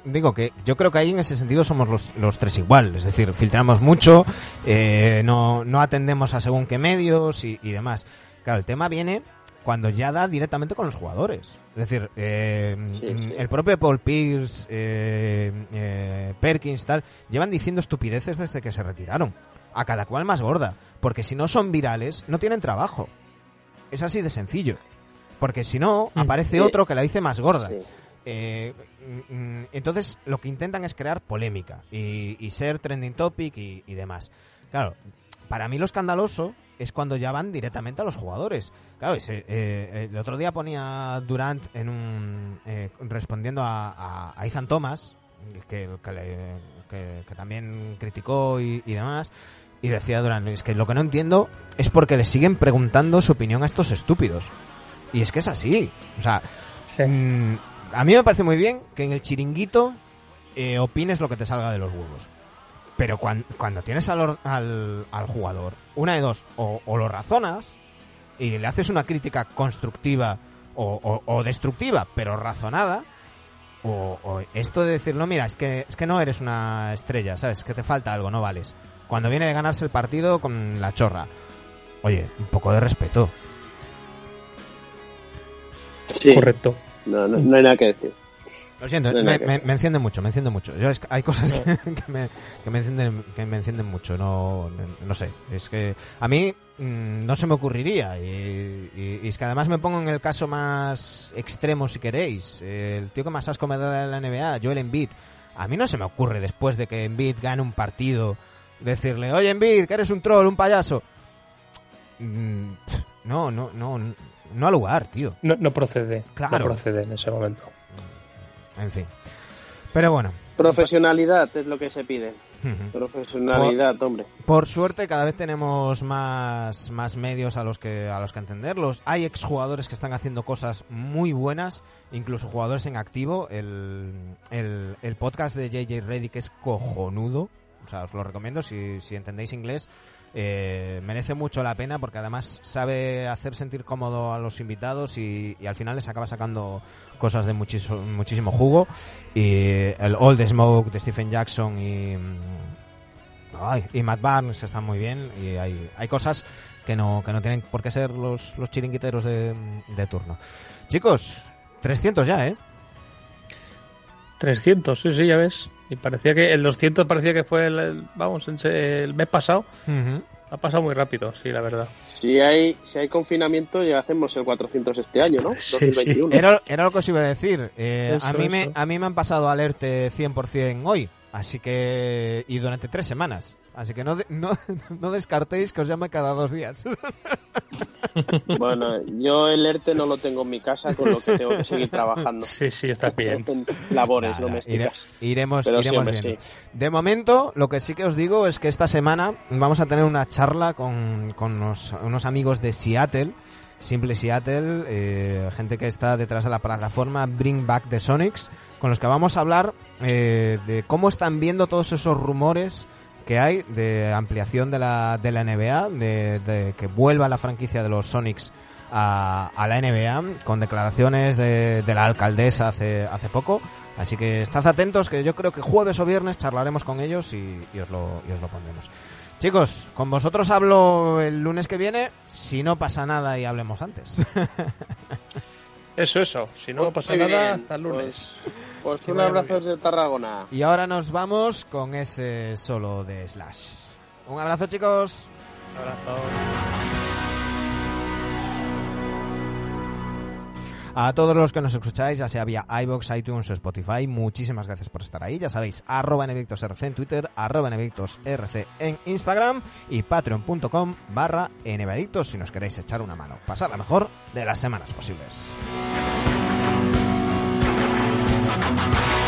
Digo que yo creo que ahí en ese sentido somos los, los tres igual, es decir, filtramos mucho, eh, no, no atendemos a según qué medios y, y demás. Claro, el tema viene cuando ya da directamente con los jugadores. Es decir, eh, Sí, sí. el propio Paul Pierce, eh, eh, Perkins, tal, llevan diciendo estupideces desde que se retiraron. A cada cual más gorda. Porque si no son virales, no tienen trabajo. Es así de sencillo. Porque si no, Mm. aparece Sí. otro que la dice más gorda. Sí. Eh, mm, mm, entonces, lo que intentan es crear polémica y, y ser trending topic y, y demás. Claro, para mí lo escandaloso es cuando ya van directamente a los jugadores. Claro, ese, eh, el otro día ponía Durant en un eh, respondiendo a, a- Ethan Thomas, que, que, le- que- que también criticó y, y demás, y decía Durant, es que lo que no entiendo es porque le siguen preguntando su opinión a estos estúpidos. Y es que es así. O sea, Mm, a mí me parece muy bien que en el chiringuito eh, opines lo que te salga de los huevos. Pero cuan- cuando tienes al, or- al, al jugador, una de dos, o, o lo razonas y le haces una crítica constructiva o, o- o destructiva, pero razonada, o, o esto de decir, no, mira, es que, es que no eres una estrella, ¿sabes? Que te falta algo, no vales. Cuando viene de ganarse el partido con la chorra. Oye, un poco de respeto. Sí. Correcto. No, no, no hay nada que decir. Lo siento, No me, me- me enciende mucho, me enciende mucho. Yo es que hay cosas que, que me, que me encienden, que me encienden mucho, no, no sé. Es que a mí mm, no se me ocurriría y, y- y es que además me pongo en el caso más extremo si queréis. El tío que más asco me da de la NBA, Joel Embiid. A mí no se me ocurre después de que Embiid gane un partido decirle, oye Embiid, que eres un troll, un payaso. Mm, No, no, no, no al lugar, tío. No, no procede. Claro. No procede en ese momento. En fin. Pero bueno. Profesionalidad es lo que se pide. Profesionalidad, hombre. Por suerte cada vez tenemos más, más medios a los que a los que entenderlos. Hay exjugadores que están haciendo cosas muy buenas, incluso jugadores en activo. El, el, el podcast de JJ Reddick es cojonudo. O sea, os lo recomiendo si, si entendéis inglés. Eh, merece mucho la pena porque además sabe hacer sentir cómodo a los invitados y, al final les acaba sacando cosas de muchísimo, muchísimo jugo. Y el the Smoke de Stephen Jackson y, mm, ay, y Matt Barnes están muy bien y hay, hay cosas que no, que no tienen por qué ser los, los chiringuiteros de, de turno. Chicos, 300 ya, ¿eh? 300, sí, sí, ya ves. Y parecía que el 200 parecía que fue el, el- vamos, el mes pasado. Ha pasado muy rápido, sí, la verdad. Si hay, si hay confinamiento, ya hacemos el 400 este año, ¿no? Sí, sí. 2021. Era, era lo que os iba a decir. Eh, Eso, a, mí me, a mí me han pasado alerte 100% hoy. Así que... Y durante tres semanas. Así que no, de- no, no descartéis que os llame cada dos días. Bueno, yo el ERTE no lo tengo en mi casa, con lo que tengo que seguir trabajando. Sí, sí, estás bien. En labores Nada, ire- domésticas. iremos Pero iremos siempre, viendo. sí. De momento, lo que sí que os digo es que esta semana vamos a tener una charla con, con unos, unos amigos de Seattle, Simple Seattle, eh, gente que está detrás de la plataforma Bring Back the Sonics, con los que vamos a hablar eh, de cómo están viendo todos esos rumores que hay de ampliación de la, de la NBA, de, de que vuelva la franquicia de los Sonics a, a la NBA, con declaraciones de, de la alcaldesa hace, hace poco. Así que estad atentos, que yo creo que jueves o viernes charlaremos con ellos y, y os, lo, y os lo pondremos. Chicos, con vosotros hablo el lunes que viene, si no pasa nada y hablemos antes. Eso, eso. Si no pasa Muy nada, bien, hasta el lunes. Pues, pues un abrazo desde Tarragona. y ahora nos vamos con ese solo de Slash. Un abrazo chicos. Un abrazo. A todos los que nos escucháis, ya sea vía iBox, iTunes o Spotify, muchísimas gracias por estar ahí. Ya sabéis, arroba NVictosRC en Twitter, arroba NVictosRC en Instagram y patreon.com barra si nos queréis echar una mano. Pasar la mejor de las semanas posibles. Thank you.